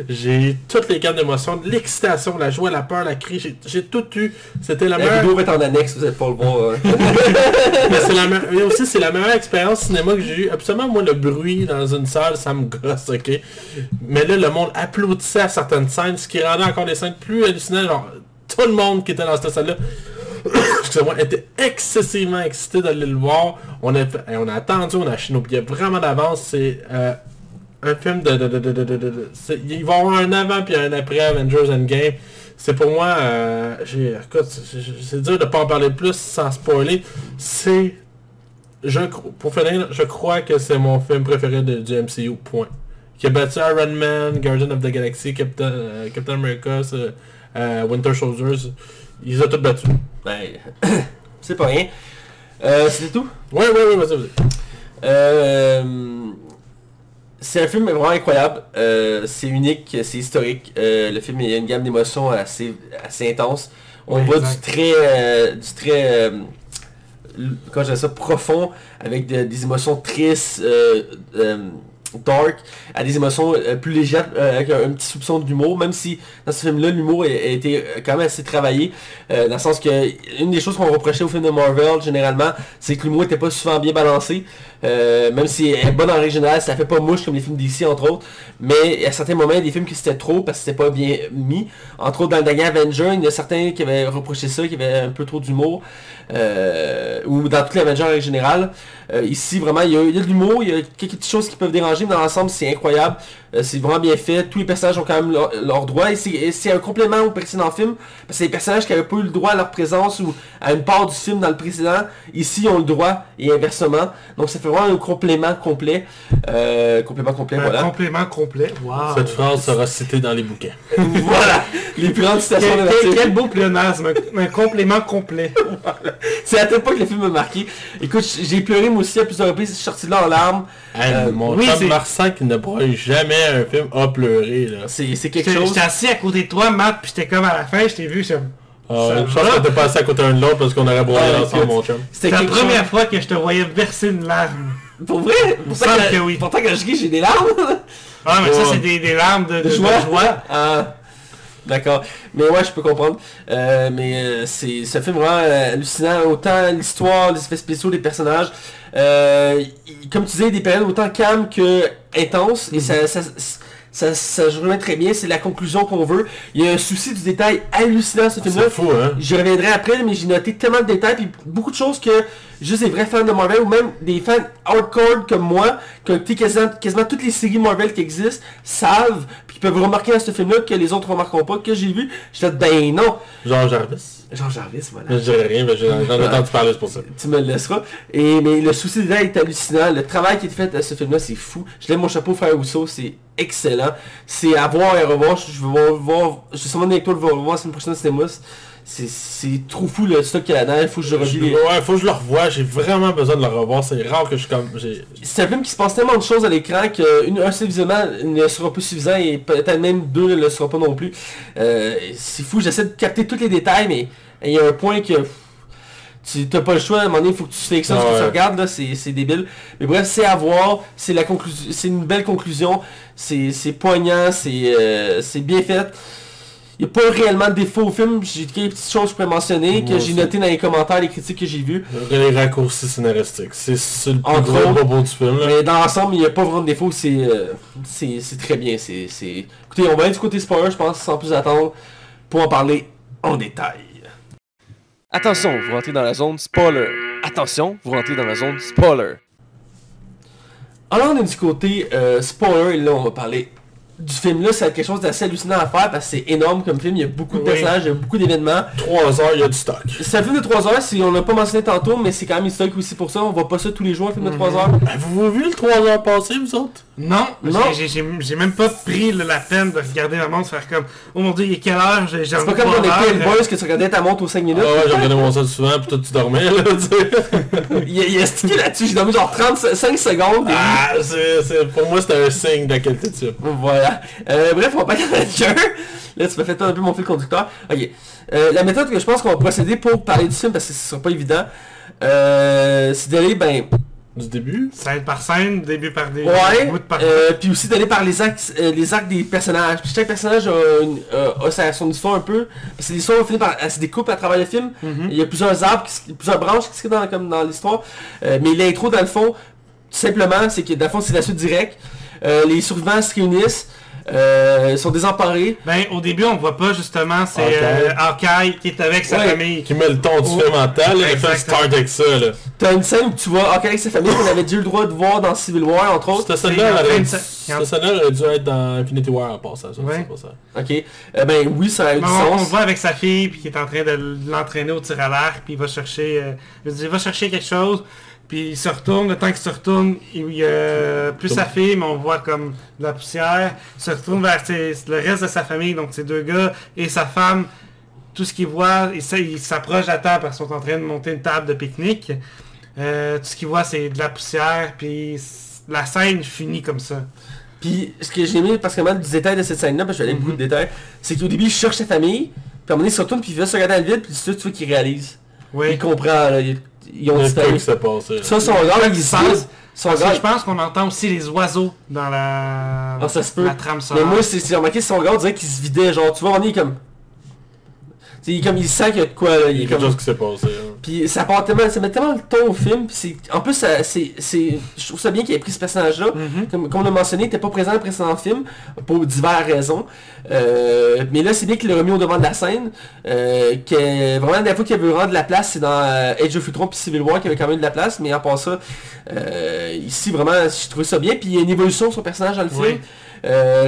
J'ai toutes les gammes d'émotions, de l'excitation, la joie, la peur, la crise. J'ai- tout eu. C'était la La meilleure... vidéo être en annexe, vous allez pas le voir. hein. Mais c'est la me- mais aussi c'est la meilleure expérience cinéma que j'ai eue. Absolument moi le bruit dans une salle ça me gosse ok? Mais là le monde applaudissait à certaines scènes, ce qui rendait encore des scènes plus hallucinantes. Genre tout le monde qui était dans cette salle excusez-moi, était excessivement excité d'aller le voir. On a, on a attendu, on a acheté vraiment d'avance. C'est euh, un film de... de, de, de, il va y avoir un avant puis un après Avengers Endgame. C'est pour moi, euh, c'est- dur de pas en parler plus sans spoiler. C'est, je, pour finir, je crois que c'est mon film préféré du MCU, point. Qui a battu Iron Man, Guardian of the Galaxy, Captain, euh, Captain America, Winter Soldiers. Ils ont tous battu. Ben, c'est pas rien. Euh, C'était tout? Ouais, ouais, ouais, vas-y, vas-y. Euh, C'est un film vraiment incroyable. Euh, c'est unique, c'est historique. Euh, le film, il y a une gamme d'émotions assez, assez intense. On Oui, voit exact. du très, du très, je dirais ça, profond, avec de- des émotions tristes, dark, à des émotions euh, plus légères, euh, avec un, petit soupçon d'humour, même si dans ce film-là, l'humour a, été euh, quand même assez travaillé, dans le sens que une des choses qu'on reprochait au film de Marvel, généralement, c'est que l'humour n'était pas souvent bien balancé, même si elle est bonne en régional, ça fait pas mouche comme les films d'ici entre autres, mais à certains moments, il y a des films qui c'était trop parce que c'était pas bien mis. Entre autres, dans le dernier Avenger, il y en a certains qui avaient reproché ça, qui avaient un peu trop d'humour, ou dans tous les Avengers en général. Euh, ici, vraiment, il y, a, il y a de l'humour, il y a quelques petites choses qui peuvent déranger, mais dans l'ensemble, c'est incroyable. Euh, c'est vraiment bien fait. Tous les personnages ont quand même leur, leur droit. Et c'est- un complément au précédent film. Parce que c'est des personnages qui n'avaient pas eu le droit à leur présence ou à une part du film dans le précédent. Ici, ils ont le droit et inversement. Donc ça fait vraiment un complément complet. Euh, complément complet, Un voilà. complément complet. Wow. Cette phrase sera citée dans les bouquins. voilà. Les plus grandes citations de quel- quel beau pléonasme, un, un complément complet. C'est à tel point que le film m'a marqué. Écoute, j'ai pleuré moi aussi à plusieurs reprises. Je suis sorti de là en larmes. Euh, mon oui, Marsan qui ne broye jamais un film a pleuré là. C'est c'est quelque J'étais chose. j'étais assis à côté de toi, Matt, puis j'étais comme à la fin, je t'ai vu, j'étais comme... Ah, Ça une chance va? qu'on était passé à côté d'un de l'autre parce qu'on aurait broyé Ah, ensemble mon chum. C'était C'est la quelque première chose. fois que je te voyais verser une larme. Pour vrai? Pourtant, semble que, que oui. pourtant quand je ris, j'ai des larmes. Ah, mais ça, Ouais. c'est des, des larmes de, de- De de joie? Ah, d'accord. Mais ouais, je peux comprendre. Euh, mais euh, c'est c'est un film vraiment euh, hallucinant. Autant l'histoire, les effets spéciaux, les personnages. Euh, il- comme tu disais, des périodes autant calmes que intenses. Et ça, ça, ça, ça joue très bien. C'est la conclusion qu'on veut. Il y a un souci du détail hallucinant ce film-là. C'est fou hein? Je reviendrai après, mais j'ai noté tellement de détails, puis beaucoup de choses que juste des vrais fans de Marvel, ou même des fans hardcore comme moi, qui ont écouté quasiment, quasiment toutes les séries Marvel qui existent, savent, puis peuvent remarquer dans ce film-là que les autres remarqueront pas, que j'ai vu. J'étais ben non. Genre Jarvis. Jean Jarvis, voilà. Je dirais rien, mais j'en ai entendu parler, c'est pour ça. Tu me le laisseras. Et, mais le souci de est hallucinant. Le travail qui est fait à ce film-là, c'est fou. Je lève mon chapeau, frère Rousseau, c'est excellent. C'est à voir et à revoir. Je vais voir, voir je suis sûrement avec toi, vais le voir la semaine prochaine cinéma. C'est trop fou le stock qu'il y a là-dedans. Il faut que je les... Ouais, faut que je le revoie, j'ai vraiment besoin de le revoir, c'est rare que je suis comme... C'est un film qui se passe tellement de choses à l'écran qu'un seul visionnement ne sera pas suffisant et peut-être même deux ne le sera pas non plus. Euh, c'est fou, j'essaie de capter tous les détails, mais il y a un point que pff, tu n'as pas le choix, à un moment donné, il faut que tu sélectionnes ce Ah que tu regardes, là, c'est débile. Mais bref, c'est à voir, c'est la conclusion, c'est une belle conclusion, c'est poignant, c'est euh, c'est bien fait. Il n'y a pas réellement de défaut au film, j'ai quelques petites choses que je pourrais mentionner, que j'ai notées dans les commentaires, les critiques que j'ai vues. Les raccourcis scénaristiques, c'est c'est le plus Entre gros bobo du film là. Mais dans l'ensemble, il n'y a pas vraiment de défaut, c'est euh, c'est c'est très bien. c'est c'est- Écoutez, on va aller du côté spoiler, je pense, sans plus attendre, pour en parler en détail. Attention, vous rentrez dans la zone spoiler. Attention, vous rentrez dans la zone spoiler. Alors on est du côté euh, spoiler, et là on va parler du film là, c'est quelque chose d'assez hallucinant à faire parce que c'est énorme comme film, il y a beaucoup de Oui. personnages, il y a beaucoup d'événements. 3 heures, il y a du stock. C'est un film de 3 heures, si on l'a pas mentionné tantôt, mais c'est quand même historique aussi pour ça, on voit pas ça tous les jours, un film de 3 heures. Avez-vous vu le 3 heures passé, vous autres? Non, Non. j'ai- même pas pris le- la peine de regarder ma montre, faire comme, oh mon dieu, il est quelle heure, j'ai j'ai C'est pas comme dans les l'heure. Boys que tu regardais ta montre aux 5 Ah minutes. ouais, j'ai regardé mon sol souvent, pis toi tu dormais là, tu sais. il, a, il a stické là-dessus, j'ai dormi genre 35 secondes. et- Ah, c'est, c'est- pour moi c'était un signe de la qualité de film. Voilà. Euh, bref, on va parler d'Avenger. Là, tu m'as fait un peu mon fil conducteur. Ok. Euh, la méthode que je pense qu'on va procéder pour parler du film, parce que ce sera pas évident, euh, c'est d'aller, ben, Du début? Scène par scène, début par début, ouais, par euh, puis aussi d'aller par les actes, euh, les actes des personnages. Puis chaque personnage a, une- euh, a sa- son histoire un peu. Parce que l'histoire finit par, se découpe à travers le film. Mhm. Il y a plusieurs arbres, qui plusieurs branches qui se créent dans, comme dans l'histoire. Euh, mais l'intro, dans le fond, tout simplement, c'est que dans le fond, c'est la suite directe. Euh, les survivants se réunissent. Euh, ils sont désemparés. Ben, au début, on voit pas, justement, c'est Hawkeye. euh, Hawkeye qui est avec sa Ouais. famille. Qui met le ton du Oh. film en temps, là, le film Exactement. start avec ça là. T'as une scène où tu vois Hawkeye avec sa famille qu'on avait déjà eu le droit de voir dans Civil War, entre autres. Cette scène-là, aurait dû- aurait dû être dans Infinity War en passant, ça, Ouais. c'est pas ça. Ok. Euh, ben oui, ça a eu du Non, on, on sens. voit avec sa fille, puis qui est en train de l'entraîner au tir à l'arc, puis il va chercher, euh, il va chercher quelque chose, puis il se retourne, le temps qu'il se retourne, il y a plus sa fille, mais on voit comme de la poussière, il se retourne vers ses- le reste de sa famille, donc ses deux gars et sa femme, tout ce qu'il voit, il il s'approche de la table parce qu'ils sont en train de monter une table de pique-nique. Euh, tout ce qu'il voit, c'est de la poussière, puis la scène finit comme ça. Puis ce que j'ai aimé particulièrement du détail de cette scène-là, parce que j'allais beaucoup de détails, c'est qu'au début il cherche sa famille, puis à un moment donné il se retourne puis il va se regarder dans le vide, puis tout tu vois qu'il réalise. Oui. Il comprend, là, ils, ils ont disparu. qui s'est passé. Ça, son gars, il se se passe? son gars, je pense qu'on entend aussi les oiseaux dans la, Ah, ça se peut. la trame mais sonore. moi c'est j'ai remarqué son gars, on dirait qu'il se vidait, genre, tu vois, on est comme... Tu sais, il, est comme, il sent qu'il y a de quoi, là, Il y a est quelque comme... chose qui s'est passé. Puis ça part tellement, ça met tellement le ton au film, puis. En plus, ça, c'est, c'est... Je trouve ça bien qu'il ait pris ce personnage-là, Mhm. comme, comme on l'a mentionné, il était pas présent dans le précédent film, pour diverses raisons. Euh, mais là, c'est bien qu'il l'a remis au devant de la scène. Euh, que vraiment, la dernière fois qu'il avait vraiment de la place, c'est dans euh, Age of Ultron puis Civil War qu'il avait quand même de la place. Mais à part ça, euh, ici, vraiment, je trouvais ça bien. Puis il y a une évolution de son personnage dans le Oui. film.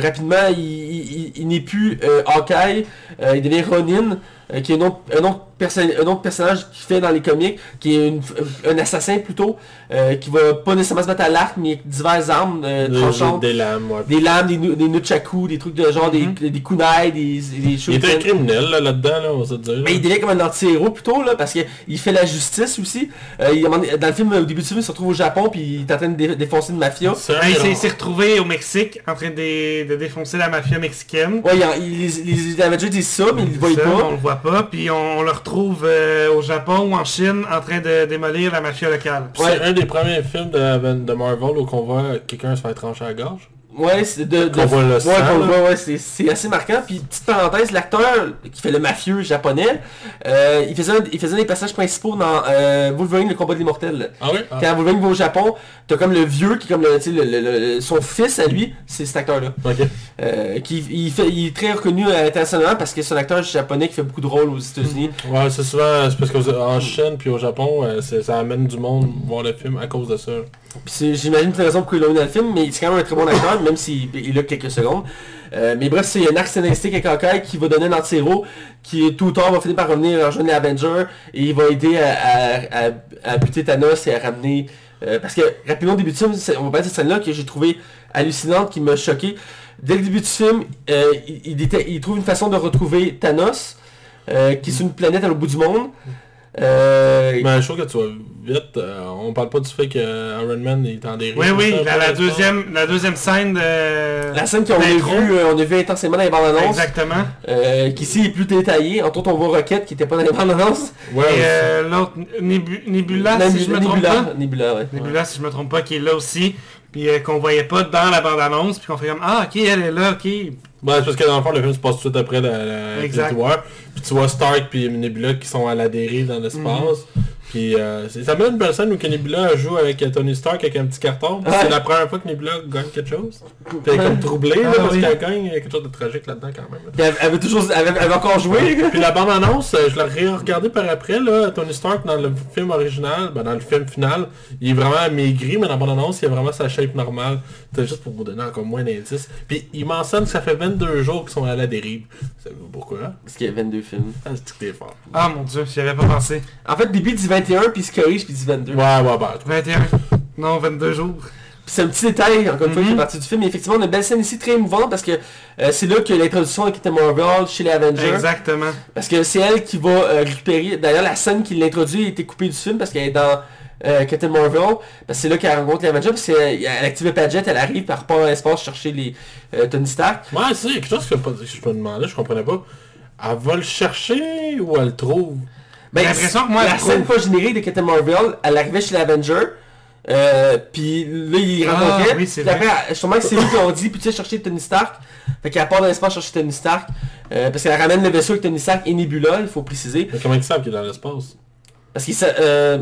Rapidement, il, il- il n'est plus Hawkeye, il devient Ronin, euh, qui est un autre, un, autre perso- un autre personnage qui fait dans les comics, qui est une- un assassin plutôt, euh, qui va pas nécessairement se mettre à l'arc, mais avec diverses armes euh, Des- tranchantes Des lames, ouais. des lames, des, nu- des nunchaku, des trucs de genre, Mhm. des, des kunai, des, des choses. Il était un criminel là, là-dedans, là, on va se dire. mais il devient comme un anti-héros plutôt là parce qu'il fait la justice aussi. Euh, il, dans le film, au début du film, il se retrouve au Japon puis il est en train de dé- défoncer une mafia. Ah, il des s'est- il retrouvé au Mexique en train de, de défoncer la mafia mexicaine. Ouais, il, il, les Avengers disent ça, mais voient Ça, On pas. le voit pas, puis on, on le retrouve euh, au Japon ou en Chine en train de démolir la mafia locale. C'est un des premiers films de, de Marvel où on voit quelqu'un se faire trancher à la gorge. Ouais, c'est de, de- Qu'on voit le ouais, sang, là. ouais, c'est, c'est assez marquant. Puis petite parenthèse, l'acteur qui fait le mafieux japonais, euh, il faisait un, il faisait des passages principaux dans euh, Wolverine, le combat de l'immortel. Ah oui? Ah. Quand Wolverine va au Japon, t'as comme le vieux qui comme le, le- le- le- son fils à lui, c'est cet acteur-là. Ok. Euh, qui, il, fait, il est très reconnu internationalement parce que c'est un acteur japonais qui fait beaucoup de rôles aux États-Unis. Ouais, c'est souvent, c'est parce qu'en Chine puis au Japon, c'est- ça amène du monde voir le film à cause de ça. J'imagine que c'est la raison pour qu'il l'a mis dans le film, mais c'est quand même un très bon acteur, même s'il il a quelques secondes. Euh, mais bref, c'est un arc scénaristique avec Hawkeye qui va donner un anti-héros qui tout le temps va finir par revenir rejoindre les Avengers et il va aider à, à, buter Thanos et à ramener... euh, parce que rapidement au début du film, on va parler de cette scène-là que j'ai trouvé hallucinante, qui m'a choqué. Dès le début du film, euh, il, était- il trouve une façon de retrouver Thanos, qui est sur une planète à l'autre bout du monde. Euh, Mais je trouve que tu vite, euh, on parle pas du fait que Iron Man est en dérive. Oui, oui, ça, la, deuxième, la deuxième scène de... La scène qu'on a vue, euh, on a vu intensément dans les bandes annonces, Exactement. euh, qui ici est plus détaillée. Entre autres, on voit Rocket qui était pas dans les bandes annonces. Ouais, Et euh, l'autre, Nebula, Nebula, si je me trompe Nebula, pas. Nebula, ouais. Nebula, si je me trompe pas, qui est là aussi. Puis euh, qu'on voyait pas dans la bande-annonce. Puis qu'on fait comme, ah, ok, elle est là, ok. Ouais, c'est parce que dans le fond, le film se passe tout de suite après la, la Exact. Puis tu vois Stark puis Nebula qui sont à la dérive dans l'espace. Puis euh, c'est- ça met une belle scène où que Nebula joue avec euh, Tony Stark avec un petit carton. Ouais. C'est la première fois que Nebula gagne quelque chose. Puis elle est comme troublée là, Ah parce oui. qu'elle gagne quelque chose de tragique là-dedans quand même. là. Puis elle, elle veut toujours, elle, veut- elle veut encore jouer. Puis la bande-annonce, euh, je l'ai regardé par après, là, Tony Stark dans le film original, ben, dans le film final, il est vraiment maigri, mais dans la bande-annonce, il a vraiment sa shape normale. C'était juste pour vous donner encore moins d'indices. Puis il mentionne que ça fait 22 jours qu'ils sont à la dérive. Savez-vous pourquoi? hein? Parce qu'il y a 22 films. Ah, c'est fort. Ah mon dieu, j'y avais pas pensé. En fait, début il dit 21, puis il se corrige, puis il dit 22. Ouais, ouais, bah, 21. Non, 22 jours. Puis c'est un petit détail, encore une fois, qui Mhm. fait partie du film. Mais effectivement, on a une belle scène ici, très émouvante, parce que euh, c'est là que l'introduction de Captain Marvel chez les Avengers. Exactement. Parce que c'est elle qui va euh, récupérer... D'ailleurs, la scène qui l'introduit a été coupée du film, parce qu'elle est dans euh, Captain Marvel. Parce que c'est là qu'elle rencontre les Avengers, parce qu'elle active le Padget, elle arrive, par rapport à l'espace chercher les euh, Tony Stark. Ouais, c'est quelque chose que je me demandais, je comprenais pas. Elle va le chercher ou elle le trouve? Ben, J'ai l'impression que moi, la scène pas générique de Captain Marvel, elle arrivait chez l'Avenger, euh, puis là il Ah, rencontrait, oui, c'est puis après, sûrement que c'est lui qui ont dit, puis tu sais, chercher Tony Stark, fait qu'elle part dans l'espace chercher Tony Stark, euh, parce qu'elle ramène le vaisseau avec Tony Stark et Nebula, il faut préciser, Mais comment ils savent qu'il est dans l'espace? parce qu'il s'a- euh,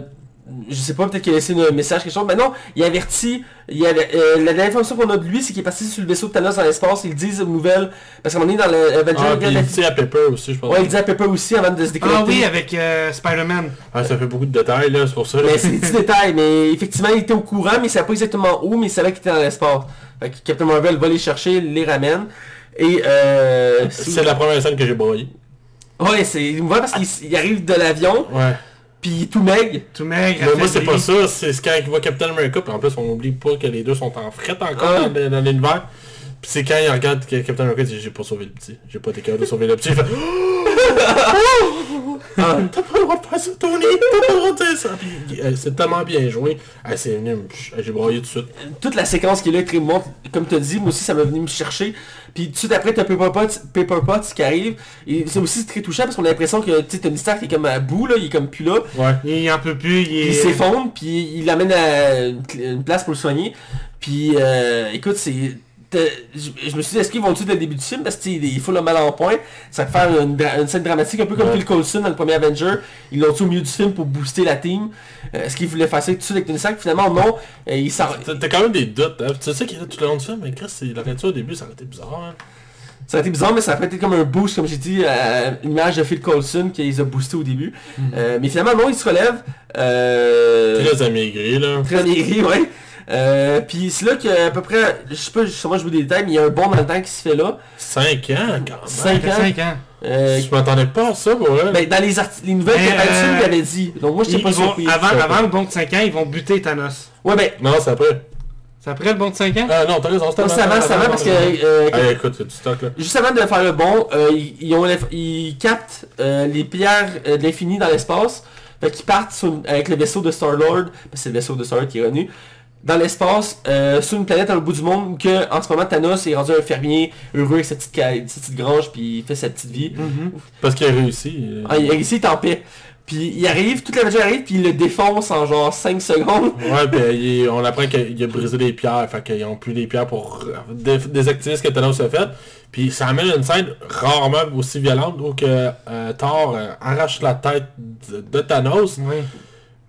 je sais pas, peut-être qu'il a laissé un message, quelque chose, mais non, il avertit, il avait, euh, la dernière information qu'on a de lui, c'est qu'il est parti sur le vaisseau de Thanos dans l'espace, ils disent aux nouvelles, parce qu'à un moment donné, dans l'Avenger, Ah, il dit à Pepper aussi, je pense. ouais, il dit à Pepper aussi avant de se déconnecter. Ah oui, avec euh, Spider-Man. Ah, ça fait beaucoup de détails, là, c'est pour ça. Mais c'est des petits détails, mais effectivement il était au courant, mais il savait pas exactement où, mais il savait qu'il était dans l'espace. Fait que Captain Marvel va les chercher, les ramène. Et euh... C'est la première scène que j'ai broyé. Ouais, c'est émouvant parce qu'il il arrive de l'avion, Ouais. Puis. Tout maigre, Mais moi, c'est pas ça, c'est ce quand il voit Captain America, puis en plus, on oublie pas que les deux sont en fret encore Ah. dans, dans l'univers. Puis c'est quand il regarde que Captain America, il dit j'ai pas sauvé le petit. J'ai pas été capable de sauver le petit. Il fait Ah, T'as pas le droit de faire ça, Tony! T'as pas le droit de dire ça! Puis, euh, c'est tellement bien joué. Ah, c'est venu, me- j'ai broyé tout de suite. toute la séquence qui est là est très monte, comme tu as dit, moi aussi ça m'a venu me chercher. Puis tout de suite après t'as Paper Potts, Paper Potts qui arrive. Et c'est aussi très touchant parce qu'on a l'impression que Tony Stark est comme à bout là, il est comme plus là. Ouais. Il en peut plus, il Puis il est... s'effondre, puis il l'amène à une place pour le soigner. Puis euh, écoute, c'est... Je je me suis dit, est-ce qu'ils vont le tuer dès le début du film? Parce qu'il faut le mal en point. Ça va faire une, une scène dramatique, un peu comme Ouais. Phil Coulson dans le premier Avenger. Ils l'ont tué au milieu du film pour booster la team. Euh, est-ce qu'ils voulaient faire ça tout de suite avec Tony Stark? Finalement, non. Euh, il T'as quand même des doutes. Hein. Tu sais qu'il là tout le long du film, mais Chris, il aurait tué au début, ça aurait été bizarre. Hein. Ça a été bizarre, mais ça a peut-être comme un boost, comme j'ai dit, à l'image de Phil Coulson qui les a boostés au début. Euh, mais finalement, non, il se relève. Euh... Très amaigri, là. Très amaigri, ouais. Euh, puis c'est là qu'à peu près, je sais pas, sûrement je vous des détails, mais il y a un bond dans le temps qui se fait là. 5 ans, quand même. Cinq Ça fait ans. cinq ans. Euh, Je m'attendais pas à ça, pour ben, dans les, nouvelles euh, il avait dit. Donc moi, j'étais pas surpris. avant, je avant le bon de 5 ans, ils vont buter Thanos. Ouais, ben, Non, c'est après. C'est après le bon de 5 ans? Ah non, t'as raison, c'est avant, c'est avant, parce que... euh, Ah, écoute, stock, là. Juste avant de faire le bon, euh, ils, ils ont l'eff- ils captent euh, les pierres euh, de l'infini dans l'espace. Fait qu'ils partent sur avec le vaisseau de Star-Lord, parce que c'est le vaisseau de Star-Lord qui est revenu, dans l'espace, euh, sur une planète à l'autre bout du monde, que, en ce moment Thanos est rendu un fermier heureux avec sa petite, ca- sa petite grange, puis il fait sa petite vie. Parce qu'il a réussi. euh. Ah, il, ici, il est en paix. Puis il arrive, toute la magie arrive, puis il le défonce en genre 5 secondes. Ouais, ben il est- on apprend qu'il a brisé des pierres, fait qu'ils ont plus des pierres pour dé- désactiver ce que Thanos a fait. Puis ça amène une scène rarement aussi violente où que euh, Thor euh, arrache la tête de, de Thanos. Oui.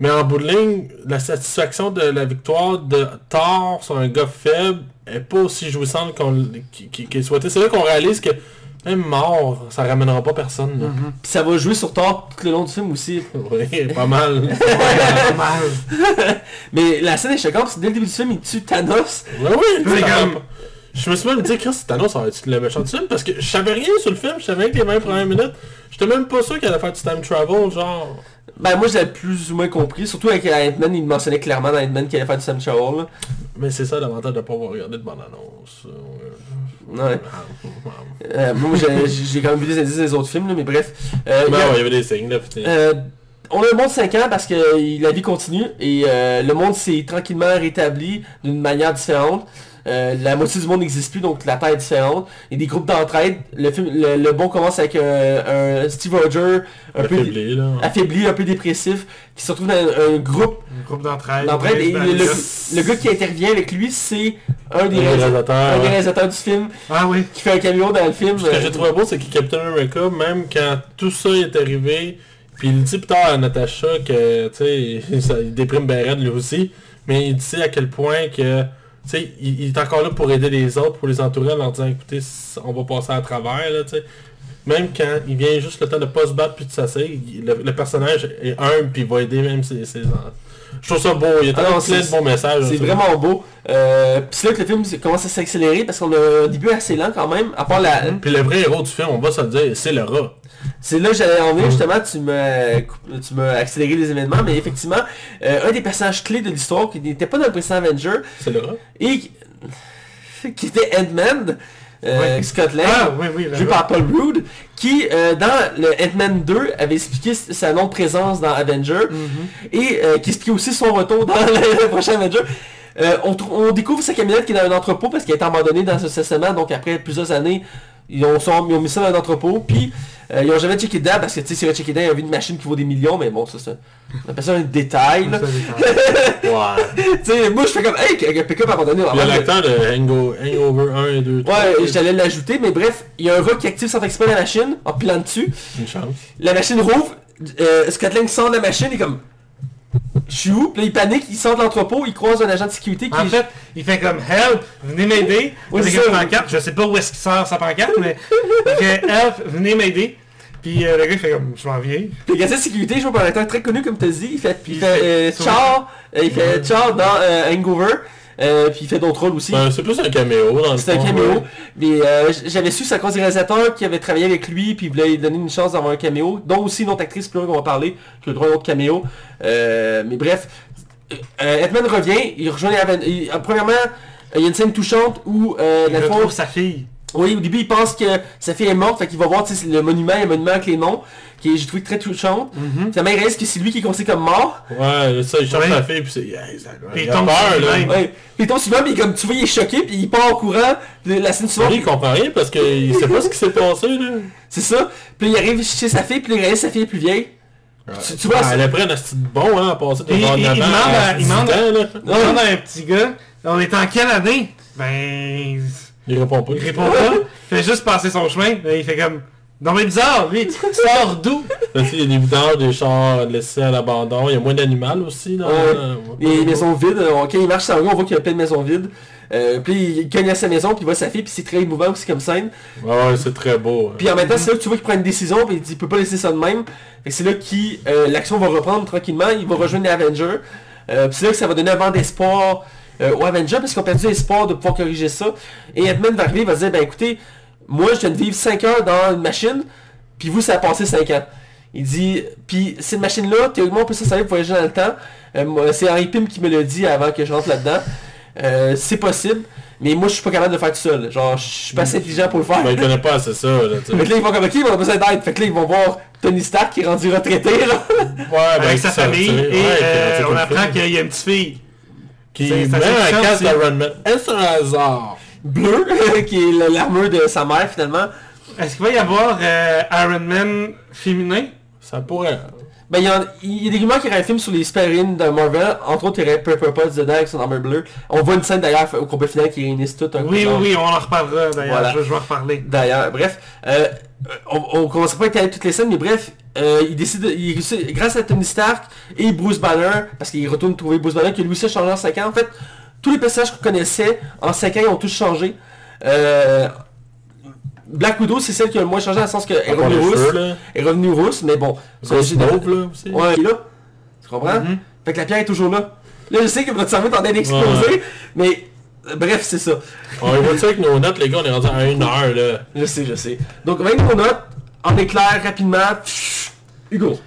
Mais en bout de ligne, la satisfaction de la victoire de Thor sur un gars faible est pas aussi jouissante qu'on qu'il souhaitait. C'est là qu'on réalise que même mort, ça ramènera pas personne. là. Puis ça va jouer sur Thor tout le long du film aussi. Oui, pas mal. Normal. Mais la scène est choquante, parce que dès le début du film, il tue Thanos. Oui, C'est ça- comme- Je me suis même dit, Chris, Thanos, ça va être le méchant du film, parce que je savais rien sur le film, je savais que les 20 premières minutes, j'étais même pas sûr qu'il allait faire du time travel, genre... Ben moi j'avais plus ou moins compris, surtout avec Ant-Man, il mentionnait clairement dans Ant-Man qu'il allait faire du Sam là. Mais c'est ça l'avantage de pas avoir regardé de bande-annonce. euh, Ouais. Euh, moi j'ai quand même vu des indices des autres films, là, mais bref. Euh, Ben il y ouais, avait des signes, là, putain. euh, on a le monde de 5 ans parce que la vie continue et le monde s'est tranquillement rétabli d'une manière différente. Euh, la moitié du monde n'existe plus, donc la Terre est différente. Il y a des groupes d'entraide. Le, film, le, le bon commence avec euh, un Steve Rogers un peu Affaibli, là. affaibli, un peu dépressif, qui se retrouve dans un, un groupe Un groupe d'entraide. d'entraide. Et Oui, le, le- le gars qui intervient avec lui, c'est un des, Un des réalisateurs, ouais. du film, Ah oui. qui fait un caméo dans le film. Ce que j'ai trouvé beau, c'est que Captain America, même quand tout ça est arrivé, puis il dit plus tard à Natasha que, tu sais, ça- il déprime ben raide lui aussi, mais il dit à quel point que, sais, il, il est encore là pour aider les autres, pour les entourer en leur disant, écoutez, on va passer à travers, là, tu sais. Même quand il vient juste le temps de pas se battre puis de s'asseoir, le, le personnage est humble puis il va aider même ses, ses Je trouve ça beau, il y a Ah tellement plein de c'est- bons messages. C'est vraiment beau. Euh, Puis c'est là que le film commence à s'accélérer parce qu'on a un début assez lent quand même. À part la... Puis le vrai héros du film, on va se le dire, c'est le rat. C'est là que j'allais en venir justement, tu m'as tu m'as accéléré les événements, mais effectivement, euh, un des personnages clés de l'histoire qui n'était pas dans le précédent Avenger C'est et qui, était Ant-Man, euh, Lang, Ah oui, oui. joué par Paul Rudd, qui euh, dans le Ant-Man 2 avait expliqué sa non-présence dans Avenger et euh, qui expliquait aussi son retour dans le, prochain Avenger. On découvre sa camionnette qui est dans un entrepôt parce qu'elle est abandonnée dans ce cessement, donc après plusieurs années, ils ont, sont- ils ont mis ça dans un entrepôt, puis euh, ils ont jamais checké dedans parce que tu sais, si ils checké dedans, ils ont vu une machine qui vaut des millions, mais bon, ça, ça on appelle ça un détail. là. Ouais. tu sais, moi je fais comme, hey, un pick-up abandonné. on Il y a l'acteur de Hango- Hangover 1 et 2. Ouais, j'allais l'ajouter, mais bref, il y a un rat qui active sans exprès la machine en pilant dessus. Une chance. La machine rouvre, euh, Scott Lang sort de la machine, il est comme... Je suis où? Puis là, il panique, il sort de l'entrepôt, il croise un agent de sécurité qui... En fait, il fait comme help, venez m'aider. Avec c'est pancarte. Je sais pas où est-ce qu'il sort sa pancarte, mais il fait help, venez m'aider. Puis euh, le gars il fait comme je m'en viens. Puis le gars de sécurité, joué par un acteur très connu comme tu as dit, il fait, puis il fait euh, Char, euh, il fait Char dans euh, Hangover, euh, puis il fait d'autres rôles aussi. Ben, c'est plus un caméo dans le C'est un caméo. ouais. Mais euh, j'avais su sa cause des réalisateurs qui avait travaillé avec lui, puis il voulait lui donner une chance d'avoir un caméo, dont aussi une autre actrice plus loin qu'on va parler, qui a le droit à un autre caméo. Euh, mais bref, Ant-Man revient, il rejoint les Aven- il- Premièrement, il y a une scène touchante où, euh, Il retrouve sa fille. Oui, au début, il pense que sa fille est morte, fait qu'il va voir le monument, un monument avec les noms, qui est, j'ai trouvé très touchante. Finalement, il réalise que c'est lui qui est considéré comme mort. Ouais, ça, il cherche Ouais. la fille, puis c'est... Il tombe peur, là. Ouais. Puis il tombe souvent, comme tu vois, il est choqué, puis il part en courant. Le- La scène suivante, Lui, il comprend rien parce qu'il sait pas ce qui s'est passé, là. c'est ça. Puis il arrive chez sa fille, puis il réalise que sa fille est plus vieille. Tu- tu vois, Ah, elle a pris un petit bon, hein, à passer de bord il- de il l'avant demande à à- il 10 demande- ans, là. On demande à un petit gars, on est en quelle année? Ben... Il répond pas. Il répond pas. Il fait juste passer son chemin. Il fait comme... Non mais bizarre, lui, sors d'où? Tu il y a des vidanges, des chars laissés à l'abandon. Il y a moins d'animal aussi, là. Ouais. Euh, Les maisons vides, euh, quand il marche sur la rue, on voit qu'il y a plein de maisons vides. Euh, puis il cogne à sa maison, puis il voit sa fille, puis c'est très émouvant aussi comme scène. Ouais, ouais, c'est très beau. hein. Puis en même temps, c'est là que tu vois qu'il prend une décision, puis il dit il peut pas laisser ça de même. Que c'est là que l'action va reprendre tranquillement, il va rejoindre les Avengers. Euh, puis c'est là que ça va donner un vent d'espoir euh, aux Avengers, parce qu'ils ont perdu espoir de pouvoir corriger ça. Et Ant-Man va arriver, il va dire, ben écoutez, moi je viens de vivre 5 heures dans une machine, puis vous ça a passé 5 ans. Il dit, puis cette machine-là, théoriquement on peut se servir pour voyager dans le temps. Euh, c'est Henry Pym qui me l'a dit avant que je rentre là-dedans. Euh, c'est possible, mais moi je suis pas capable de le faire tout seul. Genre, je suis pas assez intelligent pour le faire. Ben, il connaît pas assez ça, là. Fait que là, ils vont comme, ok, on a besoin d'aide. Fait que là, ils vont voir Tony Stark qui est rendu retraité, là. Ouais, ben, Avec sa famille, et ouais, euh, on apprend qu'il y a une petite fille. Qui met un casque d'Iron Man. Est-ce un hasard? Bleu, qui est l'armure de sa mère, finalement. Est-ce qu'il va y avoir euh, Iron Man féminin? Ça pourrait... Ben, il y, a, il y a des rumeurs qu'il y aurait un film sur les super-héroïnes de Marvel. Entre autres, il y aurait Pepper Potts dedans avec son armure bleue. On voit une scène, d'ailleurs, au combat final qui réunissent tout un coup Oui, oui, genre. oui, on en reparlera d'ailleurs, Voilà. je, je vais en reparler. D'ailleurs, bref, euh, on, on commencera pas à étaler toutes les scènes, mais bref, euh, il décide, il grâce à Tony Stark et Bruce Banner, parce qu'il retourne trouver Bruce Banner, que lui aussi a changé en 5 ans. En fait, tous les personnages qu'on connaissait en 5 ans, ils ont tous changé. Euh, Black Widow, c'est celle qui a le moins changé, dans le sens qu'elle est revenue rousse. Elle est revenue rousse, mais bon. j'ai- Mauve, là, aussi. Ouais, là. Tu comprends? Mhm. Fait que la pierre est toujours là. Là, je sais que votre cerveau est en train d'exploser, mais euh, bref, c'est ça. On va dire avec nos notes, les gars, on est rendu à une heure, là. Je sais, je sais. Donc, 20 notes, en éclair, rapidement. Pfff, Hugo.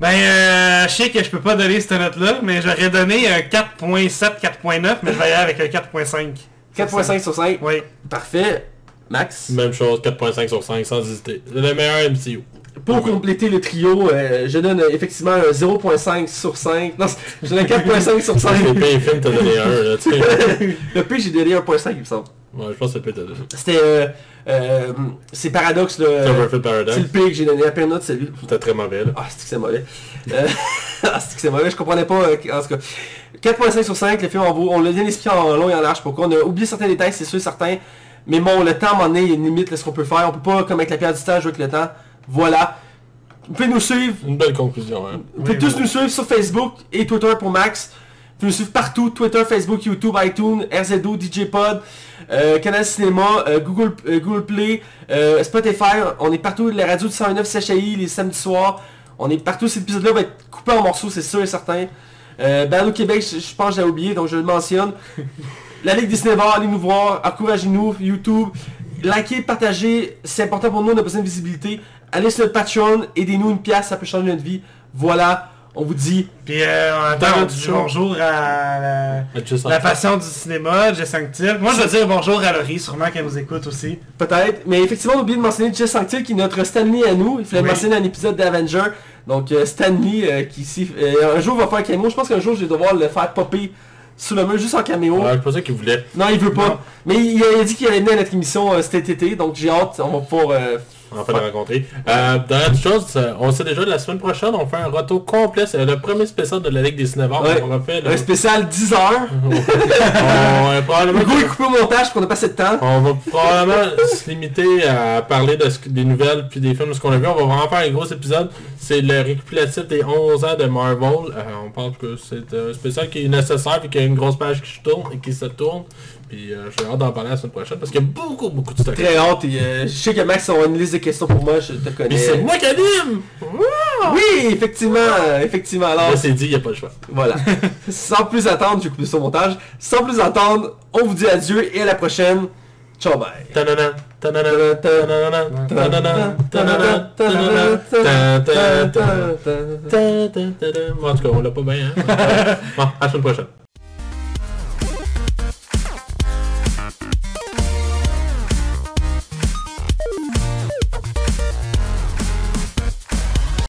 Ben, euh, je sais que je peux pas donner cette note-là, mais j'aurais donné un 4.7, 4.9, mais je vais y aller avec un 4.5. 4.5 sur 5. Oui. Parfait. Max? Même chose, 4.5 sur 5, sans hésiter. C'est le meilleur MCU. Pour compléter le trio, euh, je donne euh, effectivement un 0.5 sur 5. Non, je donne un 4.5 sur 5. Le pire film, t'as donné un, là, tu sais. le P, j'ai donné 1.5, il me semble. Ouais, je pense que c'est le donné. C'était... Euh, euh, c'est paradoxe, là. C'est Paradox. le P que j'ai donné. La pire note, c'est lui. C'était très mauvais, là. Ah, c'est que c'est mauvais. Ah, c'est que c'est mauvais, je comprenais pas. euh, en tout cas, 4.5 sur 5, le film en vaut. On l'a bien expliqué en long et en large pourquoi. On a oublié certains détails, c'est sûr, certains. Mais bon, le temps, à un moment donné, il y a une limite à ce qu'on peut faire. On peut pas, comme avec la pierre du temps, jouer avec le temps. Voilà. Vous pouvez nous suivre. Une belle conclusion, hein. Vous pouvez Oui, tous oui. nous suivre sur Facebook et Twitter pour Max. Vous pouvez nous suivre partout. Twitter, Facebook, YouTube, iTunes, RZO, DJ Pod, euh, Canal Cinéma, euh, Google, euh, Google Play, euh, Spotify. On est partout. La radio du 109 CHI les samedis soirs. On est partout. Cet épisode-là va être coupé en morceaux, c'est sûr et certain. Euh, Balado Québec, je, je pense que j'ai oublié, donc je le mentionne. La Ligue des cinémas, allez nous voir, encouragez-nous, YouTube. Likez, partagez, c'est important pour nous, on a besoin de visibilité. Allez sur notre Patreon, aidez-nous une pièce, ça peut changer notre vie. Voilà, on vous dit Puis euh, en attendant, Dans on dit show. bonjour à la, passion du cinéma, Jess Sanctil. Moi, je veux dire bonjour à Laurie, sûrement qu'elle nous écoute aussi. peut-être, mais effectivement on a oublié de mentionner Jess Sanctil qui est notre Stanley à nous. Il fallait Oui. mentionner un épisode d'Avenger. Donc euh, Stanley euh, qui ici, euh, un jour va faire un caméo, je pense qu'un jour je vais devoir le faire popper sous le mur juste en caméo. Ouais, pas ça qu'il voulait. Non il veut pas. Non. Mais il a, il a dit qu'il allait venir à notre émission euh, cet été, donc j'ai hâte, on va pouvoir... euh, Enfin, de rencontrer. Euh, dernière chose, euh, on sait déjà, la semaine prochaine, on fait un retour complet. C'est le premier spécial de la Ligue des cinémas. Ouais. On refait le... un spécial 10 heures. on, va probablement... Hugo est coupé au montage parce qu'on a pas assez de temps. On va probablement se limiter à parler de ce des nouvelles puis des films, ce qu'on a vu. On va vraiment faire un gros épisode. C'est le récapitulatif des 11 ans de Marvel. Euh, on pense que c'est un spécial qui est nécessaire et qu'il y a une grosse page qui se tourne et qui se tourne. Puis euh, j'ai hâte d'en parler la semaine prochaine parce qu'il y a beaucoup, beaucoup de stock. Très hâte et euh, je sais que Max a une liste de questions pour moi, je te connais. Mais c'est moi qui anime! Oui, effectivement, effectivement. Alors, Là, c'est dit, il n'y a pas le choix. voilà. Sans plus attendre, j'ai coupé son montage. Sans plus attendre, on vous dit adieu et à la prochaine. Ciao, bye. Bon, En tout cas, on l'a pas bien, hein? Bon, à la semaine prochaine.